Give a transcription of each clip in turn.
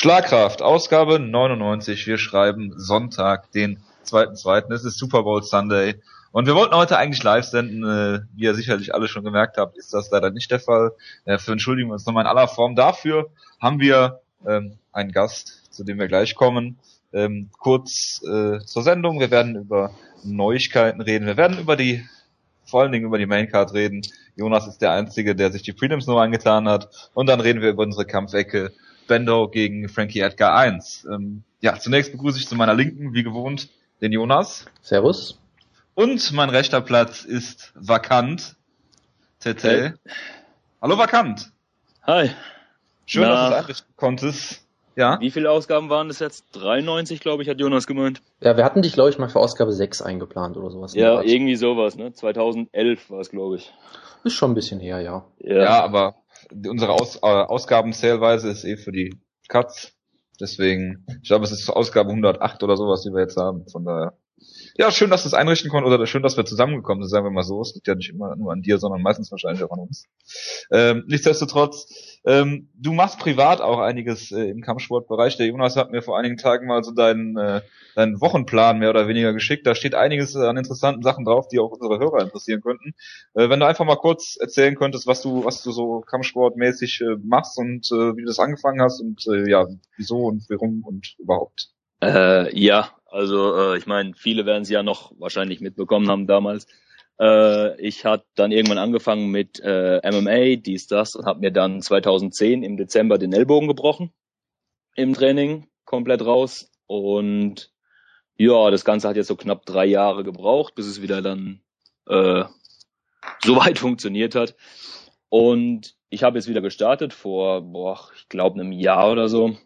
Schlagkraft, Ausgabe 99. Wir schreiben Sonntag, den 2.2. Es ist Super Bowl Sunday. Und wir wollten heute eigentlich live senden. Äh, wie ihr sicherlich alle schon gemerkt habt, ist das leider nicht der Fall. Äh, für entschuldigen wir uns nochmal in aller Form. Dafür haben wir ähm, einen Gast, zu dem wir gleich kommen. Ähm, kurz äh, zur Sendung. Wir werden über Neuigkeiten reden. Wir werden über die, vor allen Dingen über die Maincard reden. Jonas ist der Einzige, der sich die Freedoms nur angetan hat. Und dann reden wir über unsere Kampfecke Bendo gegen Frankie Edgar 1. Ähm, ja, zunächst begrüße ich zu meiner Linken, wie gewohnt, den Jonas. Servus. Und mein rechter Platz ist vakant. TT. Hey. Hallo vakant. Hi. Schön, Na, dass du es einrichten konntest. Ja. Wie viele Ausgaben waren das jetzt? 93, glaube ich, hat Jonas gemeint. Ja, wir hatten dich, glaube ich, mal für Ausgabe 6 eingeplant oder sowas. Ja, irgendwie sowas, ne? 2011 war es, glaube ich. Ist schon ein bisschen her, ja. Ja, ja aber unsere Aus, äh, Ausgabenzählweise ist eh für die Cuts. Deswegen, ich glaube, es ist Ausgabe 108 oder sowas, die wir jetzt haben. Von daher. Ja, schön, dass du es einrichten konnten oder schön, dass wir zusammengekommen sind, sagen wir mal so. Es liegt ja nicht immer nur an dir, sondern meistens wahrscheinlich auch an uns. Ähm, nichtsdestotrotz, ähm, du machst privat auch einiges äh, im Kampfsportbereich. Der Jonas hat mir vor einigen Tagen mal so deinen, äh, deinen Wochenplan mehr oder weniger geschickt. Da steht einiges an interessanten Sachen drauf, die auch unsere Hörer interessieren könnten. Äh, wenn du einfach mal kurz erzählen könntest, was du, was du so Kampfsportmäßig äh, machst und äh, wie du das angefangen hast und äh, ja, wieso und warum und überhaupt. Äh, ja, also äh, ich meine, viele werden es ja noch wahrscheinlich mitbekommen haben damals. Äh, ich hatte dann irgendwann angefangen mit äh, MMA, dies, das und habe mir dann 2010 im Dezember den Ellbogen gebrochen im Training, komplett raus. Und ja, das Ganze hat jetzt so knapp drei Jahre gebraucht, bis es wieder dann äh, so weit funktioniert hat. Und ich habe jetzt wieder gestartet vor, boah, ich glaube einem Jahr oder so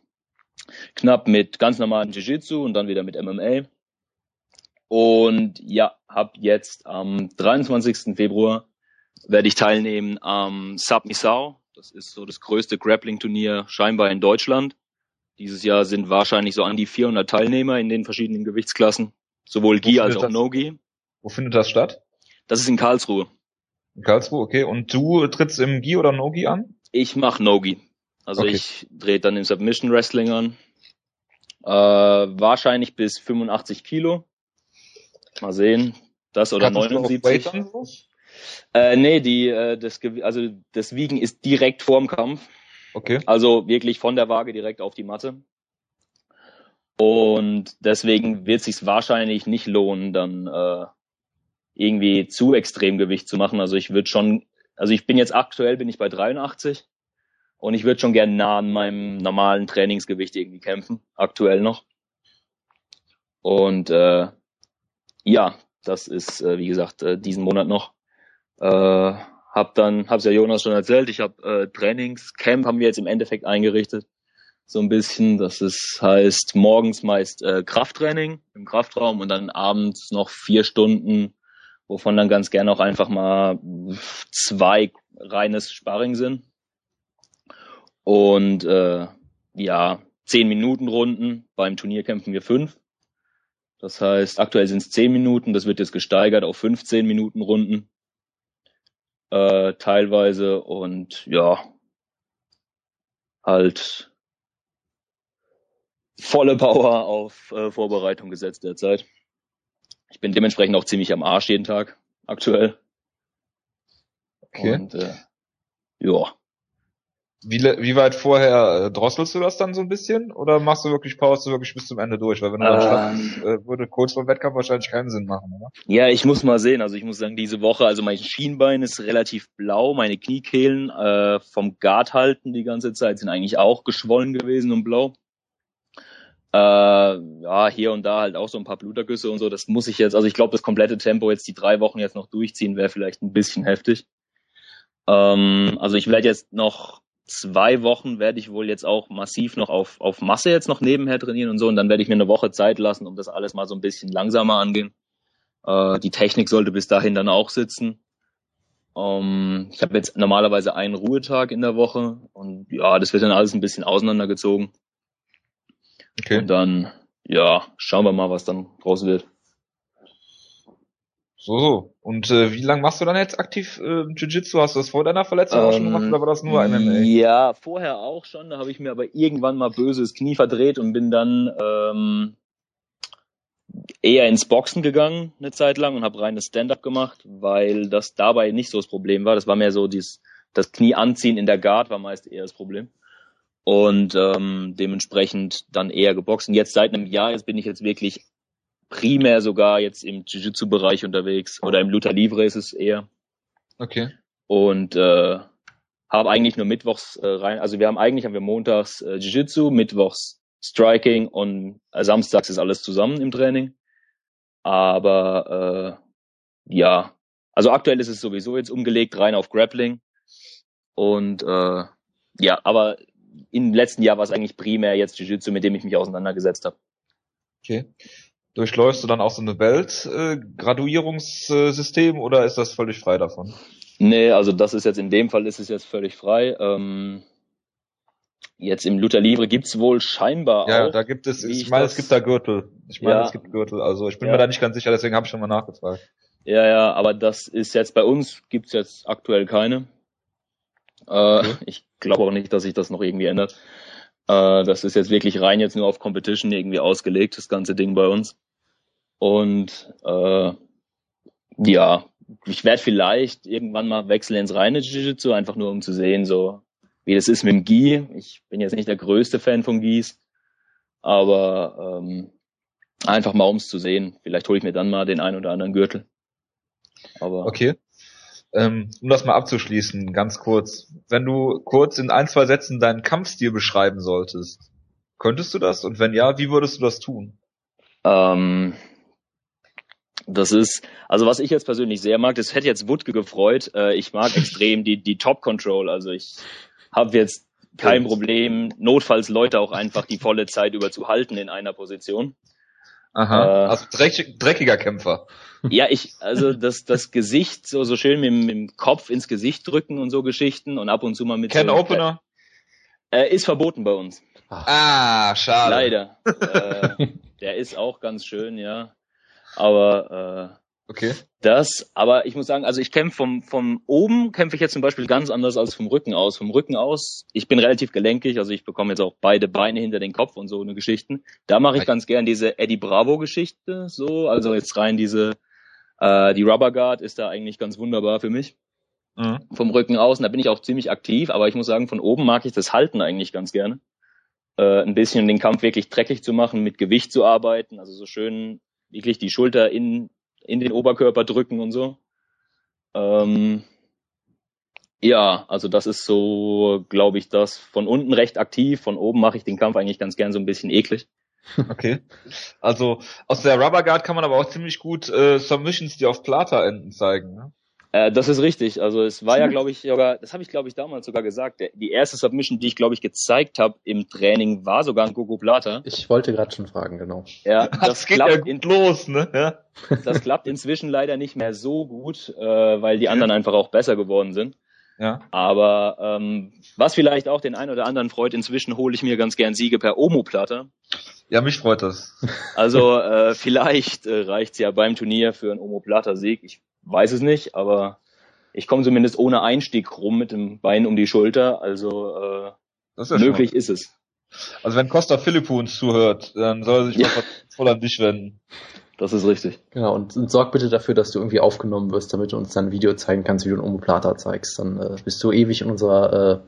knapp mit ganz normalen Jiu-Jitsu und dann wieder mit MMA. Und ja, hab jetzt am 23. Februar werde ich teilnehmen am Sub Misao. Das ist so das größte Grappling-Turnier scheinbar in Deutschland. Dieses Jahr sind wahrscheinlich so an die 400 Teilnehmer in den verschiedenen Gewichtsklassen, sowohl Gi als auch No-Gi. Wo findet das statt? Das ist in Karlsruhe. In Karlsruhe, okay. Und du trittst im Gi oder No-Gi an? Ich mache No-Gi. Also okay. ich drehe dann im Submission Wrestling an. Äh, wahrscheinlich bis 85 Kilo. Mal sehen. Das oder Kannst 79. Äh, nee, die, äh, das, also das Wiegen ist direkt vorm Kampf. Okay. Also wirklich von der Waage direkt auf die Matte. Und deswegen wird es sich wahrscheinlich nicht lohnen, dann äh, irgendwie zu extrem Gewicht zu machen. Also ich würde schon, also ich bin jetzt aktuell bin ich bei 83 und ich würde schon gerne nah an meinem normalen Trainingsgewicht irgendwie kämpfen, aktuell noch. Und äh, ja, das ist, äh, wie gesagt, äh, diesen Monat noch. Äh, hab dann, hab's ja Jonas schon erzählt, ich habe äh, Trainingscamp haben wir jetzt im Endeffekt eingerichtet. So ein bisschen. Das ist, heißt morgens meist äh, Krafttraining im Kraftraum und dann abends noch vier Stunden, wovon dann ganz gerne auch einfach mal zwei reines Sparring sind und äh, ja, zehn Minuten Runden. Beim Turnier kämpfen wir fünf. Das heißt, aktuell sind es zehn Minuten, das wird jetzt gesteigert auf 15 Minuten Runden äh, teilweise und ja, halt volle Power auf äh, Vorbereitung gesetzt derzeit. Ich bin dementsprechend auch ziemlich am Arsch jeden Tag aktuell. Okay. Und äh, ja. Wie, wie weit vorher äh, drosselst du das dann so ein bisschen? Oder machst du wirklich Pause wirklich bis zum Ende durch? Weil wenn du dann ähm, startest, äh, würde kurz vor Wettkampf wahrscheinlich keinen Sinn machen, oder? Ja, ich muss mal sehen. Also ich muss sagen, diese Woche, also mein Schienbein ist relativ blau, meine Kniekehlen äh, vom Guard halten die ganze Zeit sind eigentlich auch geschwollen gewesen und blau. Äh, ja, hier und da halt auch so ein paar Blutergüsse und so. Das muss ich jetzt, also ich glaube, das komplette Tempo jetzt die drei Wochen jetzt noch durchziehen, wäre vielleicht ein bisschen heftig. Ähm, also ich werde jetzt noch zwei Wochen werde ich wohl jetzt auch massiv noch auf, auf Masse jetzt noch nebenher trainieren und so. Und dann werde ich mir eine Woche Zeit lassen, um das alles mal so ein bisschen langsamer angehen. Äh, die Technik sollte bis dahin dann auch sitzen. Ähm, ich habe jetzt normalerweise einen Ruhetag in der Woche und ja, das wird dann alles ein bisschen auseinandergezogen. Okay. Und dann, ja, schauen wir mal, was dann draus wird. So, so. Und äh, wie lange machst du dann jetzt aktiv äh, Jiu-Jitsu? Hast du das vor deiner Verletzung auch schon gemacht oder war das nur MMA? Ähm, Ja, vorher auch schon. Da habe ich mir aber irgendwann mal böses Knie verdreht und bin dann ähm, eher ins Boxen gegangen eine Zeit lang und habe reines Stand-up gemacht, weil das dabei nicht so das Problem war. Das war mehr so dieses das Knie anziehen in der Guard war meist eher das Problem. Und ähm, dementsprechend dann eher geboxt. Und jetzt seit einem Jahr, jetzt bin ich jetzt wirklich primär sogar jetzt im Jiu-Jitsu-Bereich unterwegs oder im Luther Livre ist es eher Okay. und äh, habe eigentlich nur mittwochs äh, rein. Also wir haben eigentlich haben wir montags äh, Jiu-Jitsu, mittwochs Striking und äh, samstags ist alles zusammen im Training. Aber äh, ja, also aktuell ist es sowieso jetzt umgelegt rein auf Grappling und äh, ja, aber im letzten Jahr war es eigentlich primär jetzt Jiu-Jitsu, mit dem ich mich auseinandergesetzt habe. Okay. Durchläufst du dann auch so eine Welt-Graduierungssystem oder ist das völlig frei davon? Nee, also das ist jetzt in dem Fall ist es jetzt völlig frei. Ähm, jetzt im Luther Livre gibt's wohl scheinbar Ja, auch. da gibt es, ich ich meine, das- es gibt da Gürtel. Ich meine, Ja. es gibt Gürtel. Also ich bin Ja. mir da nicht ganz sicher, deswegen habe ich schon mal nachgefragt. Ja, ja, aber das ist jetzt bei uns gibt's jetzt aktuell keine. Äh, Ich glaube auch nicht, dass sich das noch irgendwie ändert. Äh, das ist jetzt wirklich rein jetzt nur auf Competition irgendwie ausgelegt, das ganze Ding bei uns. Und äh, ja, ich werde vielleicht irgendwann mal wechseln ins reine Jiu-Jitsu, einfach nur um zu sehen, so wie das ist mit dem Gi. Ich bin jetzt nicht der größte Fan von Gis, aber ähm, einfach mal ums zu sehen. Vielleicht hole ich mir dann mal den ein oder anderen Gürtel. Aber Okay. Ähm, um das mal abzuschließen, ganz kurz. Wenn du kurz in ein, zwei Sätzen deinen Kampfstil beschreiben solltest, könntest du das? Und wenn ja, wie würdest du das tun? Ähm, das ist, also was ich jetzt persönlich sehr mag, das hätte jetzt Wutke gefreut. Äh, ich mag extrem die, die Top Control. Also ich habe jetzt kein Problem, notfalls Leute auch einfach die volle Zeit über zu halten in einer Position. Aha. Äh. also dreckig, dreckiger Kämpfer. Ja, ich, also das, das Gesicht so, so schön mit, dem- mit dem Kopf ins Gesicht drücken und so Geschichten und ab und zu mal mit Ken so, Opener? Äh, ist verboten bei uns. Ah, schade. Leider. äh, der ist auch ganz schön, ja. Aber äh, Okay. Das, aber ich muss sagen, also ich kämpfe vom, vom oben kämpfe ich jetzt zum Beispiel ganz anders als vom Rücken aus. Vom Rücken aus, ich bin relativ gelenkig, also ich bekomme jetzt auch beide Beine hinter den Kopf und so eine Geschichten. Da mache ich ganz gern diese Eddie Bravo Geschichte, so, also jetzt rein diese, äh, die Rubber Guard ist da eigentlich ganz wunderbar für mich. Mhm. Vom Rücken aus, und da bin ich auch ziemlich aktiv, aber ich muss sagen, von oben mag ich das Halten eigentlich ganz gerne. Äh, ein bisschen den Kampf wirklich dreckig zu machen, mit Gewicht zu arbeiten, also so schön wirklich die Schulter in, in den Oberkörper drücken und so. Ähm, ja, also das ist so, glaube ich, das von unten recht aktiv, von oben mache ich den Kampf eigentlich ganz gern so ein bisschen eklig. Okay. Also aus der Rubber Guard kann man aber auch ziemlich gut äh, Submissions, die auf Plata enden, zeigen. Ne? Äh, das ist richtig. Also es war ja, glaube ich, sogar, das habe ich, glaube ich, damals sogar gesagt. Der, die erste Submission, die ich, glaube ich, gezeigt habe im Training, war sogar ein Gogo Plata. Ich wollte gerade schon fragen, genau. Ja, Das, das geht ja klappt, gut in, los, ne? Ja. das klappt inzwischen leider nicht mehr so gut, äh, weil die anderen einfach auch besser geworden sind. ja. Aber ähm, was vielleicht auch den einen oder anderen freut, inzwischen hole ich mir ganz gern Siege per Omoplatte. Ja, mich freut das. Also äh, vielleicht äh, reicht's ja beim Turnier für einen Omoplata-Sieg. Ich weiß es nicht, aber ich komme zumindest ohne Einstieg rum mit dem Bein um die Schulter. Also äh, Das ist ja möglich ist es. Also wenn Costa Philippou uns zuhört, dann soll er sich Ja. mal voll an dich wenden. Das ist richtig. Genau, und, und sorg bitte dafür, dass du irgendwie aufgenommen wirst, damit du uns dann ein Video zeigen kannst, wie du einen Omoplata zeigst. Dann äh, bist du ewig in unserer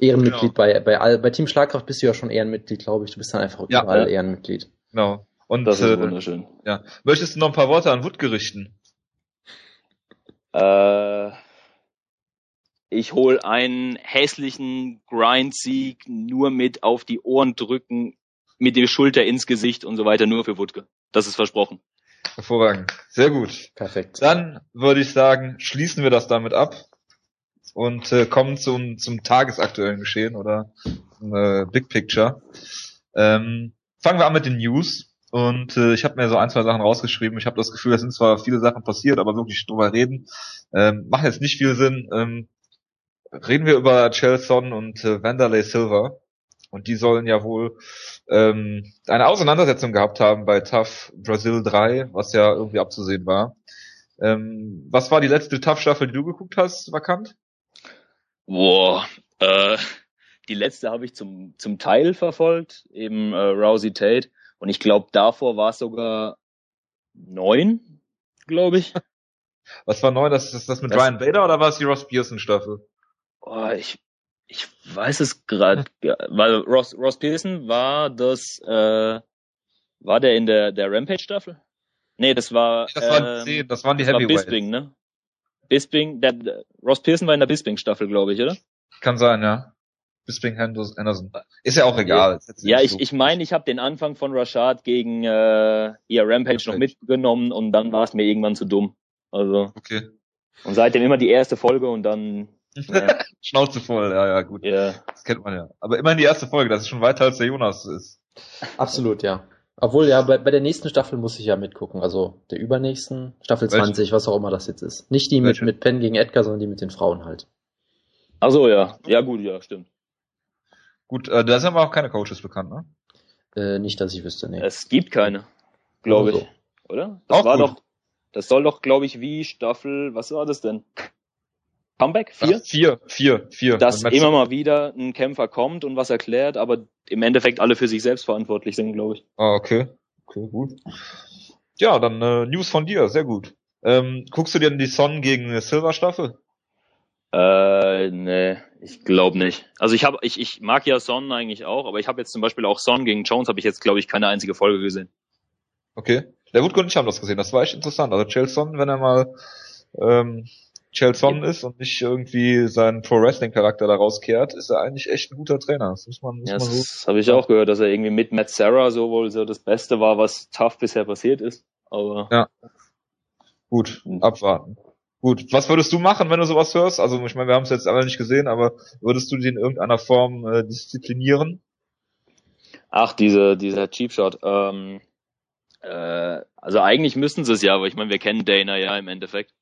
äh, Ehrenmitglied Genau. bei, bei, all, bei Team Schlagkraft bist du ja schon Ehrenmitglied, glaube ich. Du bist dann einfach Ja. überall Ja. Ehrenmitglied. Genau. Und Das ist äh, wunderschön. ja. möchtest du noch ein paar Worte an Wood gerichten? Äh, ich hol einen hässlichen Grind-Sieg nur mit auf die Ohren drücken, mit der Schulter ins Gesicht und so weiter, nur für Wutke. Das ist versprochen. Hervorragend. Sehr gut. Perfekt. Dann würde ich sagen, schließen wir das damit ab und äh, kommen zum, zum tagesaktuellen Geschehen oder zum, äh, Big Picture. Ähm, fangen wir an mit den News. Und äh, ich habe mir so ein, zwei Sachen rausgeschrieben. Ich habe das Gefühl, es sind zwar viele Sachen passiert, aber wirklich drüber reden ähm, macht jetzt nicht viel Sinn. Ähm, reden wir über Chelson und äh, Vanderlei Silver. Und die sollen ja wohl ähm, eine Auseinandersetzung gehabt haben bei TAF Brazil 3, was ja irgendwie abzusehen war. Ähm, was war die letzte Tough-Staffel, die du geguckt hast, vakant? Boah, äh, die letzte habe ich zum, zum Teil verfolgt, eben äh, Rousey Tate. Und ich glaube, davor war es sogar neun, glaube ich. Was war neu? Das ist das mit das, Ryan Bader oder war es die Ross Pearson Staffel? Oh, ich, ich weiß es gerade, weil Ross, Ross Pearson war das, äh, war der in der, der Rampage Staffel? Nee, das war, das waren, ähm, zehn, das waren die das Heavyweights. War Bisping, ne? Bisping, der, der, Ross Pearson war in der Bisping Staffel, glaube ich, oder? Kann sein, ja. Bisping Anderson. Ist ja auch egal. Ja, ich, so. ich meine, ich habe den Anfang von Rashad gegen äh, ihr Rampage, Rampage noch mitgenommen und dann war es mir irgendwann zu dumm. Also. Okay. Und seitdem immer die erste Folge und dann. Ja. Schnauze voll, ja, ja, gut. Ja. Das kennt man ja. Aber immerhin die erste Folge, das ist schon weiter als der Jonas ist. Absolut, ja. Obwohl, ja, bei, bei der nächsten Staffel muss ich ja mitgucken. Also der übernächsten, Staffel 20, Welche? was auch immer das jetzt ist. Nicht die mit, mit Penn gegen Edgar, sondern die mit den Frauen halt. Ach so, ja. Ja, gut, ja, stimmt. Gut, äh, da sind aber auch keine Coaches bekannt, ne? Äh, nicht, dass ich wüsste, nee. Es gibt keine, glaube ich. Oder? Das auch war gut. doch, das soll doch, glaube ich, wie Staffel, was war das denn? Comeback? Vier? Ach, vier, vier, vier. Dass immer mal wieder ein Kämpfer kommt und was erklärt, aber im Endeffekt alle für sich selbst verantwortlich sind, glaube ich. Ah, okay. Okay, gut. Ja, dann äh, News von dir, sehr gut. Ähm, guckst du dir denn die Son gegen Silver Staffel? Äh, nee, ich glaube nicht. Also ich habe, ich, ich mag ja Son eigentlich auch, aber ich habe jetzt zum Beispiel auch Son gegen Jones, habe ich jetzt, glaube ich, keine einzige Folge gesehen. Okay. Der Wutke und ich haben das gesehen, das war echt interessant. Also Chelson, wenn er mal ähm, Chelson ist und nicht irgendwie seinen Pro Wrestling Charakter da rauskehrt, ist er eigentlich echt ein guter Trainer. Das muss man, muss ja, man so. Das habe ich auch gehört, dass er irgendwie mit Matt Sarah so wohl so das Beste war, was tough bisher passiert ist. Aber ja. Gut, abwarten. Gut, was würdest du machen, wenn du sowas hörst? Also ich meine, wir haben es jetzt alle nicht gesehen, aber würdest du die in irgendeiner Form äh, disziplinieren? Ach, diese, dieser Cheap Shot. Ähm, äh, also eigentlich müssten sie es ja, aber ich meine, wir kennen Dana ja im Endeffekt.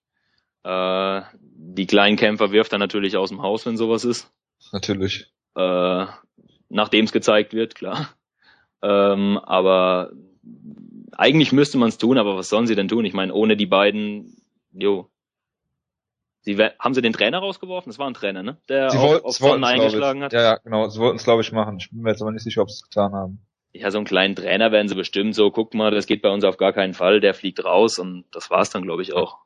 Äh, die kleinen Kämpfer wirft er natürlich aus dem Haus, wenn sowas ist. Natürlich. Äh, nachdem es gezeigt wird, klar. Ähm, aber eigentlich müsste man es tun, aber was sollen sie denn tun? Ich meine, ohne die beiden, jo, Sie, haben sie den Trainer rausgeworfen? Das war ein Trainer, ne? Der sie auf, auf Sonnen eingeschlagen hat. Ja, ja, genau. Sie wollten es, glaube ich, machen. Ich bin mir jetzt aber nicht sicher, ob sie es getan haben. Ja, so einen kleinen Trainer werden sie bestimmt so, guck mal, das geht bei uns auf gar keinen Fall, der fliegt raus und das war's dann, glaube ich, auch.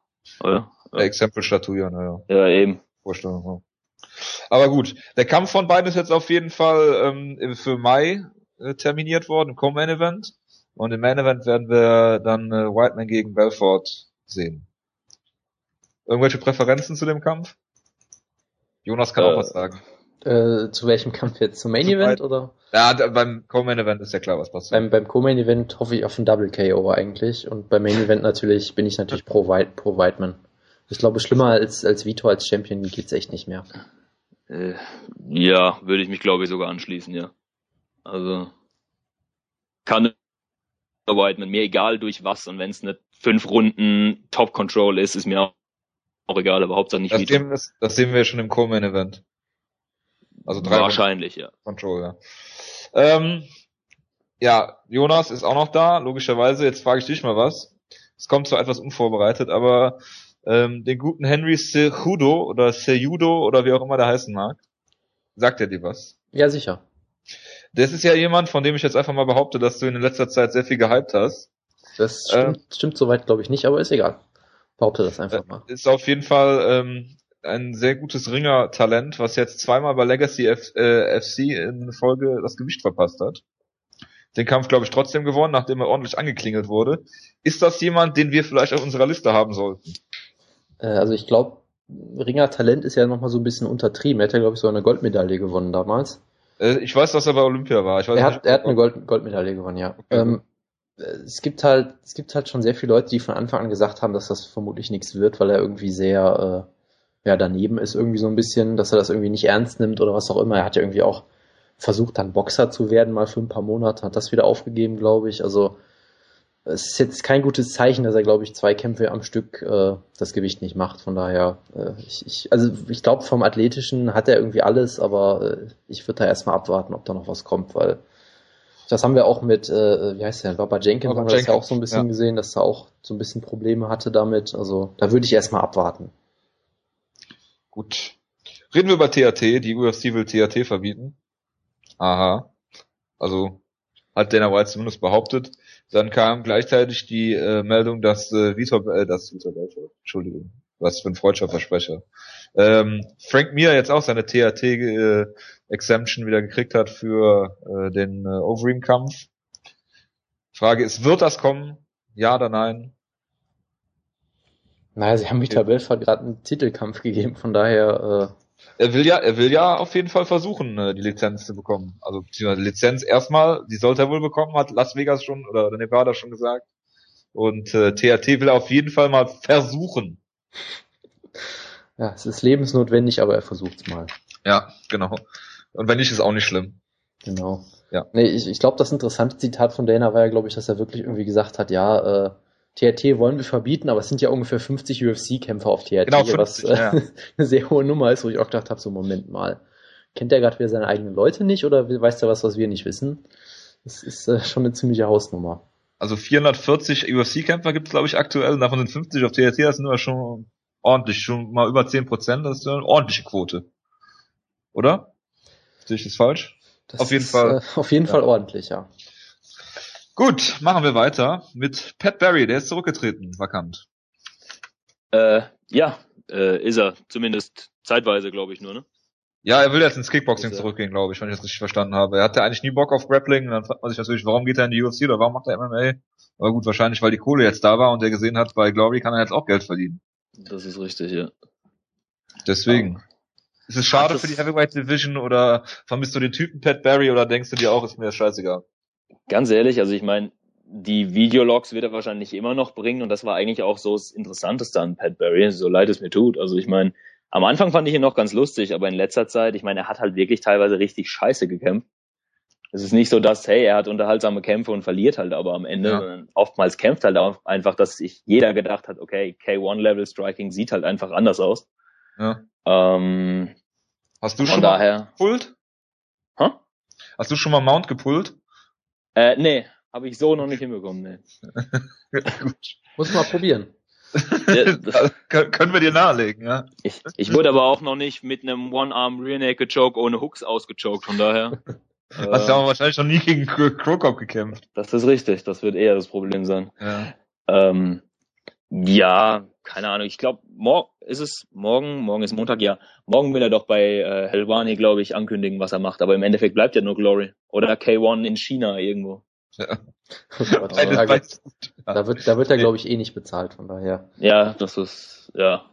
Oder? Der Exempelstatue, ja, naja. Ja, eben. Vorstellung, ja. Aber gut, der Kampf von beiden ist jetzt auf jeden Fall ähm, für Mai äh, terminiert worden, im Co-Main-Event. Und im Main-Event werden wir dann äh, Whiteman gegen Belfort sehen. Irgendwelche Präferenzen zu dem Kampf? Jonas kann äh, auch was sagen. Äh, zu welchem Kampf jetzt? Zum Main Event oder? Ja, beim Co-Main Event ist ja klar, was passiert. Beim, beim Co-Main Event hoffe ich auf ein Double KO eigentlich und beim Main Event natürlich bin ich natürlich pro, White, pro Whiteman. Ich glaube, schlimmer als, als Vito als Champion geht's echt nicht mehr. Äh, ja, würde ich mich glaube ich sogar anschließen, ja. Also kann Whiteman, mir egal durch was und wenn es eine fünf Runden Top Control ist, ist mir auch egal, aber Hauptsache nicht das sehen, das, das sehen wir schon im Co-Main Event. Also drei Wahrscheinlich, ja. Control, ja. Ähm, ja, Jonas ist auch noch da, logischerweise. Jetzt frage ich dich mal was. Es kommt zwar etwas unvorbereitet, aber ähm, den guten Henry Cejudo oder Cejudo oder wie auch immer der heißen mag, sagt er dir was? Ja, sicher. Das ist ja jemand, von dem ich jetzt einfach mal behaupte, dass du in letzter Zeit sehr viel gehypt hast. Das stimmt, ähm, stimmt soweit, glaube ich, nicht, aber ist egal. Behaupte das einfach mal. Ist auf jeden Fall ähm, ein sehr gutes Ringer-Talent, was jetzt zweimal bei Legacy F äh, FC in Folge das Gewicht verpasst hat. Den Kampf, glaube ich, trotzdem gewonnen, nachdem er ordentlich angeklingelt wurde. Ist das jemand, den wir vielleicht auf unserer Liste haben sollten? Äh, also ich glaube, Ringer-Talent ist ja nochmal so ein bisschen untertrieben. Er hat ja, glaube ich, so eine Goldmedaille gewonnen damals. Äh, ich weiß, dass er bei Olympia war. Ich weiß er, hat, nicht, er hat eine Gold Goldmedaille gewonnen, ja. Okay. Ähm, es gibt halt, es gibt halt schon sehr viele Leute, die von Anfang an gesagt haben, dass das vermutlich nichts wird, weil er irgendwie sehr, äh, ja, daneben ist irgendwie so ein bisschen, dass er das irgendwie nicht ernst nimmt oder was auch immer. Er hat ja irgendwie auch versucht, dann Boxer zu werden, mal für ein paar Monate, hat das wieder aufgegeben, glaube ich. Also, es ist jetzt kein gutes Zeichen, dass er, glaube ich, zwei Kämpfe am Stück äh, das Gewicht nicht macht. Von daher, äh, ich, ich, also ich glaube, vom Athletischen hat er irgendwie alles, aber äh, ich würde da erstmal abwarten, ob da noch was kommt, weil Das haben wir auch mit, äh, wie heißt der, Baba Jenkins, Baba haben wir das ja Jenkins, auch so ein bisschen ja. gesehen, dass er auch so ein bisschen Probleme hatte damit. Also da würde ich erstmal abwarten. Gut. Reden wir über TAT. Die UFC will TAT verbieten. Aha. Also hat Dana White zumindest behauptet. Dann kam gleichzeitig die äh, Meldung, dass äh, Vitor, äh, das Vitor Belfort, Entschuldigung, was für ein freudscher Versprecher. Ähm, Frank Mir jetzt auch seine TAT äh, Exemption wieder gekriegt hat für äh, den äh, Overeem-Kampf. Frage ist, wird das kommen? Ja oder nein? Naja, sie haben Vitor Belfort gerade einen Titelkampf gegeben, von daher, Er will ja, er will ja auf jeden Fall versuchen, äh, die Lizenz zu bekommen. Also beziehungsweise Lizenz erstmal, die sollte er wohl bekommen, hat Las Vegas schon oder Nevada schon gesagt. Und äh, THT will er auf jeden Fall mal versuchen. äh, ja, es ist lebensnotwendig, aber er versucht's mal. Ja, genau. Und wenn nicht, ist auch nicht schlimm. Genau. Ja. Nee, ich, ich glaube, das interessante Zitat von Dana war ja, glaube ich, dass er wirklich irgendwie gesagt hat, ja, äh, TRT wollen wir verbieten, aber es sind ja ungefähr 50 UFC-Kämpfer auf TRT, Genau, was 50, äh, ja. eine sehr hohe Nummer ist, wo ich auch gedacht habe, so Moment mal. Kennt der gerade wieder seine eigenen Leute nicht oder weiß der was, was wir nicht wissen? Das ist äh, schon eine ziemliche Hausnummer. Also 440 UFC-Kämpfer gibt es, glaube ich, aktuell. Und davon sind 50 auf THT, das sind aber schon ordentlich, schon mal über 10 Prozent. Das ist eine ordentliche Quote. Oder? Sehe ich das falsch? Das Auf jeden ist, Fall. Äh, auf jeden Ja. Fall ordentlich, ja. Gut, machen wir weiter mit Pat Barry, der ist zurückgetreten, vakant. Äh, ja, äh, ist er. Zumindest zeitweise, glaube ich nur, ne? Ja, er will jetzt ins Kickboxing Ist zurückgehen, glaube ich, wenn ich das richtig verstanden habe. Er hatte eigentlich nie Bock auf Grappling, und dann fragt man sich natürlich, warum geht er in die UFC oder warum macht er MMA? Aber gut, wahrscheinlich, weil die Kohle jetzt da war und er gesehen hat, bei Glory kann er jetzt auch Geld verdienen. Das ist richtig, ja. Deswegen. Ist es schade für die Heavyweight Division oder vermisst du den Typen Pat Barry oder denkst du dir auch, ist mir scheißegal? Ganz ehrlich, also ich meine, die Videologs wird er wahrscheinlich immer noch bringen und das war eigentlich auch so das Interessanteste an Pat Barry, so leid es mir tut. Also ich meine, am Anfang fand ich ihn noch ganz lustig, aber in letzter Zeit, ich meine, er hat halt wirklich teilweise richtig scheiße gekämpft. Es ist nicht so, dass, hey, er hat unterhaltsame Kämpfe und verliert halt aber am Ende, Ja. sondern oftmals kämpft halt auch einfach, dass sich jeder gedacht hat, okay, K1-Level Striking sieht halt einfach anders aus. Ja. Ähm, Hast du von schon mal daher, gepullt? Hä? Hast du schon mal Mount gepullt? äh, nee, habe ich so noch nicht hinbekommen, nee. Gut. Muss mal probieren. Ja, Kön- Können wir dir nahelegen, ja? Ich, ich wurde aber auch noch nicht mit einem One-Arm Rear Naked Choke ohne Hooks ausgechoked, von daher. Hast du äh, aber wahrscheinlich noch nie gegen Kro- Krokop gekämpft. das ist richtig, das wird eher das Problem sein. Ja. Ähm, ja, keine Ahnung, ich glaube, morgen ist es morgen, morgen ist Montag, ja. Morgen will er doch bei äh, Helwani, glaube ich, ankündigen, was er macht, aber im Endeffekt bleibt ja nur Glory. Oder K1 in China irgendwo. Beides- da. Ja. da wird, da wird er, glaube ich, eh nicht bezahlt, von daher. Ja, das ist, ja.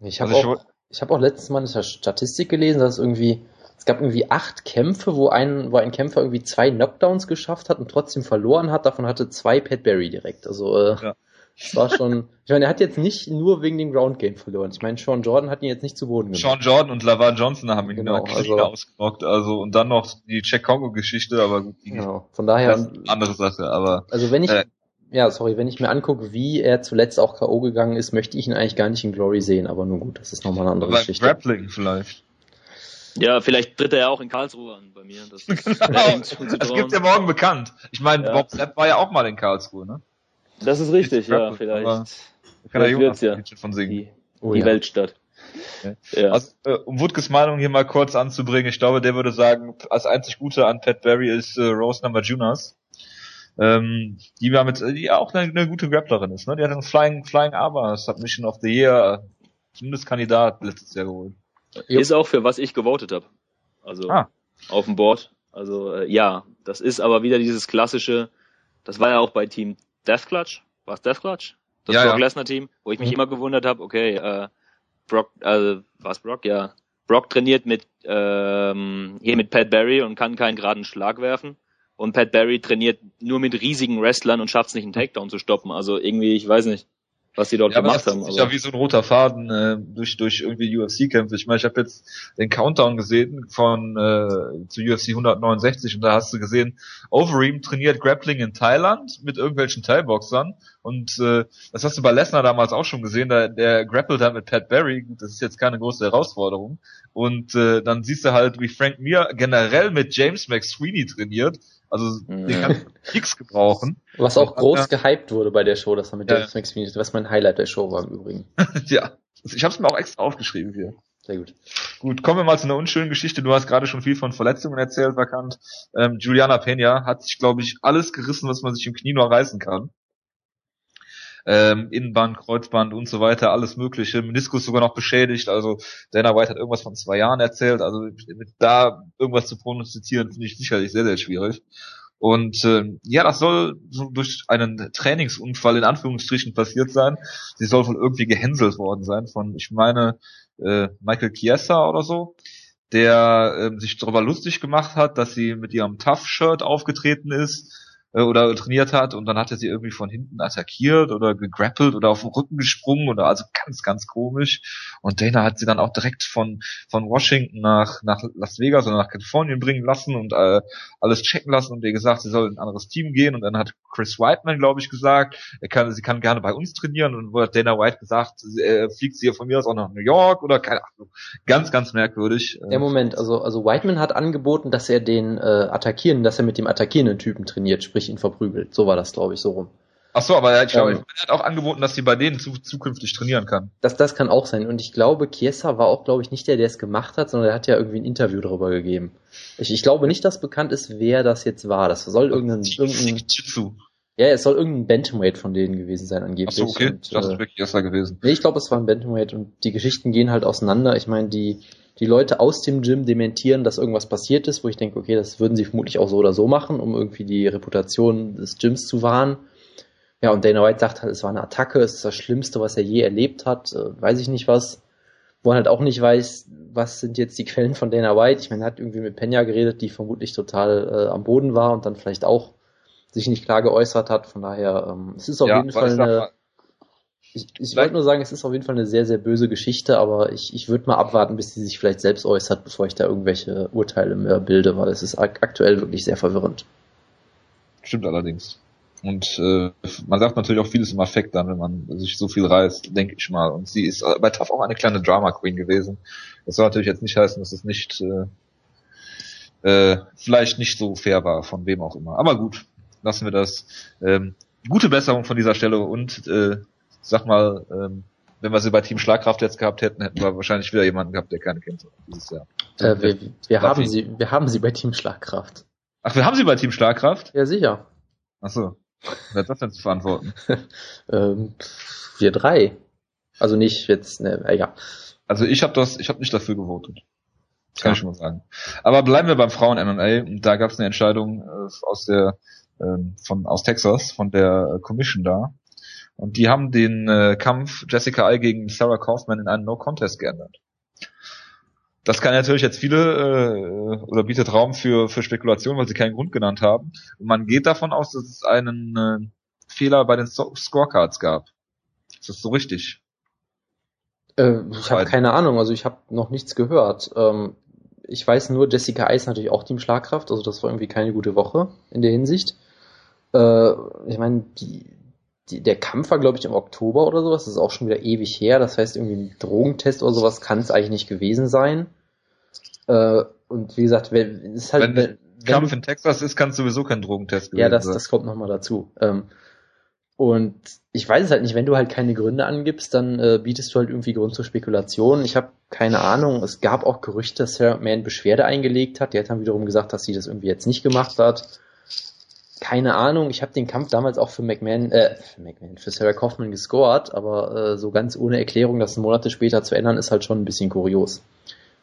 Ich habe Also auch, ich habe auch letztes Mal eine Statistik gelesen, dass es irgendwie, es gab irgendwie acht Kämpfe, wo ein, wo ein Kämpfer irgendwie zwei Knockdowns geschafft hat und trotzdem verloren hat. Davon hatte zwei Pat Barry direkt. Also äh, Ja. Das war schon. Ich meine, er hat jetzt nicht nur wegen dem Ground Game verloren. Ich meine, Sean Jordan hat ihn jetzt nicht zu Boden gemacht. Sean Jordan und Lavar Johnson haben ihn Genau, genau, also- ausgenockt, also und dann noch die Jack Congo Geschichte, aber gut, die Genau. Von daher, das ist eine andere Sache, aber also wenn ich, Äh. ja, sorry, wenn ich mir angucke, wie er zuletzt auch K.O. gegangen ist, möchte ich ihn eigentlich gar nicht in Glory sehen, aber nun gut, das ist nochmal eine andere beim Geschichte. Grappling vielleicht. Ja, vielleicht tritt er ja auch in Karlsruhe an bei mir. Das Genau. Das gibt's ja morgen bekannt. Ich meine, Ja. Bob Sepp war ja auch mal in Karlsruhe, ne? Das ist richtig, ja, aber- vielleicht. Da kann der Vielleicht Jonas wird's ja. von singen. Die, Oh die ja. Weltstadt. Okay. Ja. Also, äh, um Wutges Meinung hier mal kurz anzubringen, ich glaube, der würde sagen, als einzig Gute an Pat Barry ist äh, Rose Namajunas. Ähm, die war mit, die auch eine, eine gute Grapplerin ist, ne? Die hat einen Flying, Flying Armor Submission of the Year, äh, zumindest Kandidat letztes Jahr geholt. Ist auch für was ich gewotet habe. Also Ah. auf dem Board. Also äh, ja, das ist aber wieder dieses klassische, das war ja auch bei Team Death Clutch. War es Death Clutch? Das Ja, Brock. Lesnar Team, wo ich mich Mhm. immer gewundert habe, okay, äh, Brock, also was Brock, ja. Brock trainiert mit ähm, hier mit Pat Barry und kann keinen geraden Schlag werfen. Und Pat Barry trainiert nur mit riesigen Wrestlern und schafft es nicht, einen Takedown zu stoppen. Also irgendwie, ich weiß nicht, was die dort Ja, gemacht das haben. zieht sich aber- ja wie so ein roter Faden äh, durch durch irgendwie UFC-Kämpfe. Ich meine, ich habe jetzt den Countdown gesehen von äh, zu UFC 169 und da hast du gesehen, Overeem trainiert Grappling in Thailand mit irgendwelchen Thai-Boxern und äh, das hast du bei Lesnar damals auch schon gesehen, da, der grappelt hat mit Pat Barry, gut, das ist jetzt keine große Herausforderung und äh, dann siehst du halt, wie Frank Mir generell mit James McSweeney trainiert Also den kann nix gebrauchen. Was auch groß ja, gehypt wurde bei der Show, dass er mit ja. James McSweeney, was mein Highlight der Show war im Übrigen. ja, ich habe es mir auch extra aufgeschrieben hier. Sehr gut. Gut, kommen wir mal zu einer unschönen Geschichte. Du hast gerade schon viel von Verletzungen erzählt, vakant. Ähm, Juliana Peña hat sich, glaube ich, alles gerissen, was man sich im Knie nur reißen kann. Ähm, Innenband, Kreuzband und so weiter, alles mögliche. Meniskus sogar noch beschädigt. Also Dana White hat irgendwas von zwei Jahren erzählt. Also da irgendwas zu prognostizieren, finde ich sicherlich sehr, sehr schwierig. Und äh, ja, das soll so durch einen Trainingsunfall in Anführungsstrichen passiert sein. Sie soll wohl irgendwie gehänselt worden sein von, ich meine, äh, Michael Chiesa oder so, der äh, sich darüber lustig gemacht hat, dass sie mit ihrem Tough-Shirt aufgetreten ist äh, oder trainiert hat und dann hat er sie irgendwie von hinten attackiert oder gegrappelt oder auf den Rücken gesprungen oder also ganz, ganz komisch. Und Dana hat sie dann auch direkt von, von Washington nach, nach Las Vegas oder nach Kalifornien bringen lassen und äh, alles checken lassen und ihr gesagt, sie soll in ein anderes Team gehen und dann hat Chris Whiteman, glaube ich, gesagt, er kann, sie kann gerne bei uns trainieren und wo hat Dana White gesagt, äh, fliegt sie von mir aus auch nach New York oder keine Ahnung. Ganz, ganz merkwürdig. Ja, Moment, also, also Whiteman hat angeboten, dass er den äh, attackieren, dass er mit dem attackierenden Typen trainiert, sprich ich ihn verprügelt. So war das, glaube ich, so rum. Ach so, aber ich glaube, ähm, er hat auch angeboten, dass sie bei denen zu, zukünftig trainieren kann. Das, das kann auch sein. Und ich glaube, Chiesa war auch, glaube ich, nicht der, der es gemacht hat, sondern er hat ja irgendwie ein Interview darüber gegeben. Ich, ich glaube nicht, dass bekannt ist, wer das jetzt war. Das soll irgendein, irgendein ja, es soll irgendein Bantamweight von denen gewesen sein, angeblich. Ach so, okay. Und, das ist äh, wirklich Chiesa gewesen. Nee, ich glaube, es war ein Bantamweight und die Geschichten gehen halt auseinander. Ich meine, die, die Leute aus dem Gym dementieren, dass irgendwas passiert ist, wo ich denke, okay, das würden sie vermutlich auch so oder so machen, um irgendwie die Reputation des Gyms zu wahren. Ja, und Dana White sagt halt, es war eine Attacke, es ist das Schlimmste, was er je erlebt hat, äh, weiß ich nicht was. Wo er halt auch nicht weiß, was sind jetzt die Quellen von Dana White. Ich meine, er hat irgendwie mit Penya geredet, die vermutlich total äh, am Boden war und dann vielleicht auch sich nicht klar geäußert hat. Von daher, ähm, es ist auf ja, jeden Fall eine, ich, ich wollte nur sagen, es ist auf jeden Fall eine sehr, sehr böse Geschichte, aber ich, ich würde mal abwarten, bis sie sich vielleicht selbst äußert, bevor ich da irgendwelche Urteile mehr bilde, weil es ist aktuell wirklich sehr verwirrend. Stimmt allerdings. Und äh, man sagt natürlich auch vieles im Affekt dann, wenn man sich so viel reißt, denke ich mal. Und sie ist bei TAF auch eine kleine Drama Queen gewesen. Das soll natürlich jetzt nicht heißen, dass es nicht äh, äh, vielleicht nicht so fair war, von wem auch immer. Aber gut, lassen wir das. Ähm, gute Besserung von dieser Stelle und äh, sag mal, ähm, wenn wir sie bei Team Schlagkraft jetzt gehabt hätten, hätten wir wahrscheinlich wieder jemanden gehabt, der keine kennt dieses Jahr. Äh, wir, wir haben sie, wir haben sie bei Team Schlagkraft. Ach, wir haben sie bei Team Schlagkraft? Ja, sicher. Ach so. Wer hat das denn zu verantworten? ähm, wir drei. Also nicht jetzt, ne, egal. Also ich habe das, ich habe nicht dafür gewotet. Das kann ja. ich schon mal sagen. Aber bleiben wir beim Frauen MMA da gab es eine Entscheidung äh, aus der äh, von aus Texas von der Commission da und die haben den äh, Kampf Jessica Ai gegen Sarah Kaufman in einen No-Contest geändert. Das kann natürlich jetzt viele äh, oder bietet Raum für, für Spekulation, weil sie keinen Grund genannt haben. Und man geht davon aus, dass es einen äh, Fehler bei den so Scorecards gab. Ist das so richtig? Äh, ich habe keine Ahnung, also ich habe noch nichts gehört. Ähm, ich weiß nur, Jessica Eis natürlich auch Team Schlagkraft, also das war irgendwie keine gute Woche in der Hinsicht. Äh, ich meine, die, die, der Kampf war, glaube ich, im Oktober oder sowas. Das ist auch schon wieder ewig her. Das heißt, irgendwie ein Drogentest oder sowas kann es eigentlich nicht gewesen sein. Äh, und wie gesagt, wenn, ist halt, wenn, wenn, Kampf in Texas ist, kann es sowieso kein Drogentest gewesen Ja, das, das kommt nochmal dazu. Ähm, und ich weiß es halt nicht, wenn du halt keine Gründe angibst, dann äh, bietest du halt irgendwie Grund zur Spekulation. Ich habe keine Ahnung. Es gab auch Gerüchte, dass Sarah McMahon Beschwerde eingelegt hat. Die hat dann wiederum gesagt, dass sie das irgendwie jetzt nicht gemacht hat keine Ahnung, ich habe den Kampf damals auch für McMahon, äh, für McMahon, für Sarah Kaufman gescored, aber äh, so ganz ohne Erklärung, das Monate später zu ändern, ist halt schon ein bisschen kurios.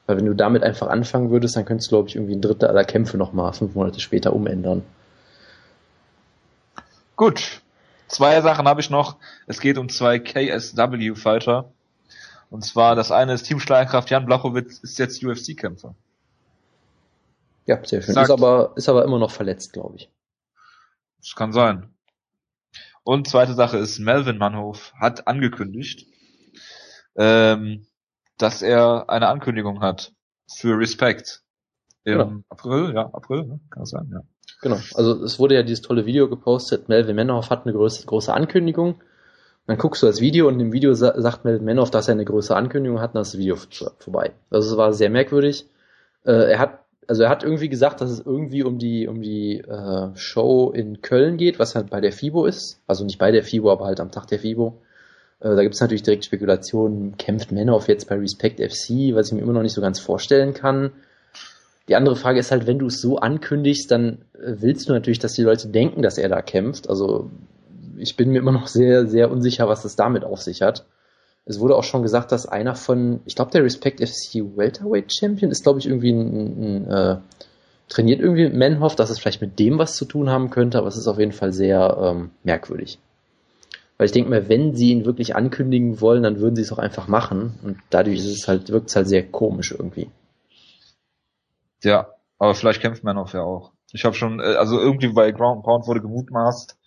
Weil wenn du damit einfach anfangen würdest, dann könntest du, glaube ich, irgendwie ein Drittel aller Kämpfe nochmal fünf Monate später umändern. Gut. Zwei Sachen habe ich noch. Es geht um zwei KSW-Fighter. Und zwar das eine ist Team Schlagkraft, Jan Blachowitz ist jetzt UFC-Kämpfer. Ja, sehr schön. Ist aber, ist aber immer noch verletzt, glaube ich. Das kann sein. Und zweite Sache ist, Melvin Mannhof hat angekündigt, ähm, dass er eine Ankündigung hat für Respect. Im genau. April, ja, April, ne? kann das sein, ja. Genau, also es wurde ja dieses tolle Video gepostet, Melvin Mannhof hat eine große, große Ankündigung. Dann guckst du das Video und im Video sa sagt Melvin Mannhof, dass er eine größere Ankündigung hat, und dann ist das Video vorbei. Also es war sehr merkwürdig. Äh, er hat also er hat irgendwie gesagt, dass es irgendwie um die, um die äh, Show in Köln geht, was halt bei der FIBO ist. Also nicht bei der FIBO, aber halt am Tag der FIBO. Äh, da gibt es natürlich direkt Spekulationen, kämpft Manoff jetzt bei Respect FC, was ich mir immer noch nicht so ganz vorstellen kann. Die andere Frage ist halt, wenn du es so ankündigst, dann äh, willst du natürlich, dass die Leute denken, dass er da kämpft. Also ich bin mir immer noch sehr, sehr unsicher, was das damit auf sich hat. Es wurde auch schon gesagt, dass einer von, ich glaube, der Respect FC Welterweight Champion ist, glaube ich, irgendwie ein, ein, ein äh, trainiert irgendwie mit Manhoff, dass es vielleicht mit dem was zu tun haben könnte, aber es ist auf jeden Fall sehr ähm, merkwürdig. Weil ich denke mir, wenn sie ihn wirklich ankündigen wollen, dann würden sie es auch einfach machen. Und dadurch ist es halt, wirkt es halt sehr komisch irgendwie. Ja, aber vielleicht kämpft Manhoff ja auch. Ich habe schon, äh, also irgendwie bei Ground Pound wurde gemutmaßt,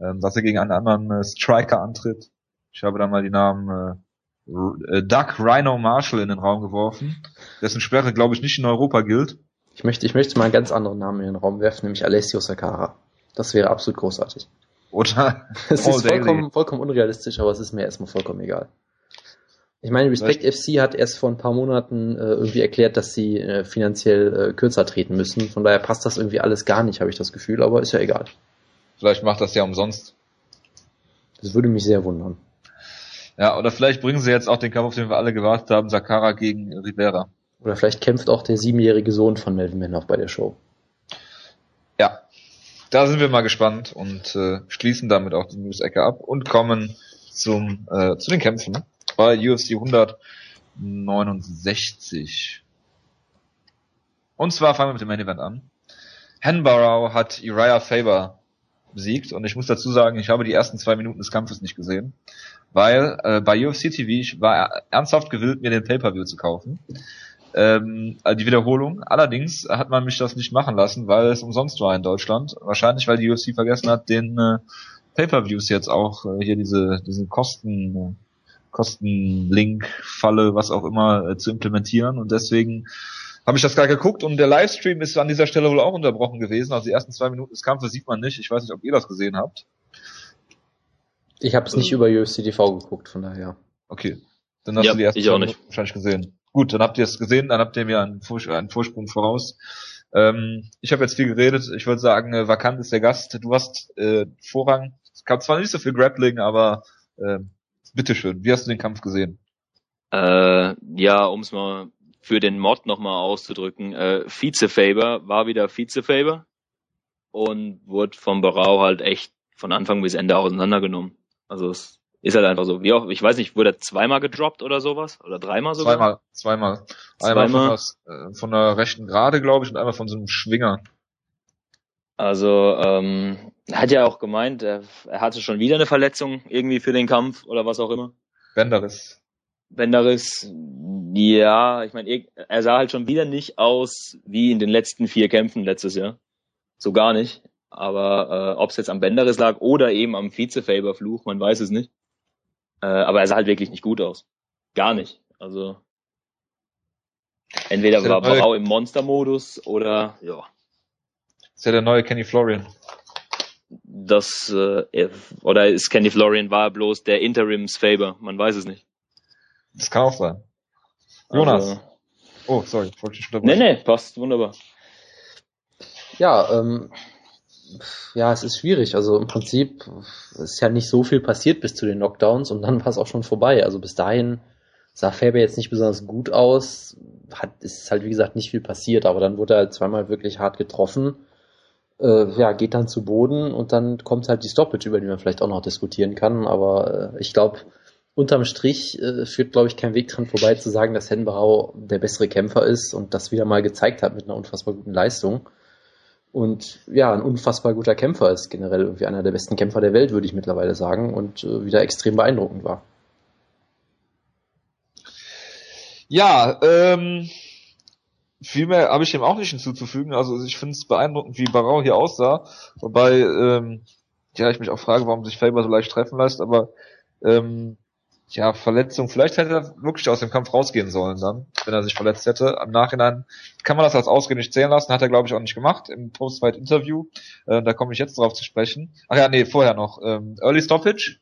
ähm, dass er gegen einen anderen äh, Striker antritt. Ich habe da mal die Namen äh, Doug Rhino Marshall in den Raum geworfen, dessen Sperre, glaube ich, nicht in Europa gilt. Ich möchte, ich möchte mal einen ganz anderen Namen in den Raum werfen, nämlich Alessio Sakara. Das wäre absolut großartig. Oder Es ist vollkommen, vollkommen unrealistisch, aber es ist mir erstmal vollkommen egal. Ich meine, Respect FC hat erst vor ein paar Monaten äh, irgendwie erklärt, dass sie äh, finanziell äh, kürzer treten müssen. Von daher passt das irgendwie alles gar nicht, habe ich das Gefühl, aber ist ja egal. Vielleicht macht das ja umsonst. Das würde mich sehr wundern. Ja, oder vielleicht bringen sie jetzt auch den Kampf, auf den wir alle gewartet haben, Sakara gegen Rivera. Oder vielleicht kämpft auch der siebenjährige Sohn von Melvin Manhoff bei der Show. Ja, da sind wir mal gespannt und äh, schließen damit auch die News-Ecke ab und kommen zum äh, zu den Kämpfen bei UFC 169. Und zwar fangen wir mit dem Main Event an. Hanbarrow hat Uriah Faber besiegt und ich muss dazu sagen, ich habe die ersten zwei Minuten des Kampfes nicht gesehen, weil äh, bei UFC TV ich war ernsthaft gewillt, mir den Pay-per-View zu kaufen. Ähm, die Wiederholung. Allerdings hat man mich das nicht machen lassen, weil es umsonst war in Deutschland. Wahrscheinlich, weil die UFC vergessen hat, den äh, Pay-per-Views jetzt auch äh, hier diese diesen Kosten äh, Kostenlink-Falle, was auch immer, äh, zu implementieren. Und deswegen habe ich das gar geguckt und der Livestream ist an dieser Stelle wohl auch unterbrochen gewesen. Also die ersten zwei Minuten des Kampfes sieht man nicht. Ich weiß nicht, ob ihr das gesehen habt. Ich habe es nicht über UFC TV geguckt, von daher. Okay. Dann hast Ja, du die ersten ich auch zwei nicht. Minuten wahrscheinlich gesehen. Gut, dann habt ihr es gesehen, dann habt ihr mir einen, Vors einen Vorsprung voraus. Ähm, ich habe jetzt viel geredet. Ich würde sagen, äh, vakant ist der Gast. Du hast äh, Vorrang. Es gab zwar nicht so viel Grappling, aber äh, bitteschön. Wie hast du den Kampf gesehen? Äh, ja, um es mal für den Mod nochmal auszudrücken, äh, Vize-Faber war wieder Vize-Faber und wurde vom Barau halt echt von Anfang bis Ende auseinandergenommen. Also es ist halt einfach so. Wie auch, ich weiß nicht, wurde er zweimal gedroppt oder sowas? Oder dreimal sogar? Zweimal, zweimal. Einmal Zweimal? Von, der, äh, von der rechten Gerade, glaube ich, und einmal von so einem Schwinger. Also, ähm, er hat ja auch gemeint, er, er hatte schon wieder eine Verletzung irgendwie für den Kampf oder was auch immer. Benderis. Benderis, ja, ich meine, er sah halt schon wieder nicht aus wie in den letzten vier Kämpfen letztes Jahr. So gar nicht. Aber äh, ob es jetzt am Benderis lag oder eben am Vize-Faber-Fluch, man weiß es nicht. Äh, aber er sah halt wirklich nicht gut aus. Gar nicht. Also entweder war Barau im Monster-Modus oder ja, Ist ja der neue Kenny Florian. das äh, er- oder ist Kenny Florian war bloß der Interims-Faber, man weiß es nicht. Das kann auch sein. Jonas. Also, Oh, sorry, ich wollte dich nee, nee, passt wunderbar. Ja, ähm, ja, es ist schwierig. Also im Prinzip ist ja nicht so viel passiert bis zu den Knockdowns und dann war es auch schon vorbei. Also bis dahin sah Faber jetzt nicht besonders gut aus. Hat, ist halt wie gesagt nicht viel passiert, aber dann wurde er halt zweimal wirklich hart getroffen. Äh, ja, geht dann zu Boden und dann kommt halt die Stoppage, über die man vielleicht auch noch diskutieren kann. Aber äh, ich glaube, unterm Strich äh, führt, glaube ich, kein Weg dran vorbei zu sagen, dass Henbarau der bessere Kämpfer ist und das wieder mal gezeigt hat mit einer unfassbar guten Leistung. Und ja, ein unfassbar guter Kämpfer ist generell irgendwie einer der besten Kämpfer der Welt, würde ich mittlerweile sagen, und äh, wieder extrem beeindruckend war. Ja, ähm, viel mehr habe ich dem auch nicht hinzuzufügen. Also ich finde es beeindruckend, wie Barau hier aussah. Wobei, ähm, ja, ich mich auch frage, warum sich Faber so leicht treffen lässt, aber ähm, ja, Verletzung, vielleicht hätte er wirklich aus dem Kampf rausgehen sollen dann, wenn er sich verletzt hätte. Im Nachhinein kann man das als Ausgehen nicht zählen lassen, hat er glaube ich auch nicht gemacht im Post-Fight-Interview. Äh, da komme ich jetzt drauf zu sprechen. Ach ja, nee, vorher noch. Ähm, Early Stoppage?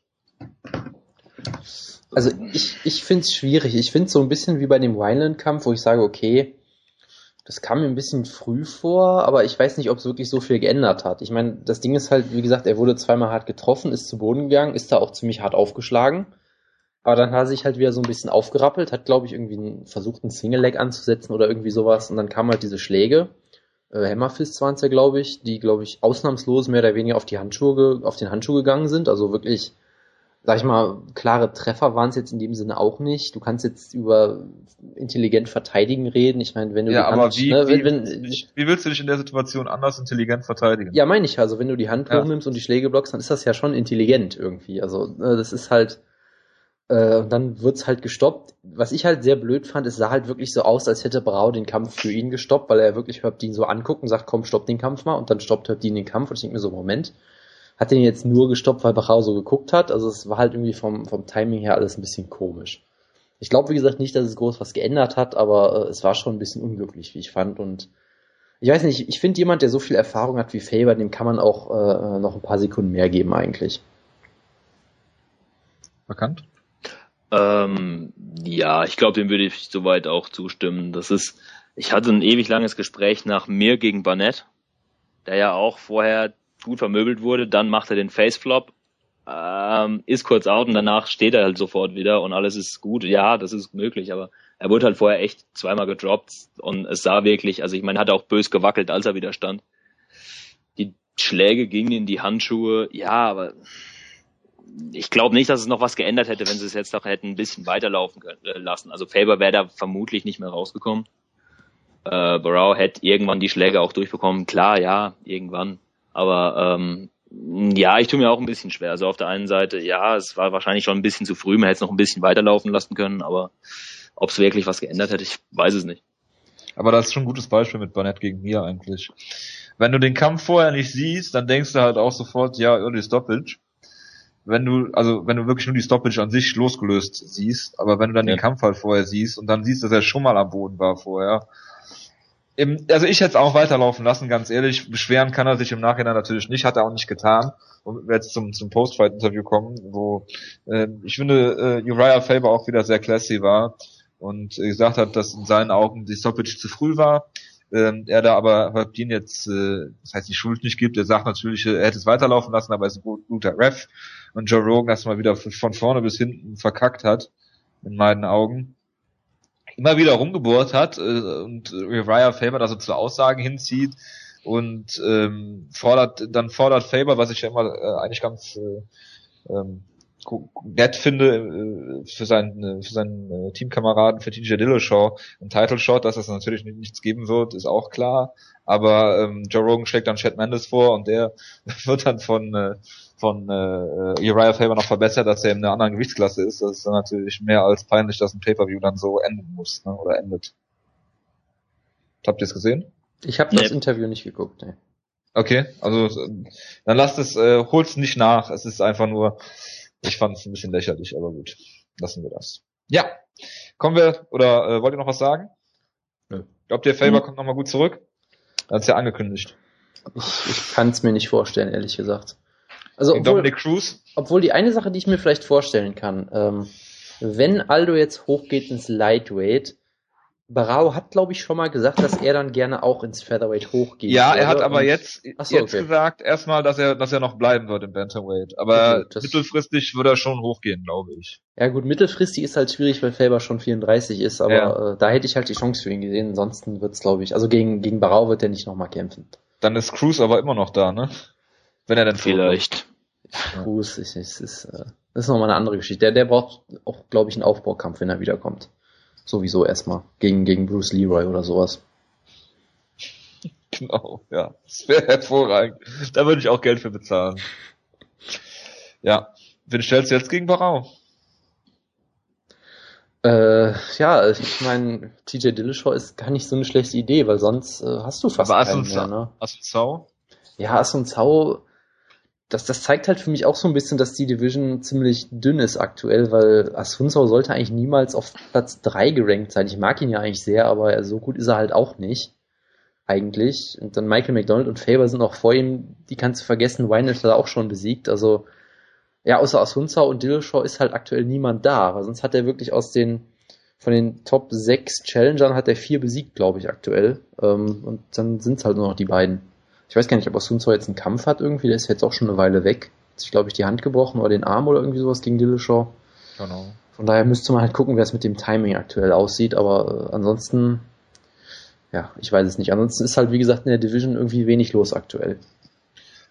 Also ich, ich finde es schwierig. Ich finde es so ein bisschen wie bei dem Wineland-Kampf, wo ich sage, okay, Das kam mir ein bisschen früh vor, aber ich weiß nicht, ob es wirklich so viel geändert hat. Ich meine, das Ding ist halt, wie gesagt, er wurde zweimal hart getroffen, ist zu Boden gegangen, ist da auch ziemlich hart aufgeschlagen. Aber dann hat er sich halt wieder so ein bisschen aufgerappelt, hat, glaube ich, irgendwie versucht, einen Single-Leg anzusetzen oder irgendwie sowas. Und dann kamen halt diese Schläge. Äh, Hammerfists waren es ja, glaube ich, die, glaube ich, ausnahmslos mehr oder weniger auf die Handschuhe, auf den Handschuh gegangen sind. Also wirklich sag ich mal, klare Treffer waren es jetzt in dem Sinne auch nicht. Du kannst jetzt über intelligent verteidigen reden. Ich meine, wenn du ja, die aber Hand, wie, ne, wie, wenn, wie willst du dich in der Situation anders intelligent verteidigen? ja, meine ich also, wenn du die Hand Ja. hochnimmst und die Schläge blockst, dann ist das ja schon intelligent irgendwie. Also ne, das ist halt, äh, dann wird's halt gestoppt. Was ich halt sehr blöd fand, es sah halt wirklich so aus, als hätte Brau den Kampf für ihn gestoppt, weil er wirklich Herbdin so anguckt und sagt, komm, stopp den Kampf mal. Und dann stoppt Herbdin den Kampf und ich denke mir so, Moment, hat den jetzt nur gestoppt, weil Brau so geguckt hat. Also es war halt irgendwie vom, vom Timing her alles ein bisschen komisch. Ich glaube, wie gesagt, nicht, dass es groß was geändert hat, aber äh, es war schon ein bisschen unglücklich, wie ich fand. Und ich weiß nicht, ich finde jemand, der so viel Erfahrung hat wie Faber, dem kann man auch äh, noch ein paar Sekunden mehr geben eigentlich. Bekannt? Ähm, ja, ich glaube, dem würde ich soweit auch zustimmen. Das ist, ich hatte ein ewig langes Gespräch nach mir gegen Barnett, der ja auch vorher gut vermöbelt wurde, dann macht er den Faceflop, ähm, ist kurz out und danach steht er halt sofort wieder und alles ist gut. Ja, das ist möglich, aber er wurde halt vorher echt zweimal gedroppt und es sah wirklich, also ich meine, hat auch bös gewackelt, als er wieder stand. Die Schläge gingen in die Handschuhe, ja, aber ich glaube nicht, dass es noch was geändert hätte, wenn sie es jetzt noch hätten ein bisschen weiterlaufen äh, lassen. Also Faber wäre da vermutlich nicht mehr rausgekommen. Äh, Barrow hätte irgendwann die Schläge auch durchbekommen. Klar, ja, irgendwann. Aber ähm, ja, ich tue mir auch ein bisschen schwer. Also auf der einen Seite, ja, es war wahrscheinlich schon ein bisschen zu früh, man hätte es noch ein bisschen weiterlaufen lassen können, aber ob es wirklich was geändert hätte, ich weiß es nicht. Aber das ist schon ein gutes Beispiel mit Barnett gegen mir eigentlich. Wenn du den Kampf vorher nicht siehst, dann denkst du halt auch sofort, ja, irgendwie Stoppage. Wenn du, also wenn du wirklich nur die Stoppage an sich losgelöst siehst, aber wenn du dann Ja. den Kampf halt vorher siehst und dann siehst, dass er schon mal am Boden war vorher. Im, also ich hätte es auch weiterlaufen lassen, ganz ehrlich. Beschweren kann er sich im Nachhinein natürlich nicht, hat er auch nicht getan. Und wir jetzt zum, zum Post-Fight-Interview kommen, wo äh, ich finde, äh, Uriah Faber auch wieder sehr classy war und gesagt hat, dass in seinen Augen die Stoppage zu früh war. Ähm, er da aber Herbdin jetzt, äh, das heißt, die Schuld nicht gibt. Er sagt natürlich, äh, er hätte es weiterlaufen lassen, aber er ist ein gut, guter Ref. Und Joe Rogan das mal wieder von vorne bis hinten verkackt hat, in meinen Augen. Immer wieder rumgebohrt hat äh, und Uriah Faber da so zu Aussagen hinzieht und ähm, fordert, dann fordert Faber, was ich ja immer äh, eigentlich ganz äh, ähm, nett finde äh, für seinen äh, für seinen äh, Teamkameraden für TJ Dillashaw ein Title Shot, dass es natürlich nicht- nichts geben wird, ist auch klar. Aber ähm, Joe Rogan schlägt dann Chad Mendes vor und der wird dann von äh, von äh, Uriah Faber noch verbessert, dass er in einer anderen Gewichtsklasse ist. Das ist dann natürlich mehr als peinlich, dass ein Pay-per-View dann so enden muss ne, oder endet. Habt ihr es gesehen? Ich habe das Nee. Interview nicht geguckt. Nee. Okay, also dann lasst es, äh, holt's nicht nach. Es ist einfach nur, ich fand es ein bisschen lächerlich, aber gut, lassen wir das. Ja, kommen wir, oder äh, wollt ihr noch was sagen? Nö. Glaubt ihr, Faber Mhm. kommt nochmal gut zurück? Er hat's ja angekündigt. Ich, ich kann es mir nicht vorstellen, ehrlich gesagt. Also, obwohl, Dominic Cruz? obwohl die eine Sache, die ich mir vielleicht vorstellen kann, ähm, wenn Aldo jetzt hochgeht ins Lightweight, Barao hat, glaube ich, schon mal gesagt, dass er dann gerne auch ins Featherweight hochgeht. Ja, er hat aber jetzt, so, jetzt okay. gesagt erstmal, dass er, dass er noch bleiben wird im Bantamweight. Aber Okay, das- mittelfristig wird er schon hochgehen, glaube ich. Ja gut, mittelfristig ist halt schwierig, weil Faber schon 34 ist, aber Ja. äh, da hätte ich halt die Chance für ihn gesehen. Ansonsten wird's, glaube ich, also gegen, gegen Barao wird er nicht nochmal kämpfen. Dann ist Cruz aber immer noch da, ne? Wenn er denn Vielleicht. Cruz ist, ist, ist, äh, das ist nochmal eine andere Geschichte. Der, der braucht auch, glaube ich, einen Aufbaukampf, wenn er wiederkommt. Sowieso erstmal. Gegen, gegen Bruce Leroy oder sowas. Genau, ja. Das wäre hervorragend. Da würde ich auch Geld für bezahlen. Ja. Wen stellst du jetzt gegen Barau? Äh, ja, ich meine, TJ Dillashaw ist gar nicht so eine schlechte Idee, weil sonst äh, hast du fast Aber keinen Asun mehr, ne? Assunzau? Ja, Asun Zhao, das, das zeigt halt für mich auch so ein bisschen, dass die Division ziemlich dünn ist aktuell, weil Asun Zhao sollte eigentlich niemals auf Platz 3 gerankt sein. Ich mag ihn ja eigentlich sehr, aber so gut ist er halt auch nicht. Eigentlich. Und dann Michael McDonald und Faber sind auch vor ihm, die kannst du vergessen, Wynett hat er auch schon besiegt. Also, ja, außer Asun Zhao und Dillashaw ist halt aktuell niemand da, weil sonst hat er wirklich aus den von den Top 6 Challengern hat er vier besiegt, glaube ich, aktuell. Ähm, und dann sind es halt nur noch die beiden. Ich weiß gar nicht, ob Asunzo jetzt einen Kampf hat irgendwie, der ist jetzt auch schon eine Weile weg. Hat sich, glaube ich, die Hand gebrochen oder den Arm oder irgendwie sowas gegen Dillashaw. Genau. Von daher müsste man halt gucken, wer es mit dem Timing aktuell aussieht, aber äh, ansonsten, ja, ich weiß es nicht. Ansonsten ist halt, wie gesagt, in der Division irgendwie wenig los aktuell.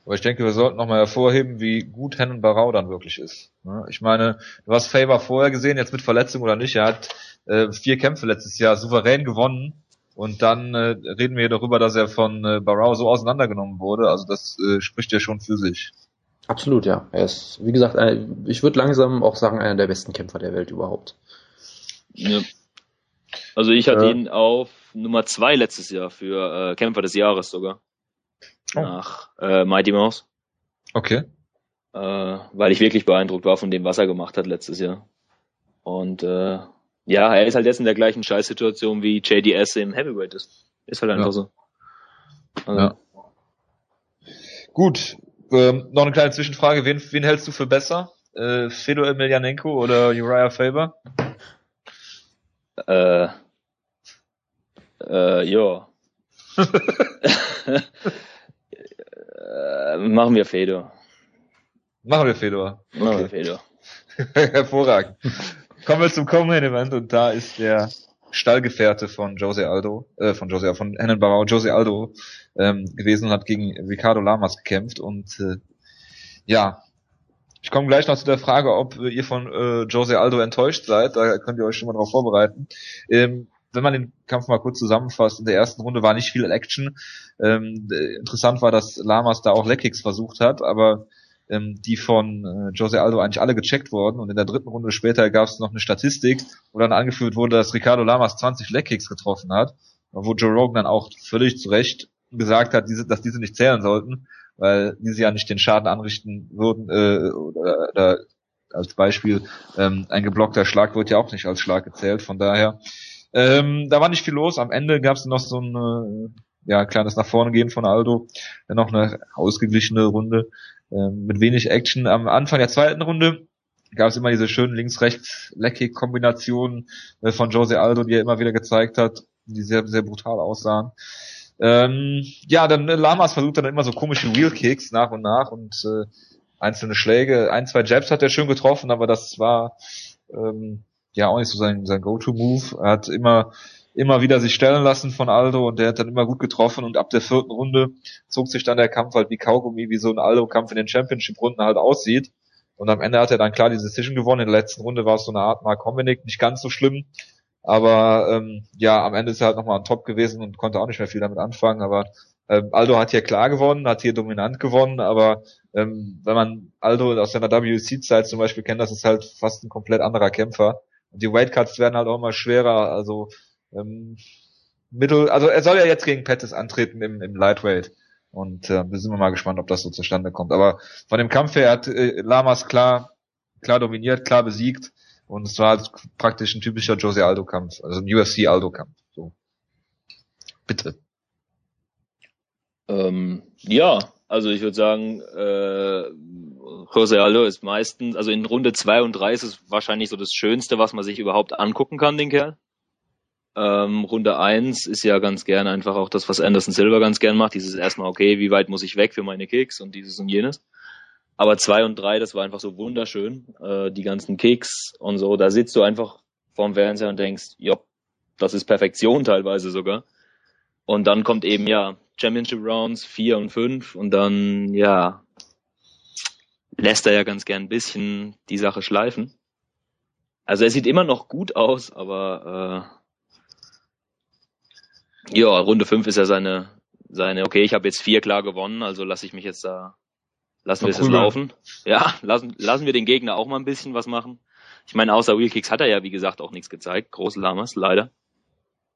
Aber ich denke, wir sollten nochmal hervorheben, wie gut Hennen Barau dann wirklich ist. Ich meine, du hast Faber vorher gesehen, jetzt mit Verletzung oder nicht. Er hat äh, vier Kämpfe letztes Jahr souverän gewonnen. Und dann äh, reden wir darüber, dass er von äh, Barrow so auseinandergenommen wurde. Also das äh, spricht ja schon für sich. Absolut, ja. Er ist, wie gesagt, ein, ich würde langsam auch sagen, einer der besten Kämpfer der Welt überhaupt. Ja. Also ich hatte äh, ihn auf Nummer zwei letztes Jahr für äh, Kämpfer des Jahres sogar. Oh. Nach äh, Mighty Mouse. Okay. Äh, weil ich wirklich beeindruckt war von dem, was er gemacht hat letztes Jahr. Und äh, ja, er ist halt jetzt in der gleichen Scheißsituation wie JDS im Heavyweight ist. Ist halt einfach ja. so. Also. Ja. Gut, ähm, noch eine kleine Zwischenfrage. Wen, wen hältst du für besser? Äh, Fedor Emelianenko oder Uriah Faber? Äh, äh, ja. äh, machen wir Fedor. Machen wir Fedor. Okay. Machen wir Fedor. Hervorragend. Kommen wir zum Common Event und da ist der Stallgefährte von Jose Aldo, äh, von Jose, von Hennen Barrow, Jose Aldo ähm, gewesen und hat gegen Ricardo Lamas gekämpft und äh, ja, ich komme gleich noch zu der Frage, ob ihr von äh, Jose Aldo enttäuscht seid. Da könnt ihr euch schon mal drauf vorbereiten. Ähm, wenn man den Kampf mal kurz zusammenfasst, in der ersten Runde war nicht viel Action. Ähm, interessant war, dass Lamas da auch Leckkicks versucht hat, aber ähm, die von äh, Jose Aldo eigentlich alle gecheckt wurden. Und in der dritten Runde später gab es noch eine Statistik, wo dann angeführt wurde, dass Ricardo Lamas 20 Leckkicks getroffen hat, wo Joe Rogan dann auch völlig zu Recht gesagt hat, diese, dass diese nicht zählen sollten, weil diese ja nicht den Schaden anrichten würden äh, oder, oder als Beispiel ähm, ein geblockter Schlag wird ja auch nicht als Schlag gezählt, von daher ähm, da war nicht viel los. Am Ende gab es noch so ein äh, ja, kleines nach vorne gehen von Aldo, dann noch eine ausgeglichene Runde mit wenig Action. Am Anfang der zweiten Runde gab es immer diese schönen links-rechts-Leckig-Kombinationen äh, von Jose Aldo, die er immer wieder gezeigt hat, die sehr, sehr brutal aussahen. Ähm, ja, dann äh, Lamas versucht dann immer so komische Wheel-Kicks nach und nach und äh, einzelne Schläge. Ein, zwei Jabs hat er schön getroffen, aber das war ähm, ja auch nicht so sein, sein Go-To-Move. Er hat immer immer wieder sich stellen lassen von Aldo und der hat dann immer gut getroffen und ab der vierten Runde zog sich dann der Kampf halt wie Kaugummi, wie so ein Aldo-Kampf in den Championship-Runden halt aussieht. Und am Ende hat er dann klar die Decision gewonnen. In der letzten Runde war es so eine Art Mark Hominick, nicht ganz so schlimm. Aber ähm, ja, am Ende ist er halt nochmal ein Top gewesen und konnte auch nicht mehr viel damit anfangen. Aber ähm, Aldo hat hier klar gewonnen, hat hier dominant gewonnen, aber ähm, wenn man Aldo aus seiner WC-Zeit zum Beispiel kennt, das ist halt fast ein komplett anderer Kämpfer. Und die Weightcuts werden halt auch immer schwerer. Also ähm, Mittel, also er soll ja jetzt gegen Pettis antreten im, im Lightweight. Und äh, wir sind mal gespannt, ob das so zustande kommt. Aber von dem Kampf her hat äh, Lamas klar, klar dominiert, klar besiegt. Und es war halt praktisch ein typischer Jose Aldo-Kampf, also ein UFC-Aldo-Kampf. So. Bitte. Ähm, ja, also ich würde sagen, äh, Jose Aldo ist meistens, also in Runde zwei und drei ist es wahrscheinlich so das Schönste, was man sich überhaupt angucken kann, den Kerl. Ähm, Runde eins ist ja ganz gern einfach auch das, was Anderson Silver ganz gern macht. Dieses erstmal, okay, wie weit muss ich weg für meine Kicks und dieses und jenes. Aber zwei und drei, das war einfach so wunderschön. Äh, die ganzen Kicks und so, da sitzt du einfach vorm Fernseher und denkst, ja, das ist Perfektion teilweise sogar. Und dann kommt eben, ja, Championship Rounds vier und fünf und dann, ja, lässt er ja ganz gern ein bisschen die Sache schleifen. Also er sieht immer noch gut aus, aber äh, ja, Runde 5 ist ja seine, seine, okay, ich habe jetzt vier klar gewonnen, also lasse ich mich jetzt da, lassen wir es jetzt laufen. Ja, lassen, lassen wir den Gegner auch mal ein bisschen was machen. Ich meine, außer Wheelkicks hat er ja, wie gesagt, auch nichts gezeigt. Große Lamas, leider.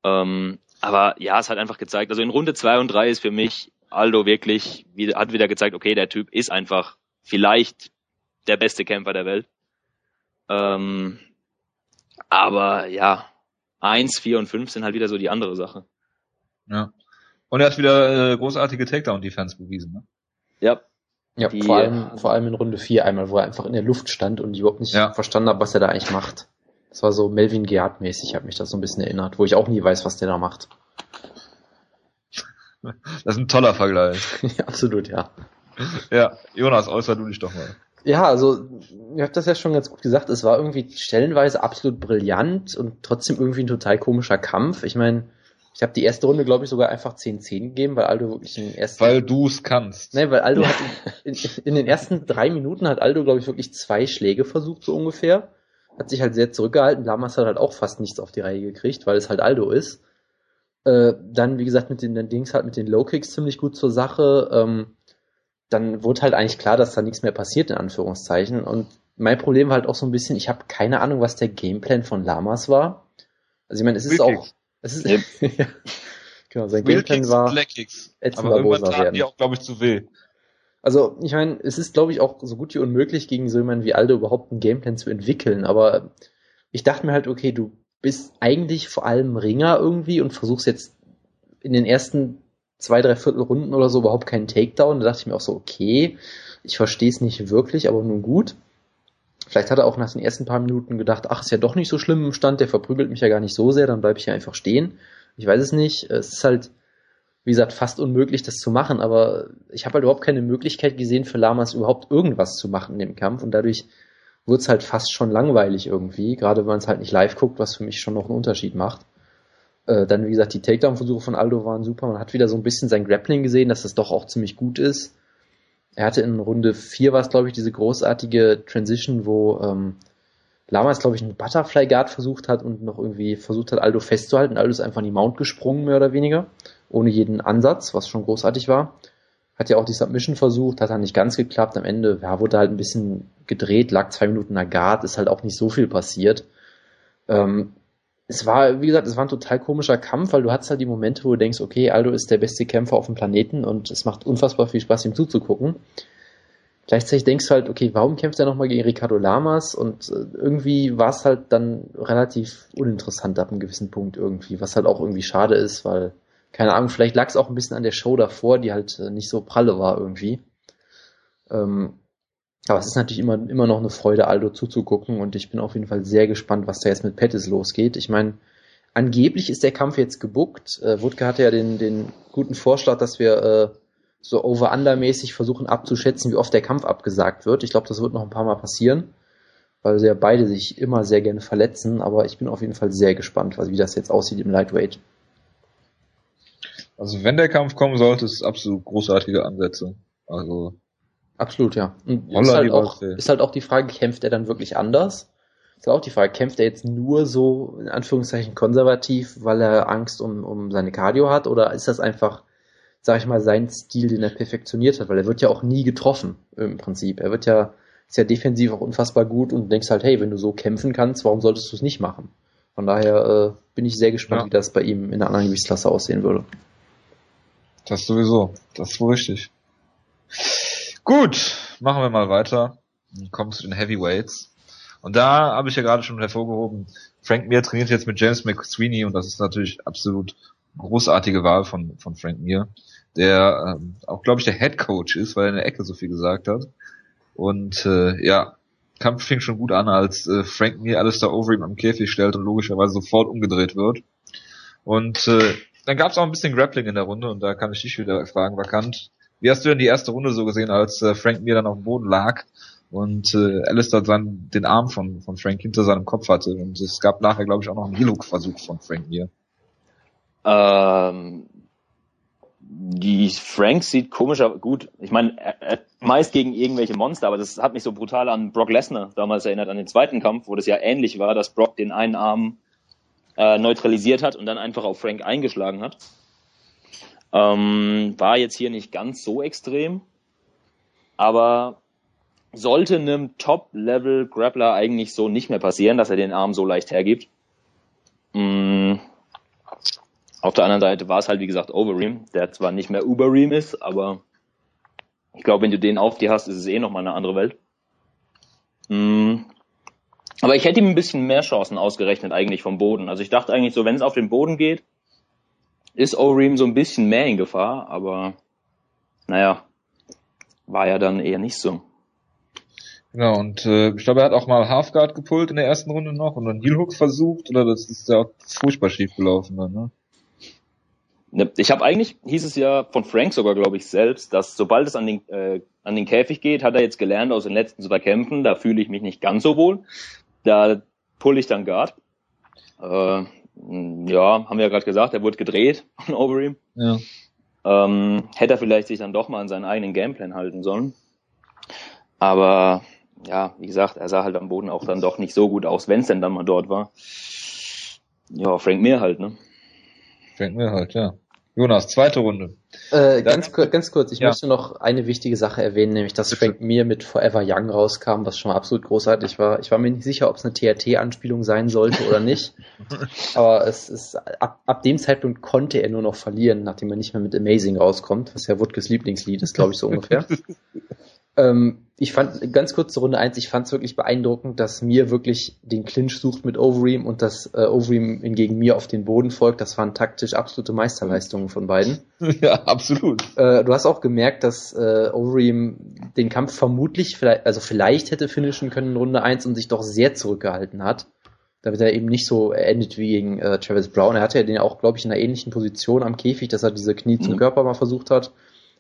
Ähm, aber ja, es hat einfach gezeigt, also in Runde 2 und 3 ist für mich Aldo wirklich, hat wieder gezeigt, okay, der Typ ist einfach vielleicht der beste Kämpfer der Welt. Ähm, aber ja, 1, 4 und 5 sind halt wieder so die andere Sache. Ja. Und er hat wieder äh, großartige Takedown-Defense bewiesen, ne? Ja. Ja, die, vor allem, vor allem in Runde 4 einmal, wo er einfach in der Luft stand und ich überhaupt nicht ja. verstanden habe, was er da eigentlich macht. Das war so Melvin Geard-mäßig, hat mich das so ein bisschen erinnert, wo ich auch nie weiß, was der da macht. Das ist ein toller Vergleich. ja, absolut, ja. Ja, Jonas, äußer du dich doch mal. Ja, also, ihr habt das ja schon ganz gut gesagt, es war irgendwie stellenweise absolut brillant und trotzdem irgendwie ein total komischer Kampf. Ich meine, ich habe die erste Runde, glaube ich, sogar einfach 10-10 gegeben, weil Aldo wirklich in den ersten... Weil du es kannst. Nein, weil Aldo hat in, in, den ersten drei Minuten hat Aldo, glaube ich, wirklich zwei Schläge versucht, so ungefähr. Hat sich halt sehr zurückgehalten. Lamas hat halt auch fast nichts auf die Reihe gekriegt, weil es halt Aldo ist. Äh, dann, wie gesagt, mit den, den Dings halt mit den Low Kicks ziemlich gut zur Sache. Ähm, dann wurde halt eigentlich klar, dass da nichts mehr passiert, in Anführungszeichen. Und mein Problem war halt auch so ein bisschen, ich habe keine Ahnung, was der Gameplan von Lamas war. Also ich meine, es ist auch es ist, ja. Genau, sein Gameplan war aber Barbosa werden. Die auch, glaube ich, zu weh. Also, ich meine, es ist, glaube ich, auch so gut wie unmöglich, gegen so jemanden wie Aldo überhaupt einen Gameplan zu entwickeln, aber ich dachte mir halt, okay, du bist eigentlich vor allem Ringer irgendwie und versuchst jetzt in den ersten zwei, drei Viertelrunden oder so überhaupt keinen Takedown. Da dachte ich mir auch so, okay, ich verstehe es nicht wirklich, aber nun gut. Vielleicht hat er auch nach den ersten paar Minuten gedacht, ach, ist ja doch nicht so schlimm im Stand, der verprügelt mich ja gar nicht so sehr, dann bleibe ich ja einfach stehen. Ich weiß es nicht. Es ist halt, wie gesagt, fast unmöglich, das zu machen, aber ich habe halt überhaupt keine Möglichkeit gesehen, für Lamas überhaupt irgendwas zu machen in dem Kampf und dadurch wurde es halt fast schon langweilig irgendwie, gerade wenn man es halt nicht live guckt, was für mich schon noch einen Unterschied macht. Äh, dann, wie gesagt, die Takedown-Versuche von Aldo waren super. Man hat wieder so ein bisschen sein Grappling gesehen, dass das doch auch ziemlich gut ist er hatte in Runde 4 war es, glaube ich, diese großartige Transition, wo ähm, Lamas, glaube ich, einen Butterfly Guard versucht hat und noch irgendwie versucht hat, Aldo festzuhalten. Aldo ist einfach in die Mount gesprungen, mehr oder weniger, ohne jeden Ansatz, was schon großartig war. Hat ja auch die Submission versucht, hat dann nicht ganz geklappt. Am Ende ja, wurde halt ein bisschen gedreht, lag zwei Minuten in der Guard, ist halt auch nicht so viel passiert. Ähm, es war, wie gesagt, es war ein total komischer Kampf, weil du hattest halt die Momente, wo du denkst, okay, Aldo ist der beste Kämpfer auf dem Planeten und es macht unfassbar viel Spaß, ihm zuzugucken. Gleichzeitig denkst du halt, okay, warum kämpft er nochmal gegen Ricardo Lamas? Und äh, irgendwie war es halt dann relativ uninteressant ab einem gewissen Punkt irgendwie, was halt auch irgendwie schade ist, weil, keine Ahnung, vielleicht lag es auch ein bisschen an der Show davor, die halt äh, nicht so pralle war irgendwie. Ähm, aber es ist natürlich immer, immer noch eine Freude, Aldo zuzugucken und ich bin auf jeden Fall sehr gespannt, was da jetzt mit Pettis losgeht. Ich meine, angeblich ist der Kampf jetzt gebuckt. Äh, Wutke hatte ja den, den guten Vorschlag, dass wir äh, so over-under-mäßig versuchen abzuschätzen, wie oft der Kampf abgesagt wird. Ich glaube, das wird noch ein paar Mal passieren, weil sie ja beide sich immer sehr gerne verletzen, aber ich bin auf jeden Fall sehr gespannt, wie das jetzt aussieht im Lightweight. Also wenn der Kampf kommen sollte, ist es absolut großartige Ansätze. Also Absolut, ja. Und ist halt, auch, ist halt auch die Frage, kämpft er dann wirklich anders? Ist auch die Frage, kämpft er jetzt nur so, in Anführungszeichen, konservativ, weil er Angst um, um seine Cardio hat? Oder ist das einfach, sag ich mal, sein Stil, den er perfektioniert hat? Weil er wird ja auch nie getroffen, im Prinzip. Er wird ja, ist ja defensiv auch unfassbar gut und denkst halt, hey, wenn du so kämpfen kannst, warum solltest du es nicht machen? Von daher äh, bin ich sehr gespannt, ja. wie das bei ihm in der anderen Gewichtsklasse aussehen würde. Das sowieso. Das ist wohl richtig. Gut, machen wir mal weiter. Kommen zu den Heavyweights. Und da habe ich ja gerade schon hervorgehoben, Frank Mir trainiert jetzt mit James McSweeney und das ist natürlich absolut großartige Wahl von, von Frank Mir, der ähm, auch, glaube ich, der Head Coach ist, weil er in der Ecke so viel gesagt hat. Und äh, ja, Kampf fing schon gut an, als äh, Frank Mir alles da over ihm am Käfig stellt und logischerweise sofort umgedreht wird. Und äh, dann gab es auch ein bisschen Grappling in der Runde und da kann ich dich wieder fragen, vakant. Wie hast du denn die erste Runde so gesehen, als äh, Frank mir dann auf dem Boden lag und äh, Alistair dann den Arm von, von Frank hinter seinem Kopf hatte? Und es gab nachher, glaube ich, auch noch einen Heal-Versuch von Frank mir. Ähm, die Frank sieht komischer gut. Ich meine, meist gegen irgendwelche Monster, aber das hat mich so brutal an Brock Lesnar damals erinnert, an den zweiten Kampf, wo das ja ähnlich war, dass Brock den einen Arm äh, neutralisiert hat und dann einfach auf Frank eingeschlagen hat. Ähm, war jetzt hier nicht ganz so extrem, aber sollte einem Top-Level-Grappler eigentlich so nicht mehr passieren, dass er den Arm so leicht hergibt. Mm. Auf der anderen Seite war es halt, wie gesagt, Overeem, der zwar nicht mehr Uberream ist, aber ich glaube, wenn du den auf dir hast, ist es eh nochmal eine andere Welt. Mm. Aber ich hätte ihm ein bisschen mehr Chancen ausgerechnet eigentlich vom Boden. Also ich dachte eigentlich so, wenn es auf den Boden geht, ist O'Ream so ein bisschen mehr in Gefahr, aber naja, war ja dann eher nicht so. Ja, und äh, ich glaube, er hat auch mal Halfguard gepult in der ersten Runde noch und dann Heel Hook versucht, oder das ist ja auch furchtbar schief gelaufen dann, ne? Ne, Ich habe eigentlich, hieß es ja von Frank sogar, glaube ich, selbst, dass sobald es an den, äh, an den Käfig geht, hat er jetzt gelernt aus den letzten zwei Kämpfen, da fühle ich mich nicht ganz so wohl. Da pull ich dann Guard. Äh, ja, haben wir ja gerade gesagt, er wurde gedreht von Overeem. Ja. Ähm, hätte er vielleicht sich dann doch mal an seinen eigenen Gameplan halten sollen. Aber ja, wie gesagt, er sah halt am Boden auch dann doch nicht so gut aus, wenn es denn dann mal dort war. Ja, Frank Mir halt, ne? Frank Mir halt, ja. Jonas, zweite Runde. Äh, ganz, kur ganz kurz, ich Ja. möchte noch eine wichtige Sache erwähnen, nämlich dass Frank Mir mit Forever Young rauskam, was schon mal absolut großartig war. Ich war mir nicht sicher, ob es eine TRT-Anspielung sein sollte oder nicht. Aber es ist ab, ab dem Zeitpunkt konnte er nur noch verlieren, nachdem er nicht mehr mit Amazing rauskommt, was ja Wutges Lieblingslied ist, glaube ich, so ungefähr. ähm, ich fand, ganz kurz zur Runde eins, ich fand es wirklich beeindruckend, dass Mir wirklich den Clinch sucht mit Overeem und dass äh, Overeem hingegen Mir auf den Boden folgt. Das waren taktisch absolute Meisterleistungen von beiden. ja, absolut. Äh, du hast auch gemerkt, dass äh, Overeem den Kampf vermutlich, vielleicht, also vielleicht hätte finishen können in Runde 1 und sich doch sehr zurückgehalten hat. Damit er eben nicht so endet wie gegen äh, Travis Brown. Er hatte ja den auch, glaube ich, in einer ähnlichen Position am Käfig, dass er diese Knie zum Mhm. Körper mal versucht hat.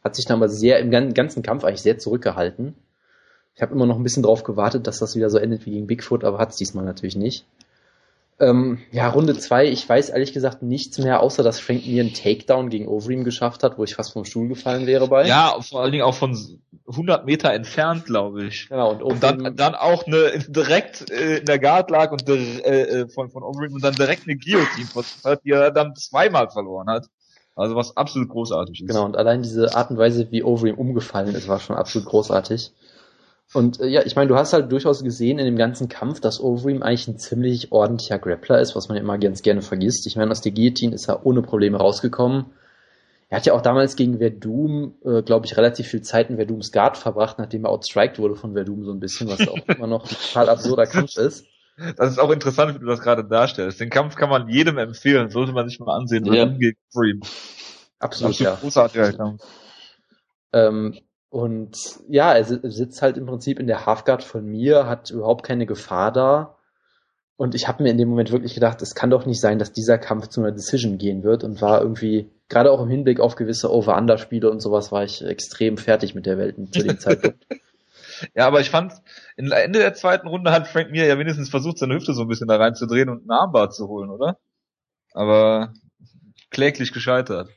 Hat sich dann aber sehr im gan- ganzen Kampf eigentlich sehr zurückgehalten. Ich habe immer noch ein bisschen drauf gewartet, dass das wieder so endet wie gegen Bigfoot, aber hat es diesmal natürlich nicht. Ähm, ja, Runde zwei. ich weiß ehrlich gesagt nichts mehr, außer dass Frank mir einen Takedown gegen Overeem geschafft hat, wo ich fast vom Stuhl gefallen wäre bei. Ja, vor allen Dingen auch von 100 Meter entfernt, glaube ich. Genau, und, Und dann, dann auch eine direkt äh, in der Guard lag und äh, äh, von von Overeem und dann direkt eine Guillotine die er dann zweimal verloren hat. Also was absolut großartig ist. Genau, und allein diese Art und Weise, wie Overeem umgefallen ist, war schon absolut großartig. Und äh, ja, ich meine, du hast halt durchaus gesehen in dem ganzen Kampf, dass Overeem eigentlich ein ziemlich ordentlicher Grappler ist, was man immer ganz gerne vergisst. Ich meine, aus der Guillotine ist er ohne Probleme rausgekommen. Er hat ja auch damals gegen Verdum, äh, glaube ich, relativ viel Zeit in Verdums Guard verbracht, nachdem er outstriked wurde von Verdum so ein bisschen, was auch immer noch ein total absurder Kampf ist. Das ist auch interessant, wie du das gerade darstellst. Den Kampf kann man jedem empfehlen, sollte man sich mal ansehen. Ja. Gegen Overeem. Absolut, Absolut ja. großartiger Kampf. Ähm, und ja, er si- sitzt halt im Prinzip in der Halfguard von mir, hat überhaupt keine Gefahr da. Und ich habe mir in dem Moment wirklich gedacht, es kann doch nicht sein, dass dieser Kampf zu einer Decision gehen wird und war irgendwie, gerade auch im Hinblick auf gewisse Over-Under-Spiele und sowas, war ich extrem fertig mit der Welt zu dem Zeitpunkt. Ja, aber ich fand, in Ende der zweiten Runde hat Frank Mir ja wenigstens versucht, seine Hüfte so ein bisschen da reinzudrehen und einen Armbar zu holen, oder? Aber kläglich gescheitert.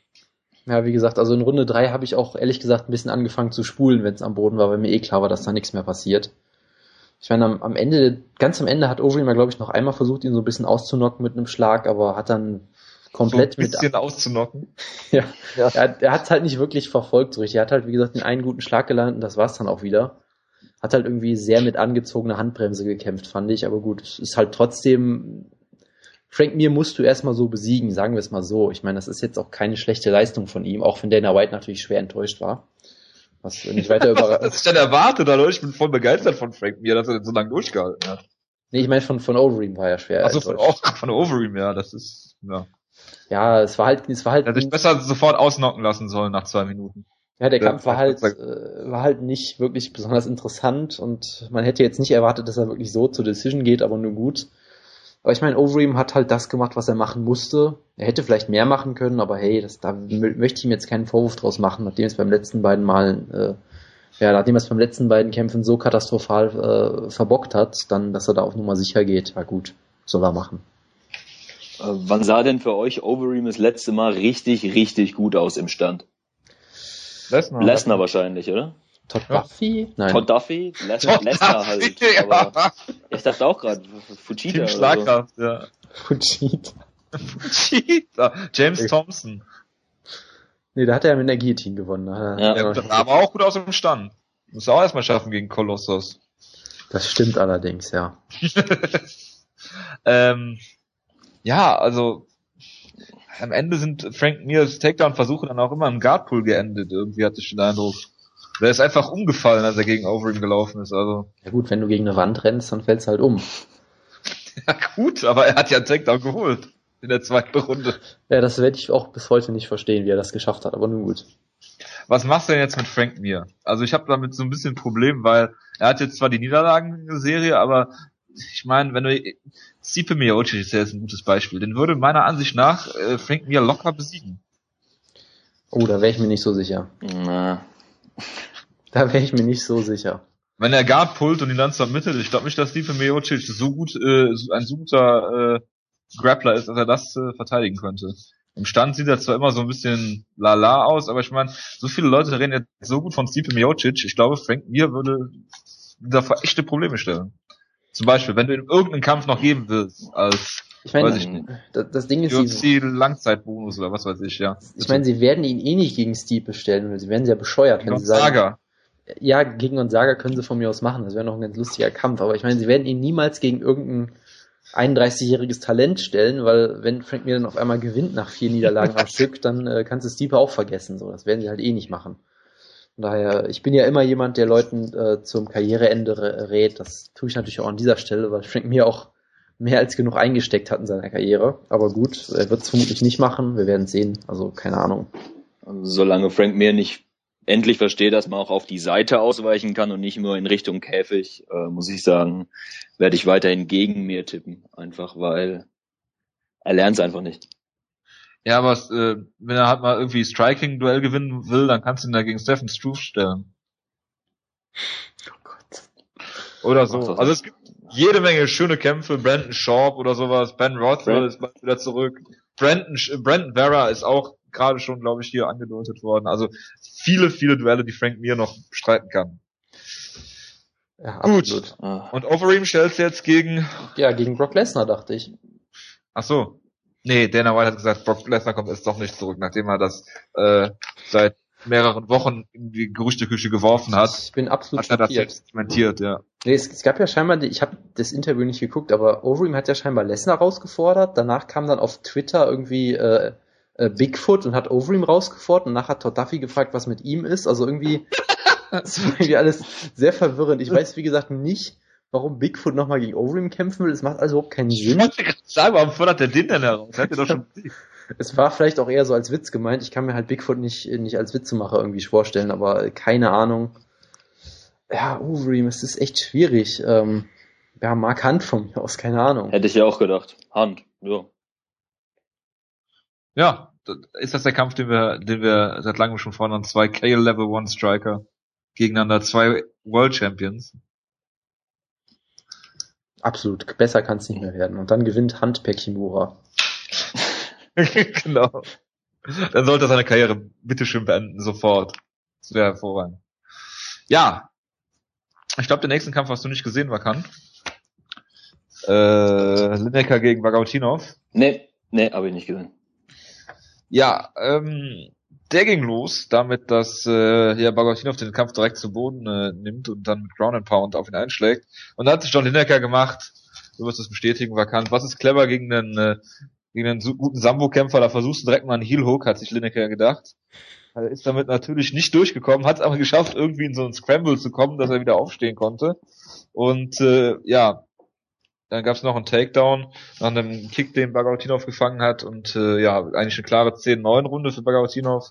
Ja, wie gesagt, also in Runde drei habe ich auch ehrlich gesagt ein bisschen angefangen zu spulen, wenn es am Boden war, weil mir eh klar war, dass da nichts mehr passiert. Ich meine, am, am Ende, ganz am Ende hat Overeem mal, glaube ich, noch einmal versucht, ihn so ein bisschen auszunocken mit einem Schlag, aber hat dann komplett so ein mit bisschen auszunocken. Ja, er, hat- er hat es halt nicht wirklich verfolgt so richtig. Er hat halt, wie gesagt, den einen guten Schlag gelandet und das war's dann auch wieder. Hat halt irgendwie sehr mit angezogener Handbremse gekämpft, fand ich. Aber gut, es ist halt trotzdem. Frank Mir musst du erstmal so besiegen, sagen wir es mal so. Ich meine, das ist jetzt auch keine schlechte Leistung von ihm, auch wenn Dana White natürlich schwer enttäuscht war. Was nicht weiter Was überrascht. ich dann erwartet, oder? Ich bin voll begeistert von Frank Mir, dass er den so lange durchgehalten hat. Nee, ich meine, von, von Overeem war er schwer Also von, auch von Overeem, ja, das ist, ja. Ja, es war halt, es war halt. Er hätte sich besser sofort ausnocken lassen sollen nach zwei Minuten. Ja, der Kampf war halt, äh, war halt nicht wirklich besonders interessant und man hätte jetzt nicht erwartet, dass er wirklich so zur Decision geht, aber nur gut. Aber ich meine, Overeem hat halt das gemacht, was er machen musste. Er hätte vielleicht mehr machen können, aber hey, das, da mö- möchte ich ihm jetzt keinen Vorwurf draus machen, nachdem es beim letzten beiden Malen, äh, ja, nachdem er es beim letzten beiden Kämpfen so katastrophal äh, verbockt hat, dann, dass er da auf Nummer sicher geht. Ja gut, soll er machen. Äh, wann sah denn für euch Overeem das letzte Mal richtig, richtig gut aus im Stand? Lesnar. Lesnar wahrscheinlich, oder? Todd Ja. Duffy? Nein. Todd Duffy? Les Todd Lesnar Duffy, halt. Aber ja. ich dachte auch gerade, Fujita Team oder so. Schlagkraft, ja. Fujita. Cheater. James Thompson. Nee, da hat er ja mit der Guillotine gewonnen. Da Ja. Ja, sah aber auch gut aus im Stand. Muss er auch erstmal schaffen gegen Kolossos. Das stimmt allerdings, ja. ähm, ja, also am Ende sind Frank Mears Takedown-Versuche dann auch immer im Guardpool geendet. Irgendwie hatte ich den Eindruck. Der ist einfach umgefallen, als er gegen Overeem gelaufen ist. Also Ja gut, wenn du gegen eine Wand rennst, dann fällst du halt um. ja gut, aber er hat ja einen Takedown geholt in der zweiten Runde. Ja, das werde ich auch bis heute nicht verstehen, wie er das geschafft hat, aber nun gut. Was machst du denn jetzt mit Frank Mir? Also ich habe damit so ein bisschen ein Problem, weil Er hat jetzt zwar die Niederlagenserie, aber ich meine, wenn du Stipe Miocic ist ja jetzt ein gutes Beispiel, den würde meiner Ansicht nach äh, Frank Mir locker besiegen. Oh, da wäre ich mir nicht so sicher. Na, Da wäre ich mir nicht so sicher. Wenn er Guard pullt und ihn dann submittet, ich glaube nicht, dass Stipe Miocic so gut, äh, so- ein so guter äh, Grappler ist, dass er das äh, verteidigen könnte. Im Stand sieht er zwar immer so ein bisschen lala aus, aber ich meine, so viele Leute reden jetzt so gut von Stipe Miocic, ich glaube, Frank Mir würde da echte Probleme stellen. Zum Beispiel, wenn du ihm irgendeinen Kampf noch geben willst, als Ich meine, Weiß ich nicht. das, das Ding ist, sie, UFC Langzeitbonus oder was weiß ich, ja. ich meine, sie werden ihn eh nicht gegen Steve stellen, weil sie werden sehr bescheuert, wenn sie sagen, Gonzaga. ja, gegen Gonzaga können sie von mir aus machen, das wäre noch ein ganz lustiger Kampf, aber ich meine, sie werden ihn niemals gegen irgendein 31-jähriges Talent stellen, weil wenn Frank Mir dann auf einmal gewinnt nach vier Niederlagen am Stück, dann äh, kannst du Steve auch vergessen, so, das werden sie halt eh nicht machen. Von daher, ich bin ja immer jemand, der Leuten äh, zum Karriereende rät, das tue ich natürlich auch an dieser Stelle, weil Frank Mir auch mehr als genug eingesteckt hat in seiner Karriere, aber gut, er wird es vermutlich nicht machen, wir werden sehen, also keine Ahnung. solange Frank Mir nicht endlich versteht, dass man auch auf die Seite ausweichen kann und nicht nur in Richtung Käfig, äh, muss ich sagen, werde ich weiterhin gegen mir tippen. Einfach weil er lernt es einfach nicht. Ja, aber äh, wenn er halt mal irgendwie Striking-Duell gewinnen will, dann kannst du ihn da gegen Stephen Struve stellen. Oh Gott. Oder so. Also es gibt jede Menge schöne Kämpfe. Brandon Sharp oder sowas. Ben Rothwell Brand- ist bald wieder zurück. Brandon, Brandon Vera ist auch gerade schon, glaube ich, hier angedeutet worden. Also viele, viele Duelle, die Frank Mir noch bestreiten kann. Ja, Gut. absolut. Ah, Und Overeem stellt jetzt gegen, Ja, gegen Brock Lesnar dachte ich. ach so. Nee, Dana White hat gesagt, Brock Lesnar kommt jetzt doch nicht zurück, nachdem er das äh, seit mehreren Wochen in die Gerüchteküche geworfen hat. Ich bin absolut Hat er das jetzt dementiert, ja. Nee, es, es gab ja scheinbar, ich habe das Interview nicht geguckt, aber Overeem hat ja scheinbar Lesnar rausgefordert. Danach kam dann auf Twitter irgendwie äh, äh, Bigfoot und hat Overeem rausgefordert. Und danach hat Todd Duffy gefragt, was mit ihm ist. Also irgendwie, das war irgendwie alles sehr verwirrend. Ich weiß, wie gesagt, nicht, warum Bigfoot nochmal gegen Overeem kämpfen will. Es macht also überhaupt keinen Ich Sinn. wollte gerade sagen, warum fordert der den denn heraus? Hat doch schon. Es war vielleicht auch eher so als Witz gemeint. Ich kann mir halt Bigfoot nicht, nicht als Witzemacher irgendwie vorstellen, aber keine Ahnung. Ja, Overeem, es ist echt schwierig. Ähm, ja, Mark Hunt von mir aus, keine Ahnung. hätte ich ja auch gedacht. Hand, ja. Ja, ist das der Kampf, den wir, den wir seit langem schon fordern? Zwei KO Level One Striker gegeneinander, zwei World Champions. Absolut, besser kann es nicht mehr werden. Und dann gewinnt Hunt per Kimura. genau. Dann sollte er seine Karriere bitteschön beenden, sofort. Das wäre hervorragend. Ja. Ich glaube, den nächsten Kampf hast du nicht gesehen, Vakan. Äh, Lineker gegen Bagautinov. Nee, nee, habe ich nicht gesehen. Ja, ähm, der ging los, damit, dass äh, ja, Bagautinov den Kampf direkt zu Boden äh, nimmt und dann mit Ground and Pound auf ihn einschlägt. Und dann hat sich John Lineker gemacht, du wirst es bestätigen, Vakant. Was ist clever gegen einen, äh, gegen einen guten Sambo-Kämpfer? Da versuchst du direkt mal einen Heel-Hook, hat sich Lineker gedacht. Er ist damit natürlich nicht durchgekommen, hat es aber geschafft, irgendwie in so einen Scramble zu kommen, dass er wieder aufstehen konnte. Und äh, ja, dann gab es noch einen Takedown nach einem Kick, den Bagautinov gefangen hat und äh, ja, eigentlich eine klare 10-9-Runde für Bagautinov.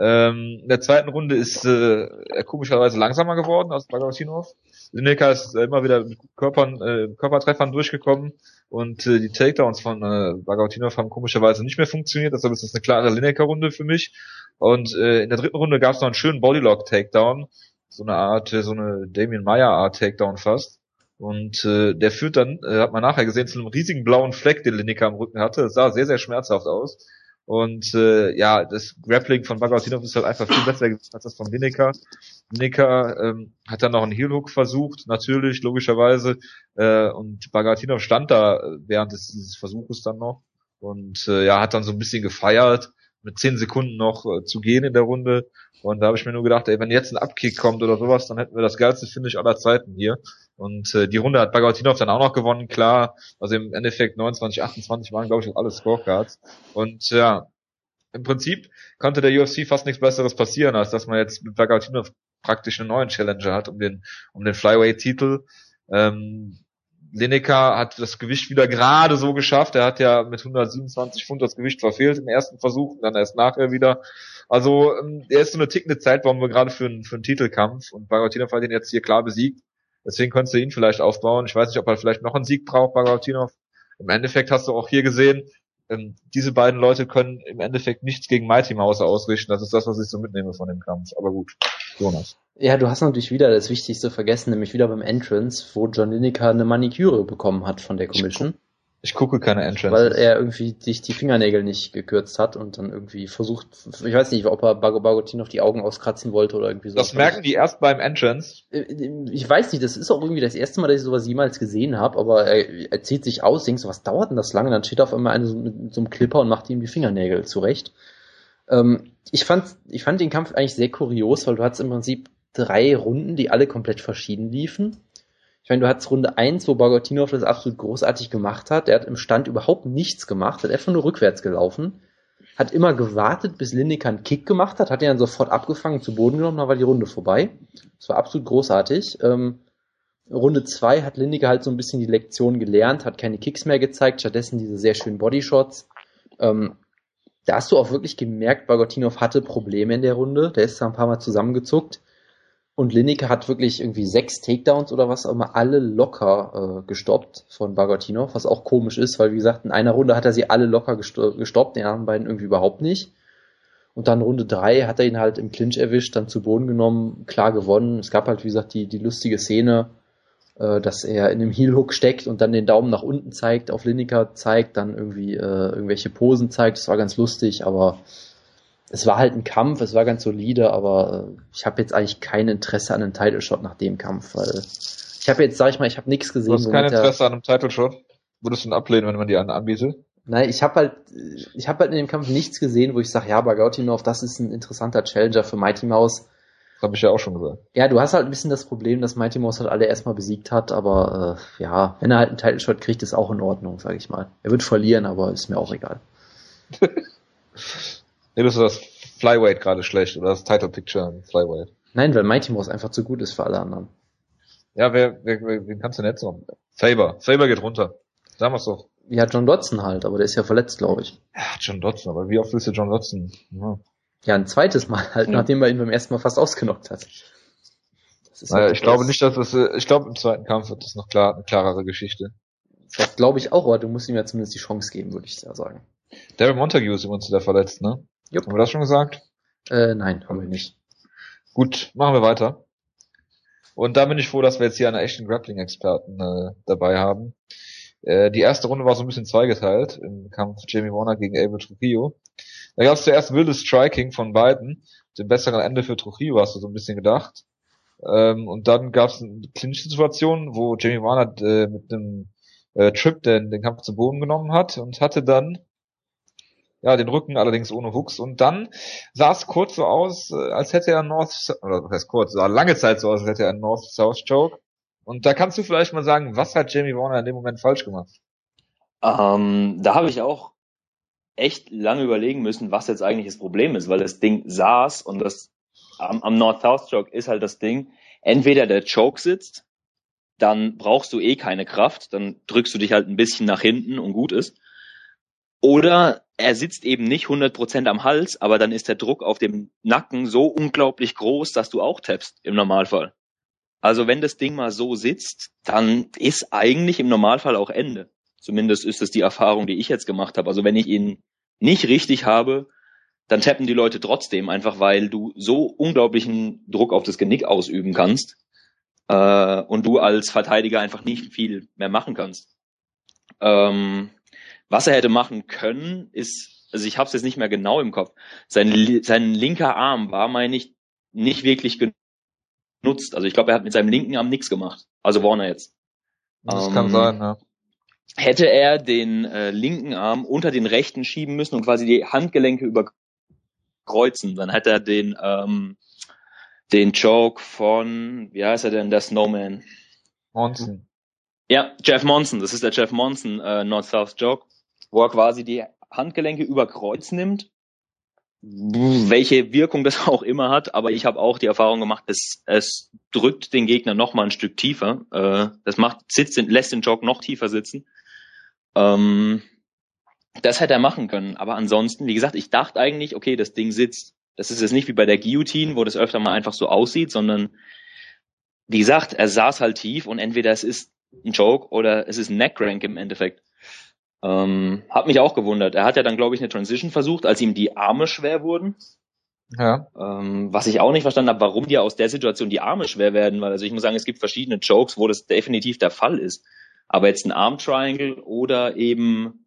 Ähm, in der zweiten Runde ist äh, er komischerweise langsamer geworden als Bagautinov. Lineker ist äh, immer wieder mit Körpern, äh, Körpertreffern durchgekommen und äh, die Takedowns von äh, Bagautinov haben komischerweise nicht mehr funktioniert. Deshalb ist das eine klare Lineker-Runde für mich. Und äh, in der dritten Runde gab es noch einen schönen Bodylock-Takedown, so eine Art, äh, so eine Damien Meyer-Art Takedown fast. Und äh, der führt dann, äh, hat man nachher gesehen, zu einem riesigen blauen Fleck, den Lineker am Rücken hatte. Das sah sehr, sehr schmerzhaft aus. Und äh, ja, das Grappling von Bagautinov ist halt einfach viel besser als das von Lineker. Lineker ähm, hat dann noch einen Heel-Hook versucht, natürlich, logischerweise. Äh, und Bagautinov stand da äh, während des, dieses Versuches dann noch. Und äh, ja, hat dann so ein bisschen gefeiert, mit zehn Sekunden noch äh, zu gehen in der Runde. Und da habe ich mir nur gedacht, ey, wenn jetzt ein Abkick kommt oder sowas, dann hätten wir das geilste Finish aller Zeiten hier. Und äh, die Runde hat Bagautinov dann auch noch gewonnen, klar. Also im Endeffekt 29, 28 waren, glaube ich, alle Scorecards. Und ja, im Prinzip konnte der UFC fast nichts Besseres passieren, als dass man jetzt mit Bagautinov praktisch einen neuen Challenger hat um den, um den Flyweight-Titel. Ähm, Lineker hat das Gewicht wieder gerade so geschafft. Er hat ja mit 127 Pfund das Gewicht verfehlt im ersten Versuch, dann erst nachher wieder. Also ähm, er ist so eine tickende Zeitbombe gerade für, einen für einen Titelkampf und Bagotinov hat ihn jetzt hier klar besiegt. Deswegen könntest du ihn vielleicht aufbauen. Ich weiß nicht, ob er vielleicht noch einen Sieg braucht, Bagotinov. Im Endeffekt hast du auch hier gesehen, ähm, diese beiden Leute können im Endeffekt nichts gegen Mighty Mouse ausrichten. Das ist das, was ich so mitnehme von dem Kampf. Aber gut, Jonas. Ja, du hast natürlich wieder das Wichtigste vergessen, nämlich wieder beim Entrance, wo John Lineker eine Maniküre bekommen hat von der Commission. Ich gucke keine Entrance. Weil er irgendwie sich die Fingernägel nicht gekürzt hat und dann irgendwie versucht, ich weiß nicht, ob er Bago Bagotinov die Augen auskratzen wollte oder irgendwie so. Das merken die erst beim Entrance. Äh, ich weiß nicht, das ist auch irgendwie das erste Mal, dass ich sowas jemals gesehen habe, aber er, er zieht sich aus, denkst so, was dauert denn das lange? Dann steht auf einmal einer so mit so einem Clipper und macht ihm die Fingernägel zurecht. Ähm, ich fand, ich fand den Kampf eigentlich sehr kurios, weil du hattest im Prinzip drei Runden, die alle komplett verschieden liefen. Meine, du hattest Runde 1, wo Bagotinov das absolut großartig gemacht hat. Er hat im Stand überhaupt nichts gemacht, hat einfach nur rückwärts gelaufen, hat immer gewartet, bis Lineker einen Kick gemacht hat, hat ihn dann sofort abgefangen, zu Boden genommen, dann war die Runde vorbei. Das war absolut großartig. Ähm, Runde 2 hat Lineker halt so ein bisschen die Lektion gelernt, hat keine Kicks mehr gezeigt, stattdessen diese sehr schönen Bodyshots. Ähm, da hast du auch wirklich gemerkt, Bagotinov hatte Probleme in der Runde. Der ist da ein paar Mal zusammengezuckt. Und Lineker hat wirklich irgendwie sechs Takedowns oder was auch immer alle locker äh, gestoppt von Bagotinov, was auch komisch ist, weil wie gesagt, in einer Runde hat er sie alle locker gestoppt, den anderen beiden irgendwie überhaupt nicht. Und dann Runde drei hat er ihn halt im Clinch erwischt, dann zu Boden genommen, klar gewonnen. Es gab halt, wie gesagt, die, die lustige Szene, äh, dass er in einem Heel Hook steckt und dann den Daumen nach unten zeigt, auf Lineker zeigt, dann irgendwie äh, irgendwelche Posen zeigt. Das war ganz lustig, aber es war halt ein Kampf, es war ganz solide, aber äh, ich habe jetzt eigentlich kein Interesse an einem Title Shot nach dem Kampf, weil ich habe jetzt, sag ich mal, ich habe nichts gesehen. Du hast kein Interesse an einem Title Shot? Würdest du ihn ablehnen, wenn man dir einen anbietet? Nein, ich habe halt, ich habe halt in dem Kampf nichts gesehen, wo ich sage, ja, Bagautinov, das ist ein interessanter Challenger für Mighty Mouse. Das habe ich ja auch schon gesagt. Ja, du hast halt ein bisschen das Problem, dass Mighty Mouse halt alle erstmal besiegt hat, aber äh, ja, wenn er halt einen Title Shot kriegt, ist auch in Ordnung, sage ich mal. Er wird verlieren, aber ist mir auch egal. Nee, das ist das Flyweight gerade schlecht oder das Title Picture Flyweight. Nein, weil Mighty Mouse einfach zu gut ist für alle anderen. Ja, wer, wer, wer wen kannst du nicht so? Faber. Faber geht runter. Sagen wir's doch. Ja, John Dodson halt, aber der ist ja verletzt, glaube ich. Ja, John Dodson, aber wie oft willst du John Dodson? Ja, ja ein zweites Mal halt, mhm. nachdem er ihn beim ersten Mal fast ausgenockt hat. naja, halt ich glaube nicht, dass das, äh, ich glaube im zweiten Kampf wird das noch klar, eine klarere Geschichte. Das glaube ich auch, aber du musst ihm ja zumindest die Chance geben, würde ich ja sagen. Daryl Montague ist übrigens wieder verletzt, ne? Jupp. Haben wir das schon gesagt? Äh, nein, haben wir nicht. Gut, machen wir weiter. Und da bin ich froh, dass wir jetzt hier einen echten Grappling-Experten äh, dabei haben. Äh, die erste Runde war so ein bisschen zweigeteilt im Kampf Jamie Warner gegen Abel Trujillo. Da gab es zuerst wildes Striking von beiden. Dem besseren Ende für Trujillo hast du so ein bisschen gedacht. Ähm, und dann gab es eine Clinch-Situation, wo Jamie Warner äh, mit einem äh, Trip den, den Kampf zum Boden genommen hat und hatte dann ja, den Rücken allerdings ohne Hooks. Und dann sah es kurz so aus, äh, als hätte er North, oder was heißt kurz, sah lange Zeit so aus, als hätte er einen North-South-Choke. Und da kannst du vielleicht mal sagen, was hat Jamie Warner in dem Moment falsch gemacht? Ähm, da habe ich auch echt lange überlegen müssen, was jetzt eigentlich das Problem ist, weil das Ding saß und das am, am North-South-Choke ist halt das Ding, entweder der Choke sitzt, dann brauchst du eh keine Kraft, dann drückst du dich halt ein bisschen nach hinten und gut ist. Oder er sitzt eben nicht 100% am Hals, aber dann ist der Druck auf dem Nacken so unglaublich groß, dass du auch tappst im Normalfall. Also wenn das Ding mal so sitzt, dann ist eigentlich im Normalfall auch Ende. Zumindest ist es die Erfahrung, die ich jetzt gemacht habe. Also wenn ich ihn nicht richtig habe, dann tappen die Leute trotzdem, einfach weil du so unglaublichen Druck auf das Genick ausüben kannst äh, und du als Verteidiger einfach nicht viel mehr machen kannst. Ähm, was er hätte machen können, ist, also ich habe es jetzt nicht mehr genau im Kopf. Sein, sein linker Arm war, meine ich, nicht wirklich genutzt. Also ich glaube, er hat mit seinem linken Arm nichts gemacht. Also Warner jetzt. Das ähm, kann sein, ja. Hätte er den äh, linken Arm unter den rechten schieben müssen und quasi die Handgelenke überkreuzen, dann hätte er den ähm, den Joke von, wie heißt er denn, der Snowman? Monson. Ja, Jeff Monson, das ist der Jeff Monson äh, North-South Joke wo er quasi die Handgelenke über Kreuz nimmt welche Wirkung das auch immer hat, aber ich habe auch die Erfahrung gemacht, es, es drückt den Gegner noch mal ein Stück tiefer. Äh, das macht, sitzt, lässt den Jog noch tiefer sitzen. Ähm, das hätte er machen können. Aber ansonsten, wie gesagt, ich dachte eigentlich, okay, das Ding sitzt. Das ist jetzt nicht wie bei der Guillotine, wo das öfter mal einfach so aussieht, sondern wie gesagt, er saß halt tief und entweder es ist ein Joke oder es ist ein Neckrank im Endeffekt. Ähm, hat mich auch gewundert. Er hat ja dann, glaube ich, eine Transition versucht, als ihm die Arme schwer wurden. Ja. Ähm, was ich auch nicht verstanden habe, warum dir aus der Situation die Arme schwer werden, weil also ich muss sagen, es gibt verschiedene Jokes, wo das definitiv der Fall ist. Aber jetzt ein Arm Triangle oder eben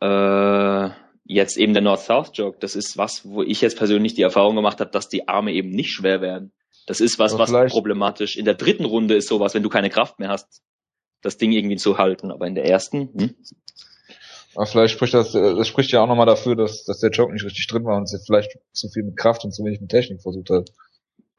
äh, jetzt eben der North-South-Joke, das ist was, wo ich jetzt persönlich die Erfahrung gemacht habe, dass die Arme eben nicht schwer werden. Das ist was, was problematisch. In der dritten Runde ist sowas, wenn du keine Kraft mehr hast, das Ding irgendwie zu halten. Aber in der ersten, hm? Aber vielleicht spricht das, das spricht ja auch nochmal dafür, dass, dass der Joke nicht richtig drin war und sie vielleicht zu viel mit Kraft und zu wenig mit Technik versucht hat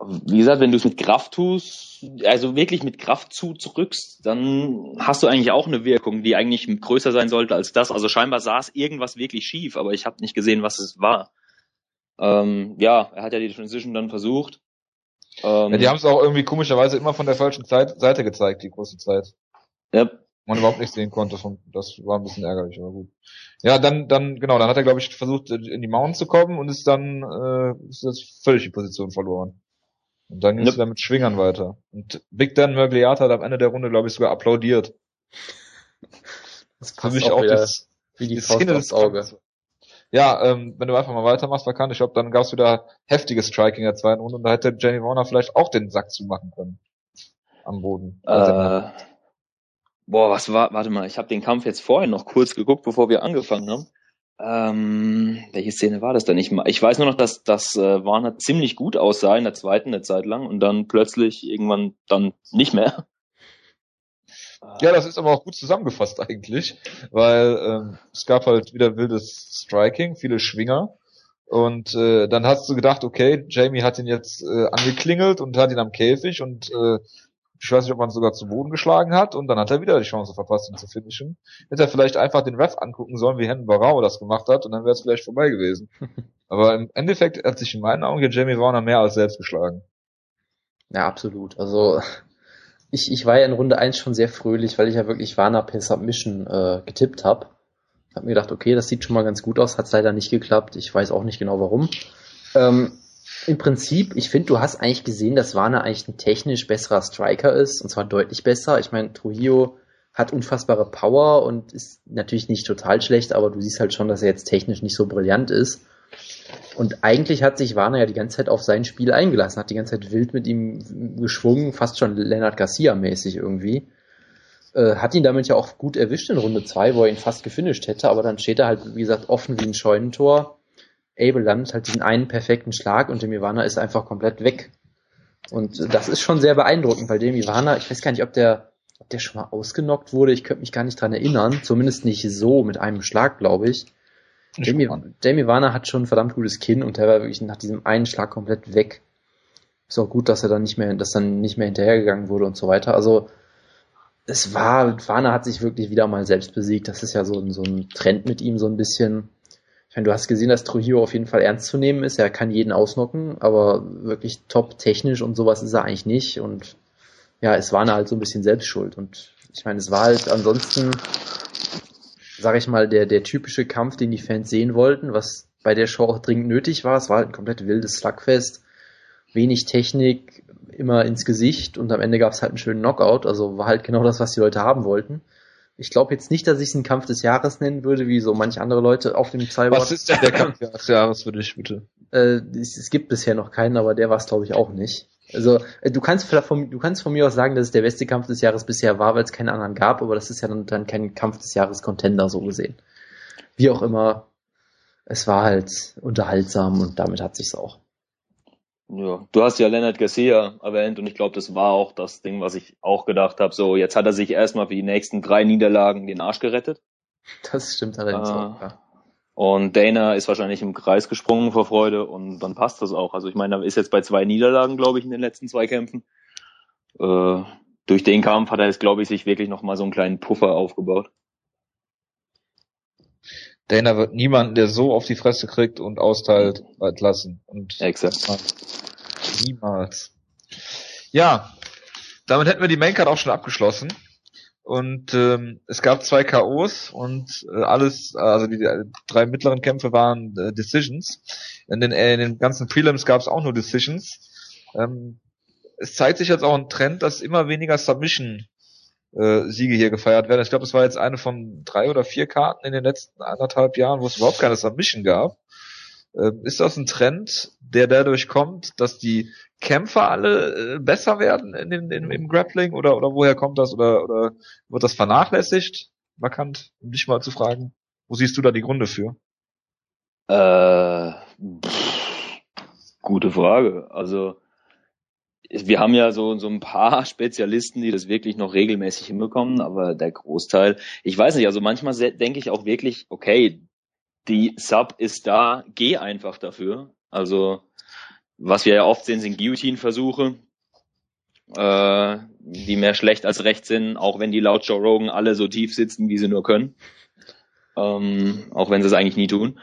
wie gesagt, wenn du es mit Kraft tust, also wirklich mit Kraft zudrückst, dann hast du eigentlich auch eine Wirkung, die eigentlich größer sein sollte als das. Also scheinbar saß irgendwas wirklich schief, aber ich habe nicht gesehen, was es war. Ähm, ja, er hat ja die Transition dann versucht. Ähm, ja, die haben es auch irgendwie komischerweise immer von der falschen Zeit, Seite gezeigt, die große Zeit. Ja. Man überhaupt nicht sehen konnte. Von, das war ein bisschen ärgerlich, aber gut. Ja, dann, dann, genau, dann hat er, glaube ich, versucht, in die Mount zu kommen und ist dann äh, ist das völlig die Position verloren. Und dann ging es wieder mit Schwingern weiter. Und Big Dan Mergliata hat am Ende der Runde, glaube ich, sogar applaudiert. Das passt Für mich auch, auch das, wie die, die Szene des Auge. Ja, ähm, wenn du einfach mal weitermachst, Vakan, ich glaube, dann gab es wieder heftiges Striking in der zweiten Runde und da hätte Jenny Warner vielleicht auch den Sack zumachen können. Am Boden. Äh, boah, was war, warte mal, ich habe den Kampf jetzt vorher noch kurz geguckt, bevor wir angefangen haben. Ähm, welche Szene war das denn? Ich, ich weiß nur noch, dass, dass äh, Warner ziemlich gut aussah in der zweiten eine Zeit lang und dann plötzlich irgendwann dann nicht mehr. Ja, das ist aber auch gut zusammengefasst eigentlich, weil ähm, es gab halt wieder wildes Striking, viele Schwinger und äh, dann hast du gedacht, okay, Jamie hat ihn jetzt äh, angeklingelt und hat ihn am Käfig und äh, ich weiß nicht, ob man sogar zu Boden geschlagen hat und dann hat er wieder die Chance verpasst, ihn zu finishen. Hätte er vielleicht einfach den Ref angucken sollen, wie Henry Barao das gemacht hat und dann wäre es vielleicht vorbei gewesen. Aber im Endeffekt hat sich in meinen Augen hier Jamie Warner mehr als selbst geschlagen. Ja, absolut. Also ich, ich war ja in Runde 1 schon sehr fröhlich, weil ich ja wirklich Warner per Submission äh, getippt habe. Hab mir gedacht, okay, das sieht schon mal ganz gut aus, hat leider nicht geklappt. Ich weiß auch nicht genau warum. Ähm, im Prinzip, ich finde, du hast eigentlich gesehen, dass Warner eigentlich ein technisch besserer Striker ist, und zwar deutlich besser. Ich meine, Trujillo hat unfassbare Power und ist natürlich nicht total schlecht, aber du siehst halt schon, dass er jetzt technisch nicht so brillant ist. Und eigentlich hat sich Warner ja die ganze Zeit auf sein Spiel eingelassen, hat die ganze Zeit wild mit ihm geschwungen, fast schon Leonard Garcia-mäßig irgendwie. Äh, hat ihn damit ja auch gut erwischt in Runde 2, wo er ihn fast gefinisht hätte, aber dann steht er halt, wie gesagt, offen wie ein Scheunentor Abel landet halt diesen einen perfekten Schlag und Demi Warner ist einfach komplett weg. Und das ist schon sehr beeindruckend, weil Demi Warner, ich weiß gar nicht, ob der, ob der schon mal ausgenockt wurde, ich könnte mich gar nicht dran erinnern, zumindest nicht so mit einem Schlag, glaube ich. Demi Warner hat schon ein verdammt gutes Kinn und der war wirklich nach diesem einen Schlag komplett weg. Ist auch gut, dass er dann nicht mehr, dass dann nicht mehr hinterhergegangen wurde und so weiter. Also, es war, Warner hat sich wirklich wieder mal selbst besiegt. Das ist ja so, so ein Trend mit ihm so ein bisschen. Ich meine, du hast gesehen, dass Trujillo auf jeden Fall ernst zu nehmen ist. Er kann jeden ausnocken, aber wirklich top technisch und sowas ist er eigentlich nicht. Und ja, es war halt so ein bisschen Selbstschuld. Und ich meine, es war halt ansonsten, sage ich mal, der, der typische Kampf, den die Fans sehen wollten, was bei der Show auch dringend nötig war. Es war halt ein komplett wildes Slugfest, wenig Technik, immer ins Gesicht und am Ende gab es halt einen schönen Knockout. Also war halt genau das, was die Leute haben wollten. Ich glaube jetzt nicht, dass ich es einen Kampf des Jahres nennen würde, wie so manche andere Leute auf dem Cyborg. Was ist denn der Kampf des Jahres für dich, bitte? Äh, es, es, gibt bisher noch keinen, aber der war es, glaube ich, auch nicht. Also äh, du kannst von, du kannst von mir aus sagen, dass es der beste Kampf des Jahres bisher war, weil es keinen anderen gab, aber das ist ja dann, dann kein Kampf des Jahres Contender so gesehen. Wie auch immer, es war halt unterhaltsam und damit hat sich's auch. Ja, du hast ja Leonard Garcia erwähnt und ich glaube, das war auch das Ding, was ich auch gedacht habe. So, jetzt hat er sich erstmal für die nächsten drei Niederlagen den Arsch gerettet. Das stimmt allerdings äh, auch, ja. Und Dana ist wahrscheinlich im Kreis gesprungen vor Freude und dann passt das auch. Also ich meine, er ist jetzt bei zwei Niederlagen, glaube ich, in den letzten zwei Kämpfen. Äh, durch den Kampf hat er jetzt, glaube ich, sich wirklich nochmal so einen kleinen Puffer aufgebaut. Dana wird niemanden, der so auf die Fresse kriegt und austeilt, entlassen. Und Exakt. Niemals. Ja, damit hätten wir die Maincard auch schon abgeschlossen. Und ähm, es gab zwei KOs und äh, alles, also die, die drei mittleren Kämpfe waren äh, Decisions. In den, äh, in den ganzen Prelims gab es auch nur Decisions. Ähm, es zeigt sich jetzt auch ein Trend, dass immer weniger Submission äh, Siege hier gefeiert werden. Ich glaube, es war jetzt eine von drei oder vier Karten in den letzten anderthalb Jahren, wo es überhaupt keine Submission gab. Ähm, ist das ein Trend, der dadurch kommt, dass die Kämpfer alle äh, besser werden in den, in, im Grappling oder, oder woher kommt das oder, oder wird das vernachlässigt? Markant, um dich mal zu fragen. Wo siehst du da die Gründe für? Äh, pff, gute Frage. Also wir haben ja so, so ein paar Spezialisten, die das wirklich noch regelmäßig hinbekommen, aber der Großteil, ich weiß nicht, also manchmal denke ich auch wirklich, okay, die Sub ist da, geh einfach dafür. Also was wir ja oft sehen, sind Guillotine-Versuche, äh, die mehr schlecht als recht sind, auch wenn die laut Joe Rogan alle so tief sitzen, wie sie nur können. Ähm, auch wenn sie es eigentlich nie tun.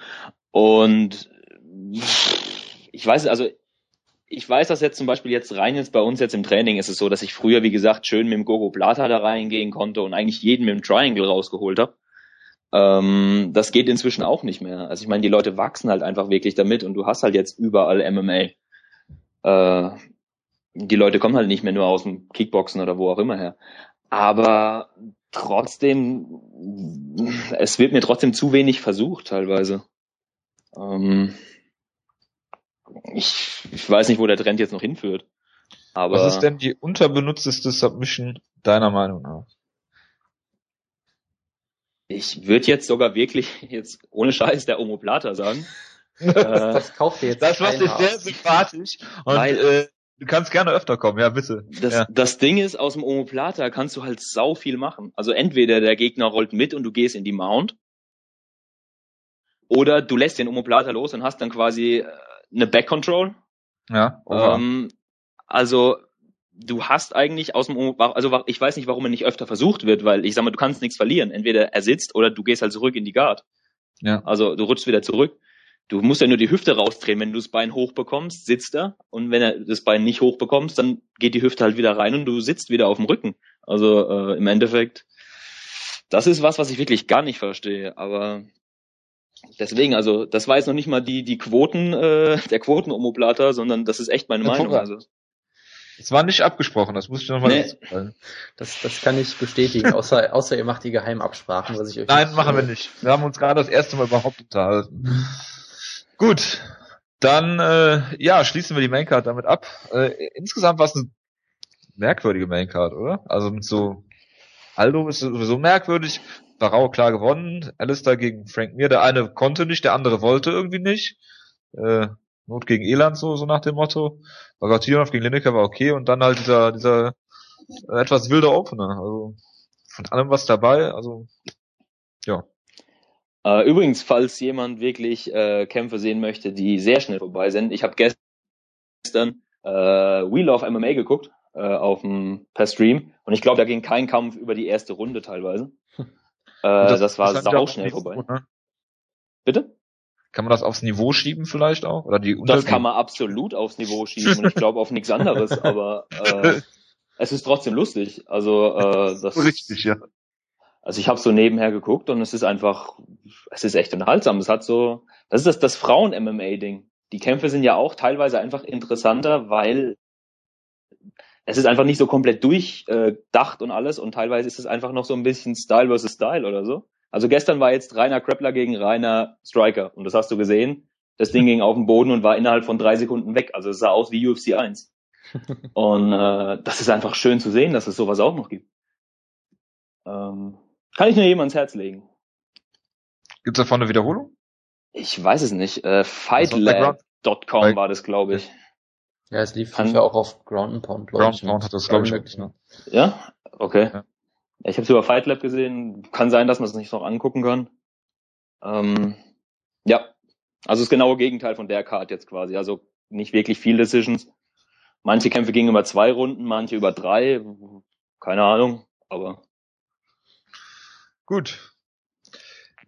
Und ich weiß, also ich weiß, dass jetzt zum Beispiel jetzt rein jetzt bei uns jetzt im Training ist es so, dass ich früher, wie gesagt, schön mit dem Gogo Plata da reingehen konnte und eigentlich jeden mit dem Triangle rausgeholt habe. Ähm, das geht inzwischen auch nicht mehr. Also ich meine, die Leute wachsen halt einfach wirklich damit und du hast halt jetzt überall MMA. Äh, die Leute kommen halt nicht mehr nur aus dem Kickboxen oder wo auch immer her. Aber trotzdem, es wird mir trotzdem zu wenig versucht teilweise. Ähm, ich, ich weiß nicht, wo der Trend jetzt noch hinführt. Aber Was ist denn die unterbenutzteste Submission deiner Meinung nach? Ich würde jetzt sogar wirklich jetzt ohne Scheiß der Omoplata sagen. das, das kauft ihr jetzt. Das macht dich sehr sympathisch. Und Weil- äh, du kannst gerne öfter kommen, ja bitte. Das, ja. das Ding ist, aus dem Omoplata kannst du halt sau viel machen. Also entweder der Gegner rollt mit und du gehst in die Mount. Oder du lässt den Omoplata los und hast dann quasi äh, eine Back Control. ja. Ähm, also du hast eigentlich aus dem also ich weiß nicht, warum er nicht öfter versucht wird, weil ich sag mal, du kannst nichts verlieren. Entweder er sitzt oder du gehst halt zurück in die Guard. ja. Also du rutschst wieder zurück. Du musst ja nur die Hüfte rausdrehen. Wenn du das Bein hochbekommst, sitzt er. Und wenn er das Bein nicht hochbekommst, dann geht die Hüfte halt wieder rein und du sitzt wieder auf dem Rücken. Also äh, im Endeffekt, das ist was, was ich wirklich gar nicht verstehe. Aber deswegen, also das war jetzt noch nicht mal die die Quoten äh, der Quotenomoplata, sondern das ist echt meine Ja, Meinung. Also Es war nicht abgesprochen, das muss ich nochmal Nee. dazu sagen. Das, das kann ich bestätigen, außer, außer ihr macht die Geheimabsprachen, was ich euch Nein, machen wir nicht. Wir haben uns gerade das erste Mal überhaupt unterhalten. Gut, dann äh, ja, schließen wir die Maincard damit ab. Äh, insgesamt war es eine merkwürdige Maincard, oder? Also mit so Aldo ist sowieso merkwürdig. Barau klar gewonnen. Alistair gegen Frank Mir. Der eine konnte nicht, der andere wollte irgendwie nicht. Äh, Not gegen Eland, so, so nach dem Motto. Bagationov gegen Lineker war okay und dann halt dieser, dieser äh, etwas wilder Opener. Also von allem was dabei. Also ja. Äh, übrigens, falls jemand wirklich äh, Kämpfe sehen möchte, die sehr schnell vorbei sind, ich habe gestern äh, Wheel of MMA geguckt äh, auf dem per Stream und ich glaube, da ging kein Kampf über die erste Runde teilweise. Äh, Und das, war ist dann wieder sau aufs schnell Niveau, vorbei. ne? Bitte? Kann man das aufs Niveau schieben vielleicht auch? Oder die Das kann man absolut aufs Niveau schieben und ich glaube auf nichts anderes, aber äh, es ist trotzdem lustig. Also äh, das Richtig, ja. Also ich habe so nebenher geguckt und es ist einfach, es ist echt unterhaltsam. Es hat so, das ist das, das Frauen-MMA-Ding. Die Kämpfe sind ja auch teilweise einfach interessanter, weil es ist einfach nicht so komplett durchdacht und alles und teilweise ist es einfach noch so ein bisschen Style versus Style oder so. Also gestern war jetzt Rainer Krepler gegen Rainer Striker und das hast du gesehen. Das Ding ging auf den Boden und war innerhalb von drei Sekunden weg. Also es sah aus wie UFC 1. Und äh, das ist einfach schön zu sehen, dass es sowas auch noch gibt. Ähm, kann ich nur jedem ans Herz legen. Gibt's davon eine Wiederholung? Ich weiß es nicht. Äh, der Fightlab.com war das, glaube ich. Ja, es lief ja auch auf Ground and Pound, glaub Ground ich, mit hat das, glaub ich, auch, möglichen. Ja? Okay. Ja. Ich habe es über Fightlab gesehen. Kann sein, dass man es nicht noch angucken kann. Ähm, ja. Also das genaue Gegenteil von der Card jetzt quasi. Also nicht wirklich viel Decisions. Manche Kämpfe gingen über zwei Runden, manche über drei. Keine Ahnung. Aber Gut.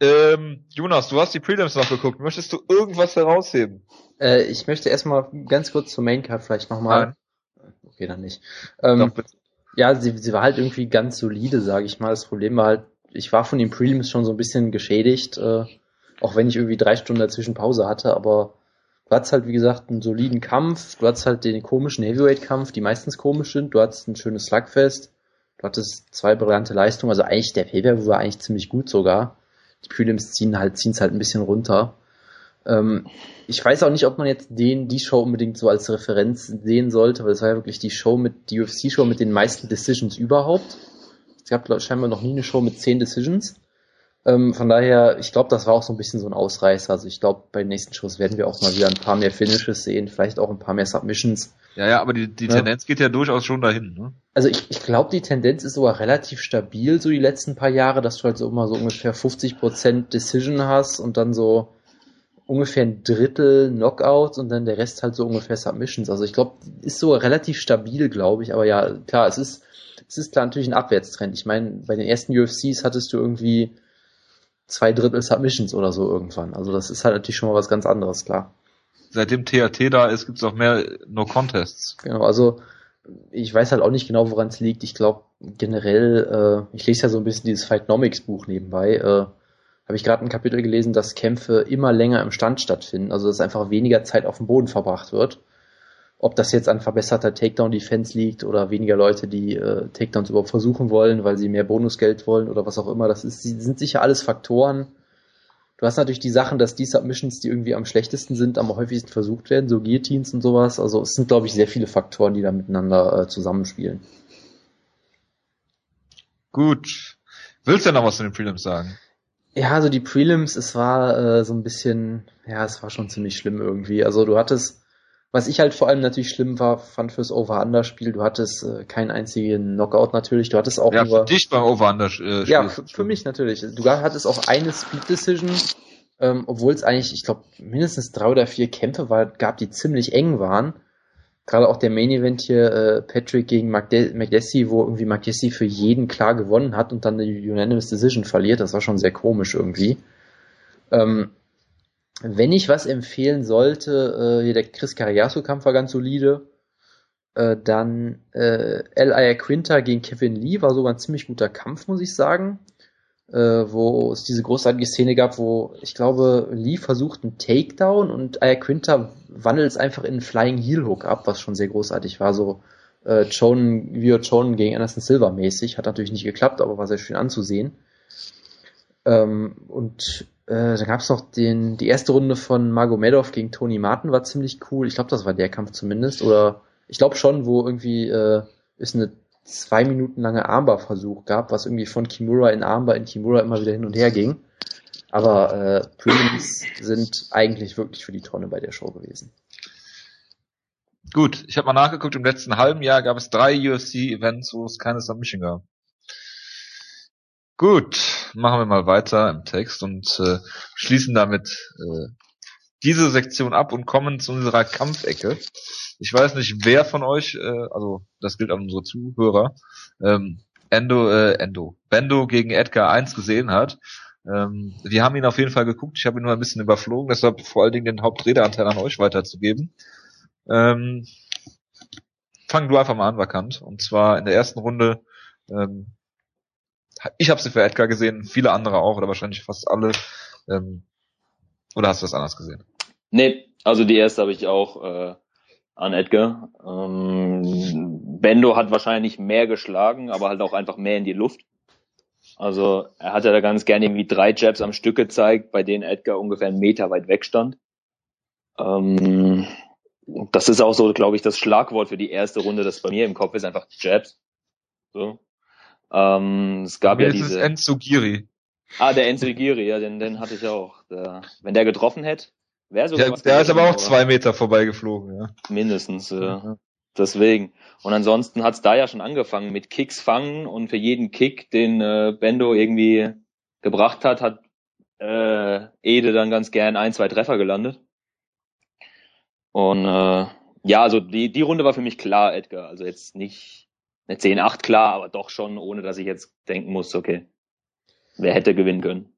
Ähm, Jonas, du hast die Prelims noch geguckt. Möchtest du irgendwas herausheben? Äh, ich möchte erstmal ganz kurz zur Maincard vielleicht nochmal. Okay, dann nicht. Ähm, Doch, ja, sie, sie war halt irgendwie ganz solide, sage ich mal. Das Problem war halt, ich war von den Prelims schon so ein bisschen geschädigt, äh, auch wenn ich irgendwie drei Stunden dazwischen Pause hatte, aber du hattest halt, wie gesagt, einen soliden Kampf, du hattest halt den komischen Heavyweight-Kampf, die meistens komisch sind, du hattest ein schönes Slugfest, du hattest zwei brillante Leistungen, also eigentlich der pay war eigentlich ziemlich gut sogar. Die Prelims ziehen halt, ziehen's halt ein bisschen runter. Ähm, ich weiß auch nicht, ob man jetzt den, die Show unbedingt so als Referenz sehen sollte, weil es war ja wirklich die Show mit, die UFC-Show mit den meisten Decisions überhaupt. Es gab scheinbar noch nie eine Show mit zehn Decisions. Ähm, von daher, ich glaube, das war auch so ein bisschen so ein Ausreißer. Also ich glaube, bei den nächsten Shows werden wir auch mal wieder ein paar mehr Finishes sehen, vielleicht auch ein paar mehr Submissions. Ja, ja, aber die, die Ja. Tendenz geht ja durchaus schon dahin. Ne? Also ich, ich glaube, die Tendenz ist sogar relativ stabil, so die letzten paar Jahre, dass du halt so immer so ungefähr 50% Decision hast und dann so ungefähr ein Drittel Knockouts und dann der Rest halt so ungefähr Submissions. Also ich glaube, ist so relativ stabil, glaube ich. Aber ja, klar, es ist, es ist klar natürlich ein Abwärtstrend. Ich meine, bei den ersten UFCs hattest du irgendwie zwei Drittel Submissions oder so irgendwann. Also das ist halt natürlich schon mal was ganz anderes, klar. Seitdem THT da ist, gibt's auch mehr No-Contests. Genau, also ich weiß halt auch nicht genau, woran es liegt. Ich glaube generell, äh, ich lese ja so ein bisschen dieses Fightnomics Buch nebenbei, äh, habe ich gerade ein Kapitel gelesen, dass Kämpfe immer länger im Stand stattfinden, also dass einfach weniger Zeit auf dem Boden verbracht wird. Ob das jetzt an verbesserter Takedown-Defense liegt oder weniger Leute, die äh, Takedowns überhaupt versuchen wollen, weil sie mehr Bonusgeld wollen oder was auch immer, das ist, sind sicher alles Faktoren. Du hast natürlich die Sachen, dass die Submissions, die irgendwie am schlechtesten sind, am häufigsten versucht werden, so Guillotines und sowas. Also es sind, glaube ich, sehr viele Faktoren, die da miteinander äh, zusammenspielen. Gut. Willst du denn noch was zu den Prelims sagen? Ja, also die Prelims, es war äh, so ein bisschen, ja, es war schon ziemlich schlimm irgendwie. Also du hattest, was ich halt vor allem natürlich schlimm war, fand fürs Over-Under-Spiel, du hattest äh, keinen einzigen Knockout natürlich, du hattest auch Ja, nur... für dich beim Over-Under äh, Ja, für, für mich natürlich. Du hattest auch eine Speed Decision, ähm, obwohl es eigentlich, ich glaube, mindestens drei oder vier Kämpfe war, gab, die ziemlich eng waren. Gerade auch der Main Event hier, äh, Patrick gegen McDessie, wo irgendwie McDessie für jeden klar gewonnen hat und dann eine Unanimous Decision verliert. Das war schon sehr komisch irgendwie. Ähm, wenn ich was empfehlen sollte, äh, hier der Chris Carriasso-Kampf war ganz solide. Äh, dann äh, L.I. Quinter gegen Kevin Lee war sogar ein ziemlich guter Kampf, muss ich sagen. Äh, wo es diese großartige Szene gab, wo ich glaube, Lee versucht einen Takedown und Aya Quinter wandelt es einfach in einen Flying Heel Hook ab, was schon sehr großartig war. So äh, Chonen, wie Chonen gegen Anderson Silver mäßig. Hat natürlich nicht geklappt, aber war sehr schön anzusehen. Ähm, und äh, dann gab es noch den, die erste Runde von Magomedov gegen Tony Martin war ziemlich cool. Ich glaube, das war der Kampf zumindest. Oder ich glaube schon, wo irgendwie äh, ist eine zwei Minuten lange Armbar-Versuch gab, was irgendwie von Kimura in Armbar in Kimura immer wieder hin und her ging. Aber äh, Prelims sind eigentlich wirklich für die Tonne bei der Show gewesen. Gut, ich habe mal nachgeguckt, im letzten halben Jahr gab es drei UFC-Events, wo es keine Submission gab. Gut, machen wir mal weiter im Text und äh, schließen damit äh, diese Sektion ab und kommen zu unserer Kampfecke. Ich weiß nicht, wer von euch, äh, also das gilt an unsere Zuhörer, ähm, Endo, äh, Endo, Bendo gegen Edgar 1 gesehen hat. Ähm, wir haben ihn auf jeden Fall geguckt, ich habe ihn nur ein bisschen überflogen, deshalb vor allen Dingen den Hauptredeanteil an euch weiterzugeben. Ähm, fang du einfach mal an, Vakant. Und zwar in der ersten Runde, ähm, ich habe sie für Edgar gesehen, viele andere auch, oder wahrscheinlich fast alle. Ähm, oder hast du das anders gesehen? Nee, also die erste habe ich auch äh, an Edgar. Ähm, Bendo hat wahrscheinlich mehr geschlagen, aber halt auch einfach mehr in die Luft. Also er hat ja da ganz gerne irgendwie drei Jabs am Stück gezeigt, bei denen Edgar ungefähr einen Meter weit weg stand. Ähm, das ist auch so, glaube ich, das Schlagwort für die erste Runde, das bei mir im Kopf ist, einfach Jabs. So. Ähm, es gab ja diese. Enzugiri. Ah, der Enzel Giri, ja, den, den hatte ich auch. Der, wenn der getroffen hätte, wäre sogar Der, der ist aber auch zwei Meter vorbeigeflogen, ja. Mindestens, äh, deswegen. Und ansonsten hat's da ja schon angefangen mit Kicks fangen und für jeden Kick, den äh, Bendo irgendwie gebracht hat, hat äh, Ede dann ganz gern ein, zwei Treffer gelandet. Und äh, ja, also die, die Runde war für mich klar, Edgar. Also jetzt nicht eine 10-8 klar, aber doch schon, ohne dass ich jetzt denken muss, okay, wer hätte gewinnen können.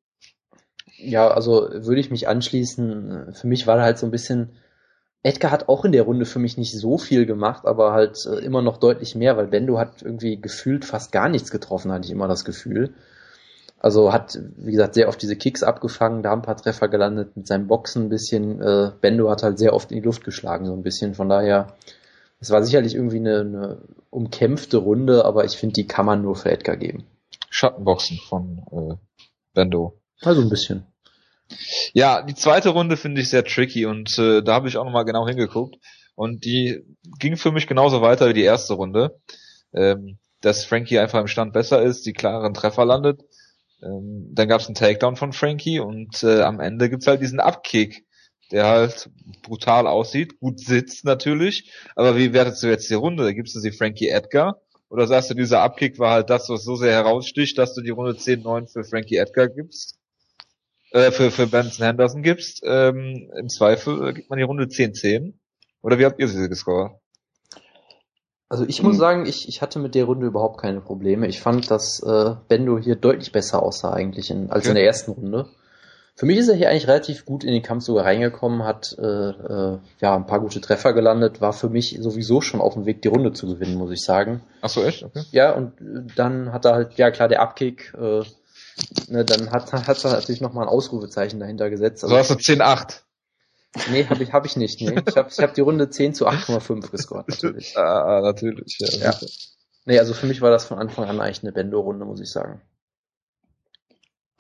Ja, also würde ich mich anschließen. Für mich war halt so ein bisschen, Edgar hat auch in der Runde für mich nicht so viel gemacht, aber halt äh, immer noch deutlich mehr, weil Bendo hat irgendwie gefühlt fast gar nichts getroffen, hatte ich immer das Gefühl. Also hat, wie gesagt, sehr oft diese Kicks abgefangen, da ein paar Treffer gelandet, mit seinem Boxen ein bisschen. Äh, Bendo hat halt sehr oft in die Luft geschlagen, so ein bisschen. Von daher, es war sicherlich irgendwie eine, eine umkämpfte Runde, aber ich finde, die kann man nur für Edgar geben. Schattenboxen von äh, Bendo. Also ein bisschen. Ja, die zweite Runde finde ich sehr tricky und äh, da habe ich auch nochmal genau hingeguckt. Und die ging für mich genauso weiter wie die erste Runde. Ähm, dass Frankie einfach im Stand besser ist, die klaren Treffer landet ähm, dann gab es einen Takedown von Frankie und äh, am Ende gibt's halt diesen Abkick, der halt brutal aussieht, gut sitzt natürlich. Aber wie wertest du jetzt die Runde? Da gibst du sie Frankie Edgar oder sagst du, dieser Abkick war halt das, was so sehr heraussticht, dass du die Runde 10-9 für Frankie Edgar gibst? Äh, für, für Benson Henderson gibst. Ähm, Im Zweifel äh, gibt man die Runde 10-10. Oder wie habt ihr sie gescored? Also ich muss mhm. sagen, ich, ich hatte mit der Runde überhaupt keine Probleme. Ich fand, dass äh, Bendo hier deutlich besser aussah eigentlich in, als okay. in der ersten Runde. Für mich ist er hier eigentlich relativ gut in den Kampf sogar reingekommen, hat äh, äh, ja ein paar gute Treffer gelandet, war für mich sowieso schon auf dem Weg, die Runde zu gewinnen, muss ich sagen. Ach so, echt? Okay. Ja, und dann hat er halt, ja klar, der Abkick, äh, ne, dann hat, hat er natürlich nochmal ein Ausrufezeichen dahinter gesetzt. Also, so hast du 10-8. Nee, habe ich, hab ich nicht. Nee. Ich habe ich hab die Runde 10 zu 8,5 gescored, natürlich. ah, natürlich, ja. ja. Nee, also für mich war das von Anfang an eigentlich eine Bendo-Runde, muss ich sagen.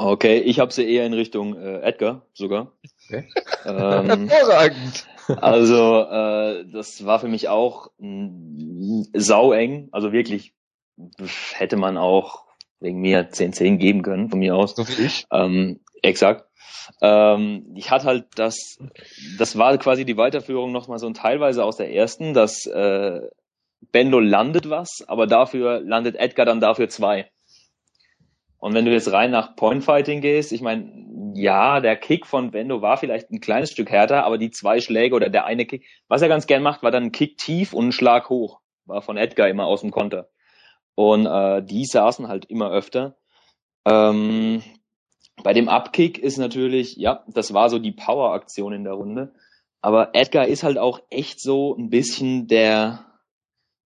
Okay, ich habe sie eher in Richtung äh, Edgar sogar. Okay. Ähm, Hervorragend. Also äh, das war für mich auch sau eng. Also wirklich hätte man auch wegen mir 10-10 geben können, von mir aus. So wie ich. Ähm, exakt. Ähm, ich hatte halt das, das war quasi die Weiterführung nochmal so ein teilweise aus der ersten, dass äh, Bendo landet was, aber dafür landet Edgar dann dafür zwei. Und wenn du jetzt rein nach Pointfighting gehst, ich meine, ja, der Kick von Bendo war vielleicht ein kleines Stück härter, aber die zwei Schläge oder der eine Kick, was er ganz gern macht, war dann ein Kick tief und ein Schlag hoch. War von Edgar immer aus dem Konter. Und äh, die saßen halt immer öfter. Ähm, bei dem Upkick ist natürlich, ja, das war so die Power-Aktion in der Runde. Aber Edgar ist halt auch echt so ein bisschen der,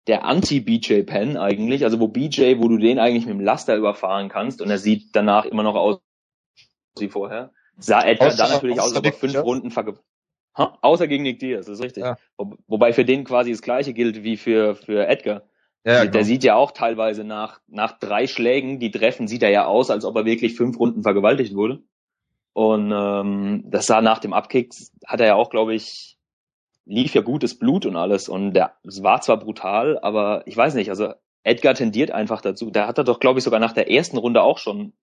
der Anti-BJ Penn eigentlich. Also wo BJ, wo du den eigentlich mit dem Laster überfahren kannst und er sieht danach immer noch aus wie vorher, sah Edgar außer, dann natürlich aus, als fünf Runden verge ha? Außer gegen Nick Diaz, das ist richtig. Ja. Wo, wobei für den quasi das gleiche gilt wie für, für Edgar. Ja, der, genau. sieht ja auch teilweise nach, nach drei Schlägen, die treffen, sieht er ja aus, als ob er wirklich fünf Runden vergewaltigt wurde. Und ähm, das sah nach dem Abkick, hat er ja auch, glaube ich, lief ja gutes Blut und alles. Und der, es war zwar brutal, aber ich weiß nicht, also Edgar tendiert einfach dazu. Da hat er doch, glaube ich, sogar nach der ersten Runde auch schon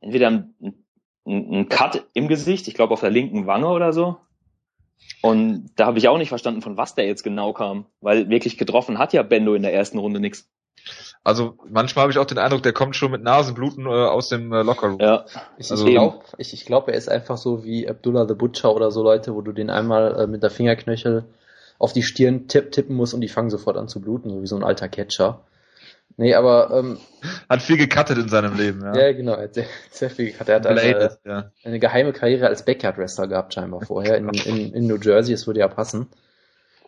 entweder einen, einen Cut im Gesicht, ich glaube auf der linken Wange oder so. Und da habe ich auch nicht verstanden, von was der jetzt genau kam, weil wirklich getroffen hat ja Bendo in der ersten Runde nichts. Also manchmal habe ich auch den Eindruck, der kommt schon mit Nasenbluten äh, aus dem äh, Lockerroom. Ja. Ich, also, ich glaube, ich, ich glaub, er ist einfach so wie Abdullah the Butcher oder so Leute, wo du den einmal äh, mit der Fingerknöchel auf die Stirn tipp, tippen musst und die fangen sofort an zu bluten, so wie so ein alter Catcher. Nee, aber ähm, hat viel gecuttet in seinem Leben, ja. Ja, genau, er hat sehr, sehr viel gecuttet. Er hat eine, ja. eine geheime Karriere als Backyard-Wrestler gehabt, scheinbar vorher in, in, in New Jersey, es würde ja passen.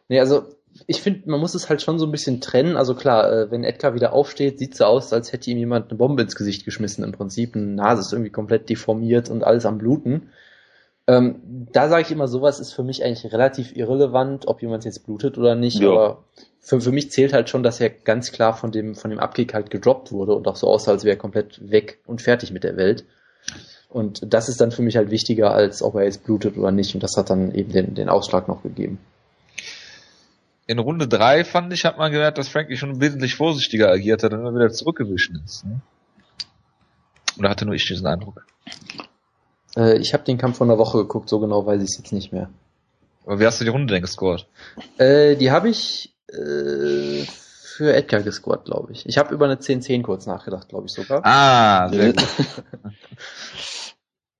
Nee, also ich finde, man muss es halt schon so ein bisschen trennen. Also klar, äh, wenn Edgar wieder aufsteht, sieht so aus, als hätte ihm jemand eine Bombe ins Gesicht geschmissen im Prinzip. Eine Nase ist irgendwie komplett deformiert und alles am Bluten. Ähm, da sage ich immer, sowas ist für mich eigentlich relativ irrelevant, ob jemand jetzt blutet oder nicht. Ja. Aber für, für mich zählt halt schon, dass er ganz klar von dem, von dem Abkick halt gedroppt wurde und auch so aussah, als wäre er komplett weg und fertig mit der Welt. Und das ist dann für mich halt wichtiger, als ob er jetzt blutet oder nicht. Und das hat dann eben den, den Ausschlag noch gegeben. In Runde drei fand ich, hat man gemerkt, dass Frankie schon wesentlich vorsichtiger agiert hat und immer wieder zurückgewischt ist. Ne? Oder hatte nur ich diesen Eindruck? Äh, ich habe den Kampf von der Woche geguckt, so genau weiß ich es jetzt nicht mehr. Aber wie hast du die Runde denn gescored? Äh, die habe ich äh, für Edgar gescored, glaube ich. Ich habe über eine 10-10 kurz nachgedacht, glaube ich sogar. Ah, sehr gut.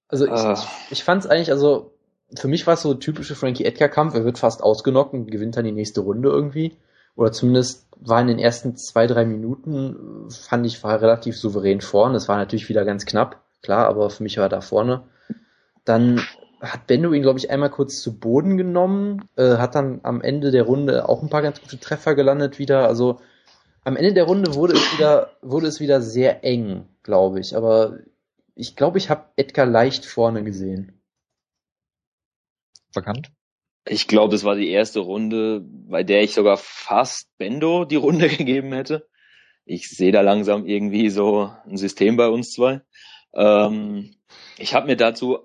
also ich, ah. ich, ich fand es eigentlich, also für mich war es so typische Frankie Edgar-Kampf. Er wird fast ausgenockt und gewinnt dann die nächste Runde irgendwie. Oder zumindest war in den ersten zwei, drei Minuten, fand ich, war relativ souverän vorne. Es war natürlich wieder ganz knapp, klar, aber für mich war er da vorne. Dann hat Bendo ihn, glaube ich, einmal kurz zu Boden genommen, äh, hat dann am Ende der Runde auch ein paar ganz gute Treffer gelandet wieder. Also am Ende der Runde wurde es wieder, wurde es wieder sehr eng, glaube ich. Aber ich glaube, ich habe Edgar leicht vorne gesehen. Verkannt? Ich glaube, das war die erste Runde, bei der ich sogar fast Bendo die Runde gegeben hätte. Ich sehe da langsam irgendwie so ein System bei uns zwei. Ähm, ich habe mir dazu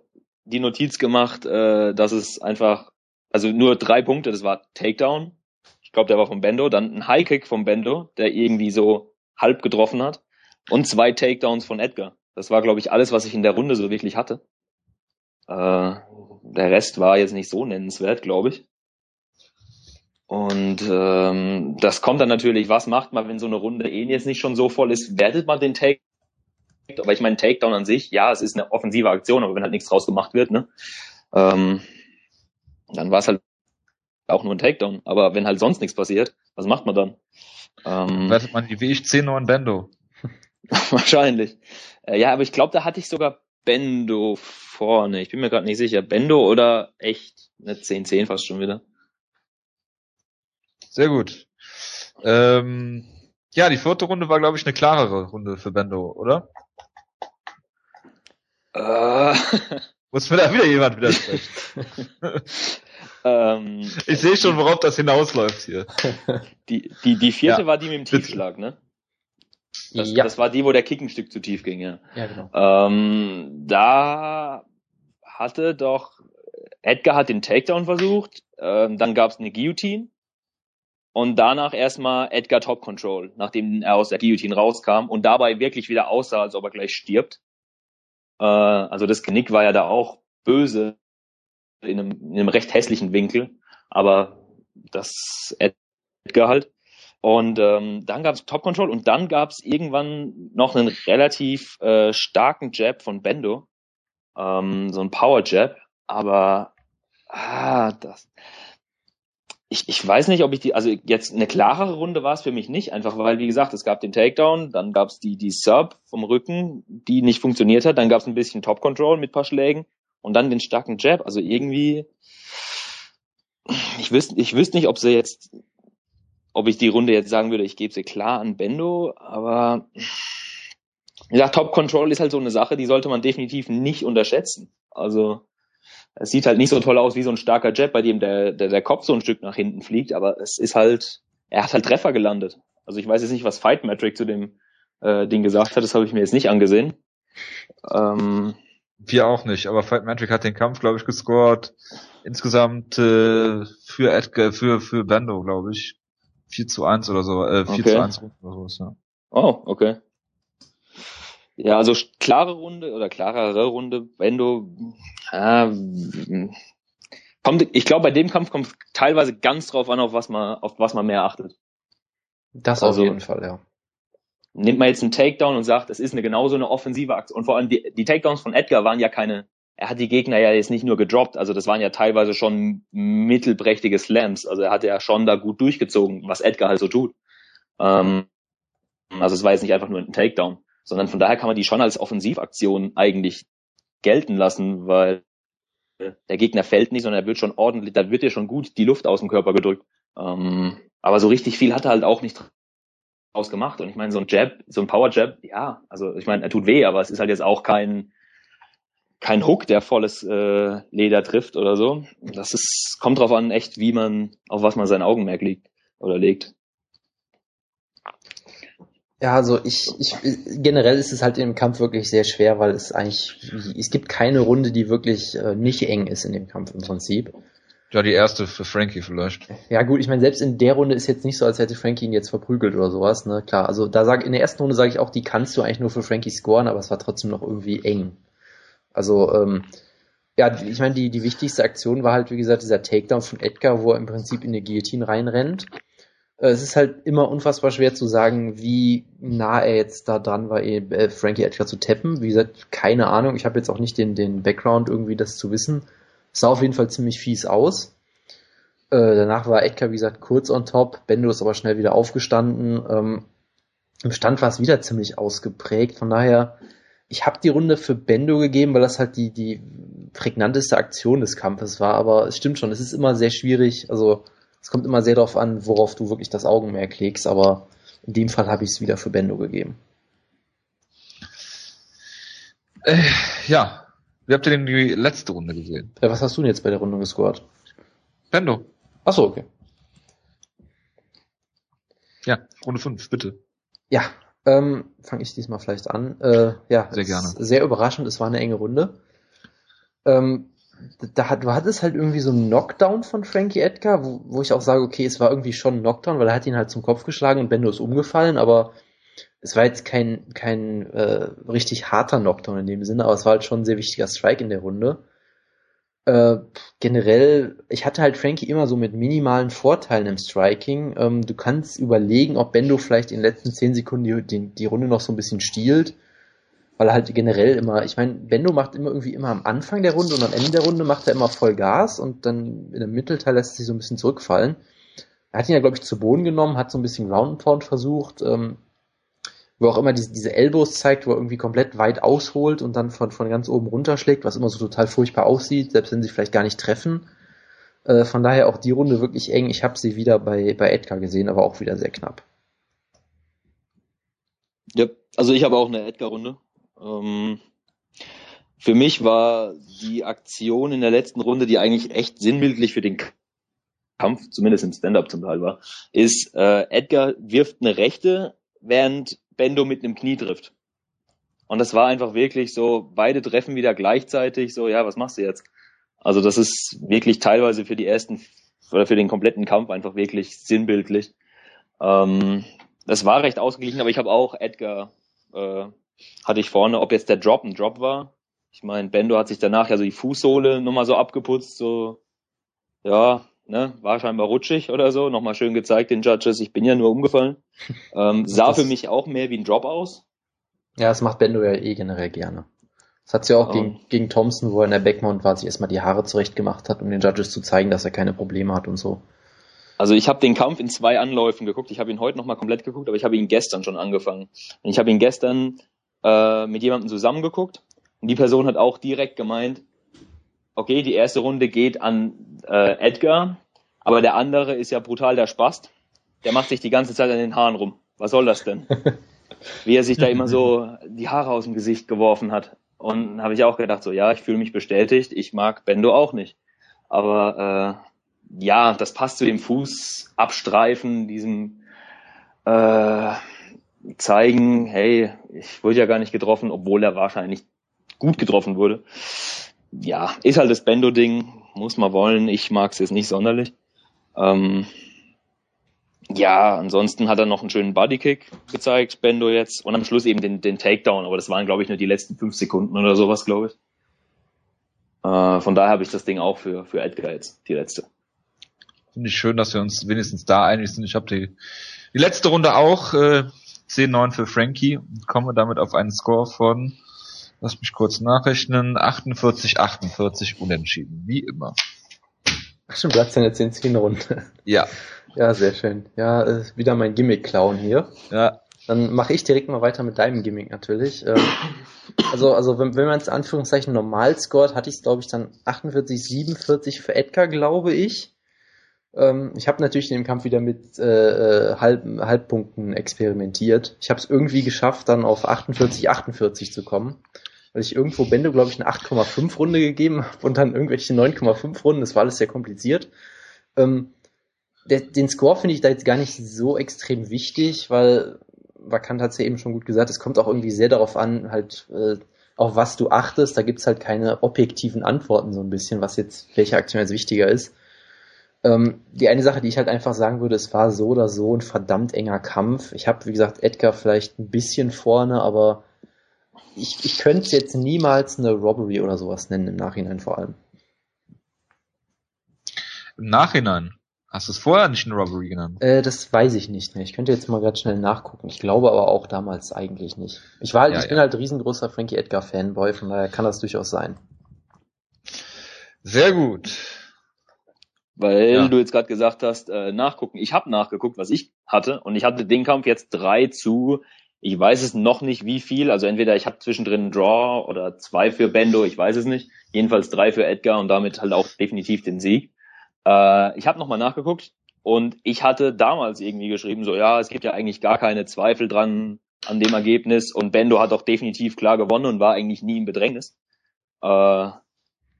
die Notiz gemacht, äh, dass es einfach, also nur drei Punkte, das war Takedown, ich glaube, der war von Bendo, dann ein Highkick von Bendo, der irgendwie so halb getroffen hat und zwei Takedowns von Edgar. Das war, glaube ich, alles, was ich in der Runde so wirklich hatte. Äh, der Rest war jetzt nicht so nennenswert, glaube ich. Und ähm, das kommt dann natürlich, was macht man, wenn so eine Runde eh jetzt nicht schon so voll ist? Wertet man den Take? Aber ich meine, Takedown an sich, ja, es ist eine offensive Aktion, aber wenn halt nichts draus gemacht wird, ne, ähm, dann war es halt auch nur ein Takedown. Aber wenn halt sonst nichts passiert, was macht man dann? Ähm, Wertet man die wie ich 10 in Bendo? wahrscheinlich. Äh, ja, aber ich glaube, da hatte ich sogar Bendo vorne. Ich bin mir gerade nicht sicher. Bendo oder echt eine 10-10 fast schon wieder. Sehr gut. Ähm, ja, die vierte Runde war, glaube ich, eine klarere Runde für Bendo, oder? Äh. Muss mir da wieder jemand widersprechen? ähm, ich sehe schon, worauf das hinausläuft hier. Die, die, die vierte ja, war die mit dem Tiefschlag, ne? Das, ja. das war die, wo der Kick ein Stück zu tief ging, ja. Ja, genau. Ähm, da hatte doch Edgar hat den Takedown versucht, ähm, dann gab es eine Guillotine und danach erstmal Edgar Top Control, nachdem er aus der Guillotine rauskam und dabei wirklich wieder aussah, als ob er gleich stirbt. Äh, also das Genick war ja da auch böse in einem, in einem recht hässlichen Winkel, aber das Edgar halt. Und ähm, dann gab es Top Control und dann gab es irgendwann noch einen relativ äh, starken Jab von Bendo, ähm, so ein Power Jab, aber ah, das, ich, ich weiß nicht, ob ich die, also jetzt eine klarere Runde war es für mich nicht, einfach weil, wie gesagt, es gab den Takedown, dann gab es die, die Sub vom Rücken, die nicht funktioniert hat, dann gab es ein bisschen Top Control mit paar Schlägen und dann den starken Jab. Also irgendwie, ich wüsste, ich wüsste nicht, ob sie jetzt, ob ich die Runde jetzt sagen würde, ich gebe sie klar an Bendo, aber ja, Top Control ist halt so eine Sache, die sollte man definitiv nicht unterschätzen. Also es sieht halt nicht so toll aus wie so ein starker Jet, bei dem der, der, der Kopf so ein Stück nach hinten fliegt, aber es ist halt, er hat halt Treffer gelandet. Also ich weiß jetzt nicht, was Fight Metric zu dem äh, Ding gesagt hat, das habe ich mir jetzt nicht angesehen. Ähm, Wir auch nicht, aber Fight Metric hat den Kampf, glaube ich, gescored. Insgesamt äh, für Edgar, für, für Bando, glaube ich. 4 zu 1 oder so, äh, 4 okay. zu 1 oder so, ja. Oh, okay. Ja, also klare Runde oder klarere Runde, wenn du äh, kommt, ich glaube, bei dem Kampf kommt es teilweise ganz drauf an, auf was man, auf was man mehr achtet. Das also, auf jeden Fall, ja. Nimmt man jetzt einen Takedown und sagt, es ist eine genauso eine offensive Aktion. Und vor allem die, die Takedowns von Edgar waren ja keine, er hat die Gegner ja jetzt nicht nur gedroppt, also das waren ja teilweise schon mittelprächtige Slams. Also er hat ja schon da gut durchgezogen, was Edgar halt so tut. Ähm, also es war jetzt nicht einfach nur ein Takedown sondern von daher kann man die schon als Offensivaktion eigentlich gelten lassen, weil der Gegner fällt nicht, sondern er wird schon ordentlich, da wird ja schon gut die Luft aus dem Körper gedrückt. Ähm, aber so richtig viel hat er halt auch nicht draus gemacht. Und ich meine, so ein Jab, so ein Power Jab, ja, also ich meine, er tut weh, aber es ist halt jetzt auch kein kein Hook, der volles äh, Leder trifft oder so. Das ist kommt drauf an, echt, wie man auf was man sein Augenmerk legt oder legt. Ja, also ich, ich generell ist es halt im Kampf wirklich sehr schwer, weil es eigentlich es gibt keine Runde, die wirklich äh, nicht eng ist in dem Kampf im Prinzip. Ja, die erste für Frankie vielleicht. Ja gut, ich meine, selbst in der Runde ist jetzt nicht so, als hätte Frankie ihn jetzt verprügelt oder sowas, ne? Klar, also da sag in der ersten Runde sage ich auch, die kannst du eigentlich nur für Frankie scoren, aber es war trotzdem noch irgendwie eng. Also ähm, ja, ich meine, die, die wichtigste Aktion war halt, wie gesagt, dieser Takedown von Edgar, wo er im Prinzip in die Guillotine reinrennt. Äh, es ist halt immer unfassbar schwer zu sagen, wie nah er jetzt da dran war, äh, Frankie Edgar zu tappen. Wie gesagt, keine Ahnung. Ich habe jetzt auch nicht den, den Background, irgendwie das zu wissen. Es sah auf jeden Fall ziemlich fies aus. Äh, danach war Edgar, wie gesagt, kurz on top. Bendo ist aber schnell wieder aufgestanden. Ähm, Im Stand war es wieder ziemlich ausgeprägt. Von daher, ich habe die Runde für Bendo gegeben, weil das halt die, die prägnanteste Aktion des Kampfes war, aber es stimmt schon, es ist immer sehr schwierig, also es kommt immer sehr darauf an, worauf du wirklich das Augenmerk legst, aber in dem Fall habe ich es wieder für Bendo gegeben. Äh, ja, wie habt ihr denn die letzte Runde gesehen? Ja, was hast du denn jetzt bei der Runde gescored? Bendo. Achso, okay. Ja, Runde 5, bitte. Ja, ähm, fange ich diesmal vielleicht an. Äh, ja, Sehr gerne. Sehr überraschend, es war eine enge Runde. Ähm, da hat, du hattest halt irgendwie so einen Knockdown von Frankie Edgar, wo, wo ich auch sage, okay, es war irgendwie schon ein Knockdown, weil er hat ihn halt zum Kopf geschlagen und Bendo ist umgefallen, aber es war jetzt kein, kein äh, richtig harter Knockdown in dem Sinne, aber es war halt schon ein sehr wichtiger Strike in der Runde. Äh, generell, ich hatte halt Frankie immer so mit minimalen Vorteilen im Striking. Ähm, du kannst überlegen, ob Bendo vielleicht in den letzten zehn Sekunden die, die, die Runde noch so ein bisschen stiehlt, weil er halt generell immer, ich meine, Bendo macht immer irgendwie immer am Anfang der Runde und am Ende der Runde macht er immer voll Gas und dann in dem Mittelteil lässt er sich so ein bisschen zurückfallen. Er hat ihn ja, glaube ich, zu Boden genommen, hat so ein bisschen Ground and Pound versucht, ähm, wo auch immer diese, diese Elbows zeigt, wo er irgendwie komplett weit ausholt und dann von, von ganz oben runterschlägt, was immer so total furchtbar aussieht, selbst wenn sie vielleicht gar nicht treffen. Äh, von daher auch die Runde wirklich eng. Ich habe sie wieder bei, bei Edgar gesehen, aber auch wieder sehr knapp. Ja, also ich habe auch eine Edgar-Runde. Ähm, für mich war die Aktion in der letzten Runde, die eigentlich echt sinnbildlich für den Kampf, zumindest im Stand-up zum Teil war, ist, äh, Edgar wirft eine Rechte, während Bendo mit einem Knie trifft. Und das war einfach wirklich so, beide treffen wieder gleichzeitig, so, ja, was machst du jetzt? Also das ist wirklich teilweise für die ersten oder für den kompletten Kampf einfach wirklich sinnbildlich. Ähm, das war recht ausgeglichen, aber ich habe auch Edgar äh, hatte ich vorne, ob jetzt der Drop ein Drop war. Ich meine, Bendo hat sich danach ja so die Fußsohle nochmal so abgeputzt, so ja, ne, war scheinbar rutschig oder so, nochmal schön gezeigt den Judges, ich bin ja nur umgefallen. Ähm, sah Das- für mich auch mehr wie ein Drop aus. Ja, das macht Bendo ja eh generell gerne. Das hat sie auch Oh. gegen, gegen Thompson, wo er in der Backmount war, sich erstmal die Haare zurecht gemacht hat, um den Judges zu zeigen, dass er keine Probleme hat und so. Also ich habe den Kampf in zwei Anläufen geguckt. Ich habe ihn heute nochmal komplett geguckt, aber ich habe ihn gestern schon angefangen. Und ich habe ihn gestern äh, mit jemandem zusammengeguckt und die Person hat auch direkt gemeint, okay, die erste Runde geht an äh, Edgar, aber der andere ist ja brutal der Spast. Der macht sich die ganze Zeit an den Haaren rum. Was soll das denn? Wie er sich da immer so die Haare aus dem Gesicht geworfen hat. Und habe ich auch gedacht, so ja, ich fühle mich bestätigt, ich mag Bendo auch nicht. Aber äh, ja, das passt zu dem Fußabstreifen, diesem äh, zeigen, hey, ich wurde ja gar nicht getroffen, obwohl er wahrscheinlich gut getroffen wurde. Ja, ist halt das Bendo-Ding, muss man wollen. Ich mag es jetzt nicht sonderlich. Ähm, ja, ansonsten hat er noch einen schönen Bodykick gezeigt, Bendo jetzt, und am Schluss eben den, den Takedown, aber das waren, glaube ich, nur die letzten fünf Sekunden oder sowas, glaube ich. Äh, von daher habe ich das Ding auch für, für Edgar jetzt, die letzte. Finde ich schön, dass wir uns wenigstens da einig sind. Ich habe die, die letzte Runde auch äh, 10-9 für Frankie und komme damit auf einen Score von, lass mich kurz nachrechnen, 48-48 unentschieden, wie immer. Ach stimmt, du hast ja jetzt den 10 Runde. Ja, Ja, sehr schön. Ja, äh, wieder mein Gimmick-Clown hier. ja, Dann mache ich direkt mal weiter mit deinem Gimmick natürlich. Ähm, also, also wenn, wenn man es in Anführungszeichen normal scored, hatte ich es, glaube ich, dann 48, 47 für Edgar, glaube ich. Ähm, ich habe natürlich in dem Kampf wieder mit äh, äh, Halb, Halbpunkten experimentiert. Ich habe es irgendwie geschafft, dann auf 48, 48 zu kommen. Weil ich irgendwo Bendo, glaube ich, eine 8,5 Runde gegeben habe und dann irgendwelche 9,5 Runden. Das war alles sehr kompliziert. Ähm, der, den Score finde ich da jetzt gar nicht so extrem wichtig, weil Vakant hat es ja eben schon gut gesagt, es kommt auch irgendwie sehr darauf an, halt, äh, auf was du achtest. Da gibt's halt keine objektiven Antworten so ein bisschen, was jetzt, welche Aktion jetzt wichtiger ist. Ähm, die eine Sache, die ich halt einfach sagen würde, es war so oder so ein verdammt enger Kampf. Ich habe, wie gesagt, Edgar vielleicht ein bisschen vorne, aber ich, ich könnte jetzt niemals eine Robbery oder sowas nennen, im Nachhinein vor allem. im Nachhinein. Hast du es vorher nicht eine Robbery genannt? Äh, das weiß ich nicht mehr. Ich könnte jetzt mal gerade schnell nachgucken. Ich glaube aber auch damals eigentlich nicht. Ich war halt, Ja, ich ja. bin halt riesengroßer Frankie Edgar Fanboy, von daher kann das durchaus sein. Sehr gut. Weil Ja. du jetzt gerade gesagt hast, äh, nachgucken. Ich habe nachgeguckt, was ich hatte, und ich hatte den Kampf jetzt 3 zu Ich weiß es noch nicht, wie viel. Also entweder ich habe zwischendrin einen Draw oder zwei für Bendo, ich weiß es nicht. Jedenfalls drei für Edgar und damit halt auch definitiv den Sieg. Äh, ich habe nochmal nachgeguckt und ich hatte damals irgendwie geschrieben, so ja, es gibt ja eigentlich gar keine Zweifel dran an dem Ergebnis und Bendo hat auch definitiv klar gewonnen und war eigentlich nie im Bedrängnis. Äh,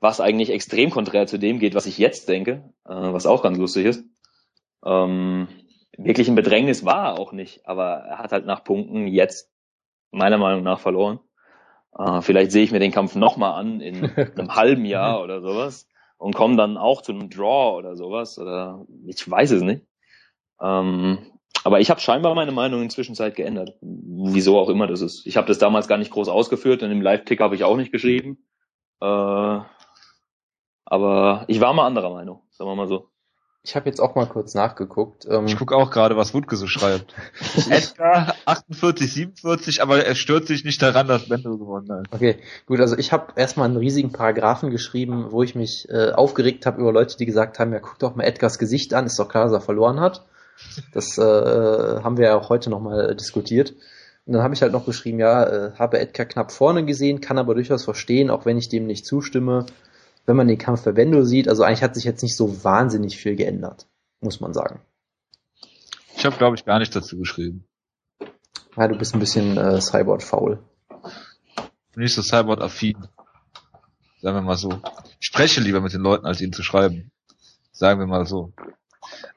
was eigentlich extrem konträr zu dem geht, was ich jetzt denke, äh, was auch ganz lustig ist. Ähm, wirklich ein Bedrängnis war er auch nicht, aber er hat halt nach Punkten jetzt meiner Meinung nach verloren. Äh, vielleicht sehe ich mir den Kampf nochmal an in einem halben Jahr oder sowas und komme dann auch zu einem Draw oder sowas oder ich weiß es nicht. Ähm, aber ich habe scheinbar meine Meinung inzwischen Zeit geändert. Wieso auch immer das ist. Ich habe das damals gar nicht groß ausgeführt und im Live-Tick habe ich auch nicht geschrieben. Äh, aber ich war mal anderer Meinung, sagen wir mal so. Ich habe jetzt auch mal kurz nachgeguckt. Ähm, ich gucke auch gerade, was Wutke so schreibt. Edgar 48, 47, aber er stört sich nicht daran, dass Bendo gewonnen hat. Okay, gut, also ich habe erstmal einen riesigen Paragraphen geschrieben, wo ich mich äh, aufgeregt habe über Leute, die gesagt haben, ja, guck doch mal Edgars Gesicht an, ist doch klar, dass er verloren hat. Das äh, haben wir ja auch heute nochmal diskutiert. Und dann habe ich halt noch geschrieben, ja, äh, habe Edgar knapp vorne gesehen, kann aber durchaus verstehen, auch wenn ich dem nicht zustimme wenn man den Kampf bei Bendo sieht, also eigentlich hat sich jetzt nicht so wahnsinnig viel geändert, muss man sagen. Ich habe, glaube ich, gar nichts dazu geschrieben. Ja, du bist ein bisschen äh, Cyborg-faul. Nicht so Cyborg-affin. Sagen wir mal so. Ich spreche lieber mit den Leuten, als ihnen zu schreiben. Sagen wir mal so.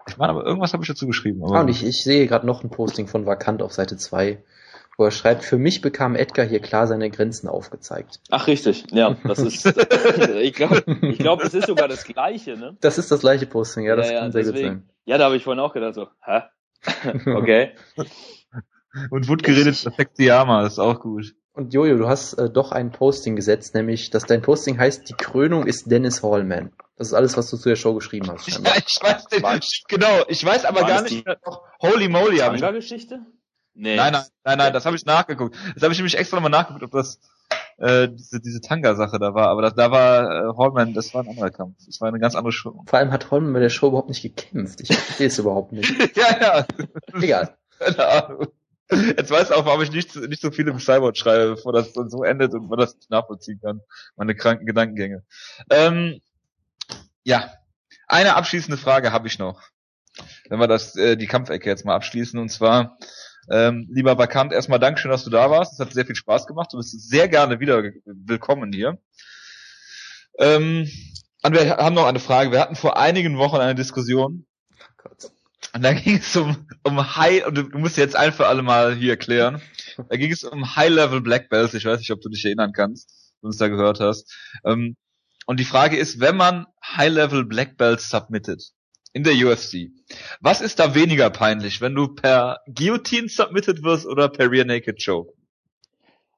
Ich meine, aber irgendwas habe ich dazu geschrieben. Aber ah, und ich, ich sehe gerade noch ein Posting von Vakant auf Seite 2 wo er schreibt, für mich bekam Edgar hier klar seine Grenzen aufgezeigt. Ach, richtig. Ja, das ist, ich glaube, ich glaub, das ist sogar das Gleiche, ne? Das ist das gleiche Posting, ja, das ja, kann ja, sehr deswegen. gut sein. Ja, da habe ich vorhin auch gedacht so, hä? okay. Und Wood geredet perfekt Yama, das ist auch gut. Und Jojo, du hast äh, doch ein Posting gesetzt, nämlich, dass dein Posting heißt, die Krönung ist Dennis Hallman. Das ist alles, was du zu der Show geschrieben hast. Ja, ich weiß den, genau, ich weiß aber gar nicht, noch, holy moly, habe ich. Geschichte? Nee. Nein, nein, nein, nein, das habe ich nachgeguckt. Das habe ich nämlich extra nochmal nachgeguckt, ob das äh, diese, diese Tanga-Sache da war. Aber das, da war äh, Hallman, das war ein anderer Kampf. Das war eine ganz andere Show. Vor allem hat Hallman bei der Show überhaupt nicht gekämpft. Ich verstehe es überhaupt nicht. ja, ja. Egal. Keine Ahnung. Jetzt weißt du auch, warum ich nicht, nicht so viel im Cyborg schreibe, bevor das dann so endet und man das nicht nachvollziehen kann. Meine kranken Gedankengänge. Ähm, ja. Eine abschließende Frage habe ich noch. Wenn wir das, äh, die Kampfecke jetzt mal abschließen, und zwar, ähm, lieber Vakant, erstmal Dankeschön, dass du da warst. Es hat sehr viel Spaß gemacht. Du bist sehr gerne wieder willkommen hier. Ähm, und wir haben noch eine Frage. Wir hatten vor einigen Wochen eine Diskussion. Oh und da ging es um, um High, und du musst jetzt ein für alle Mal hier erklären. Da ging es um High-Level Black Belts. Ich weiß nicht, ob du dich erinnern kannst, wenn du es da gehört hast. Ähm, und die Frage ist, wenn man High-Level Black Belts submittet, in der UFC. Was ist da weniger peinlich, wenn du per Guillotine submitted wirst oder per Rear Naked Choke?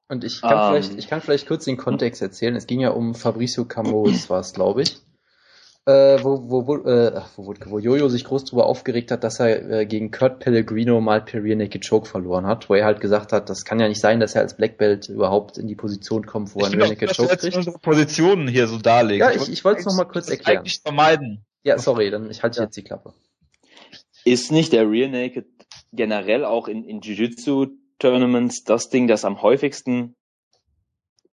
Und ich kann, um. Ähm. vielleicht, ich kann vielleicht kurz den Kontext erzählen. Es ging ja um Fabricio Camus, war es, glaube ich. Äh, wo, wo, wo, äh, wo, wo Jojo sich groß drüber aufgeregt hat, dass er äh, gegen Kurt Pellegrino mal per Rear Naked Choke verloren hat, wo er halt gesagt hat, das kann ja nicht sein, dass er als Black Belt überhaupt in die Position kommt, wo er einen Rear Naked Choke kriegt. Positionen hier so darlegen. Ja, ich, ich wollte es nochmal kurz erklären. Eigentlich vermeiden. Ja, sorry, dann ich halte ja. jetzt die Klappe. Ist nicht der Rear Naked generell auch in, in Jiu-Jitsu-Tournaments das Ding, das am häufigsten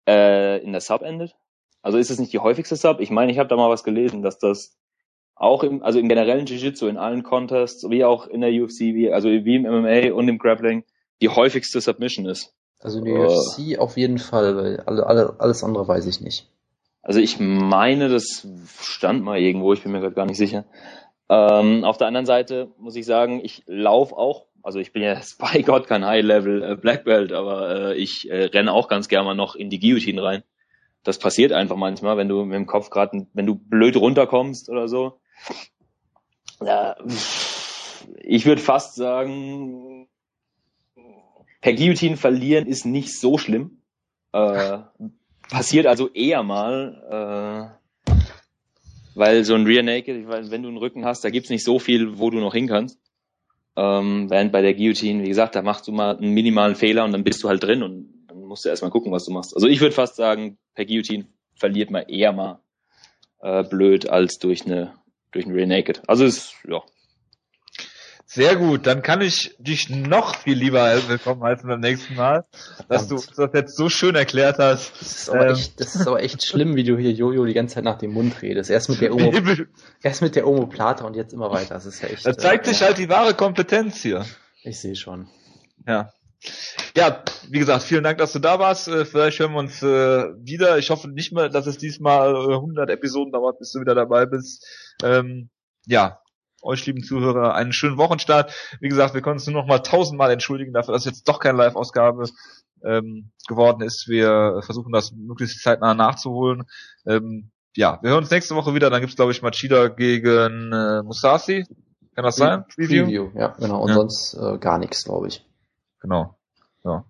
äh, in der Sub endet? Also ist es nicht die häufigste Sub? Ich meine, ich habe da mal was gelesen, dass das auch im, also im generellen Jiu-Jitsu, in allen Contests, wie auch in der UFC, wie, also wie im MMA und im Grappling, die häufigste Submission ist. Also in der uh. UFC auf jeden Fall, weil alle, alle, alles andere weiß ich nicht. Also ich meine, das stand mal irgendwo, ich bin mir gerade gar nicht sicher. Ähm, auf der anderen Seite muss ich sagen, ich laufe auch, also ich bin ja bei Gott kein High-Level äh, Black Belt, aber äh, ich äh, renne auch ganz gerne mal noch in die Guillotine rein. Das passiert einfach manchmal, wenn du mit dem Kopf gerade, wenn du blöd runterkommst oder so. Ja, ich würde fast sagen, per Guillotine verlieren ist nicht so schlimm. Äh, passiert also eher mal, äh, weil so ein Rear Naked, ich weiß, wenn du einen Rücken hast, da gibt's nicht so viel, wo du noch hin kannst. Ähm, während bei der Guillotine, wie gesagt, da machst du mal einen minimalen Fehler und dann bist du halt drin und dann musst du erstmal gucken, was du machst. Also ich würde fast sagen, per Guillotine verliert man eher mal äh, blöd als durch eine durch ein Rear Naked. Also ist, ja. Sehr gut, dann kann ich dich noch viel lieber willkommen heißen beim nächsten Mal, dass du uns das jetzt so schön erklärt hast. Das ist, aber Ähm. echt, das ist aber echt schlimm, wie du hier Jojo die ganze Zeit nach dem Mund redest. Erst mit der Omo, erst mit der Omoplata und jetzt immer weiter. Das ist ja echt. Da zeigt äh, sich halt die wahre Kompetenz hier. Ich sehe schon. Ja. Ja, wie gesagt, vielen Dank, dass du da warst. Äh, Vielleicht hören wir uns äh, wieder. Ich hoffe nicht mehr, dass es diesmal äh, 100 Episoden dauert, bis du wieder dabei bist. Ähm, ja, euch lieben Zuhörer, einen schönen Wochenstart. Wie gesagt, wir können uns nur noch mal tausendmal entschuldigen dafür, dass jetzt doch keine Live-Ausgabe ähm, geworden ist. Wir versuchen das möglichst zeitnah nachzuholen. Ähm, ja, wir hören uns nächste Woche wieder. Dann gibt's glaube ich, Machida gegen äh, Musashi. Kann das sein? Preview, ja, genau. Und Ja. sonst äh, gar nichts, glaube ich. Genau. Ja.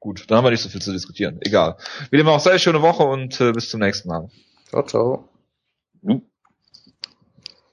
Gut, dann haben wir nicht so viel zu diskutieren. Egal. Wie dem auch sei, schöne Woche und äh, bis zum nächsten Mal. Ciao, ciao.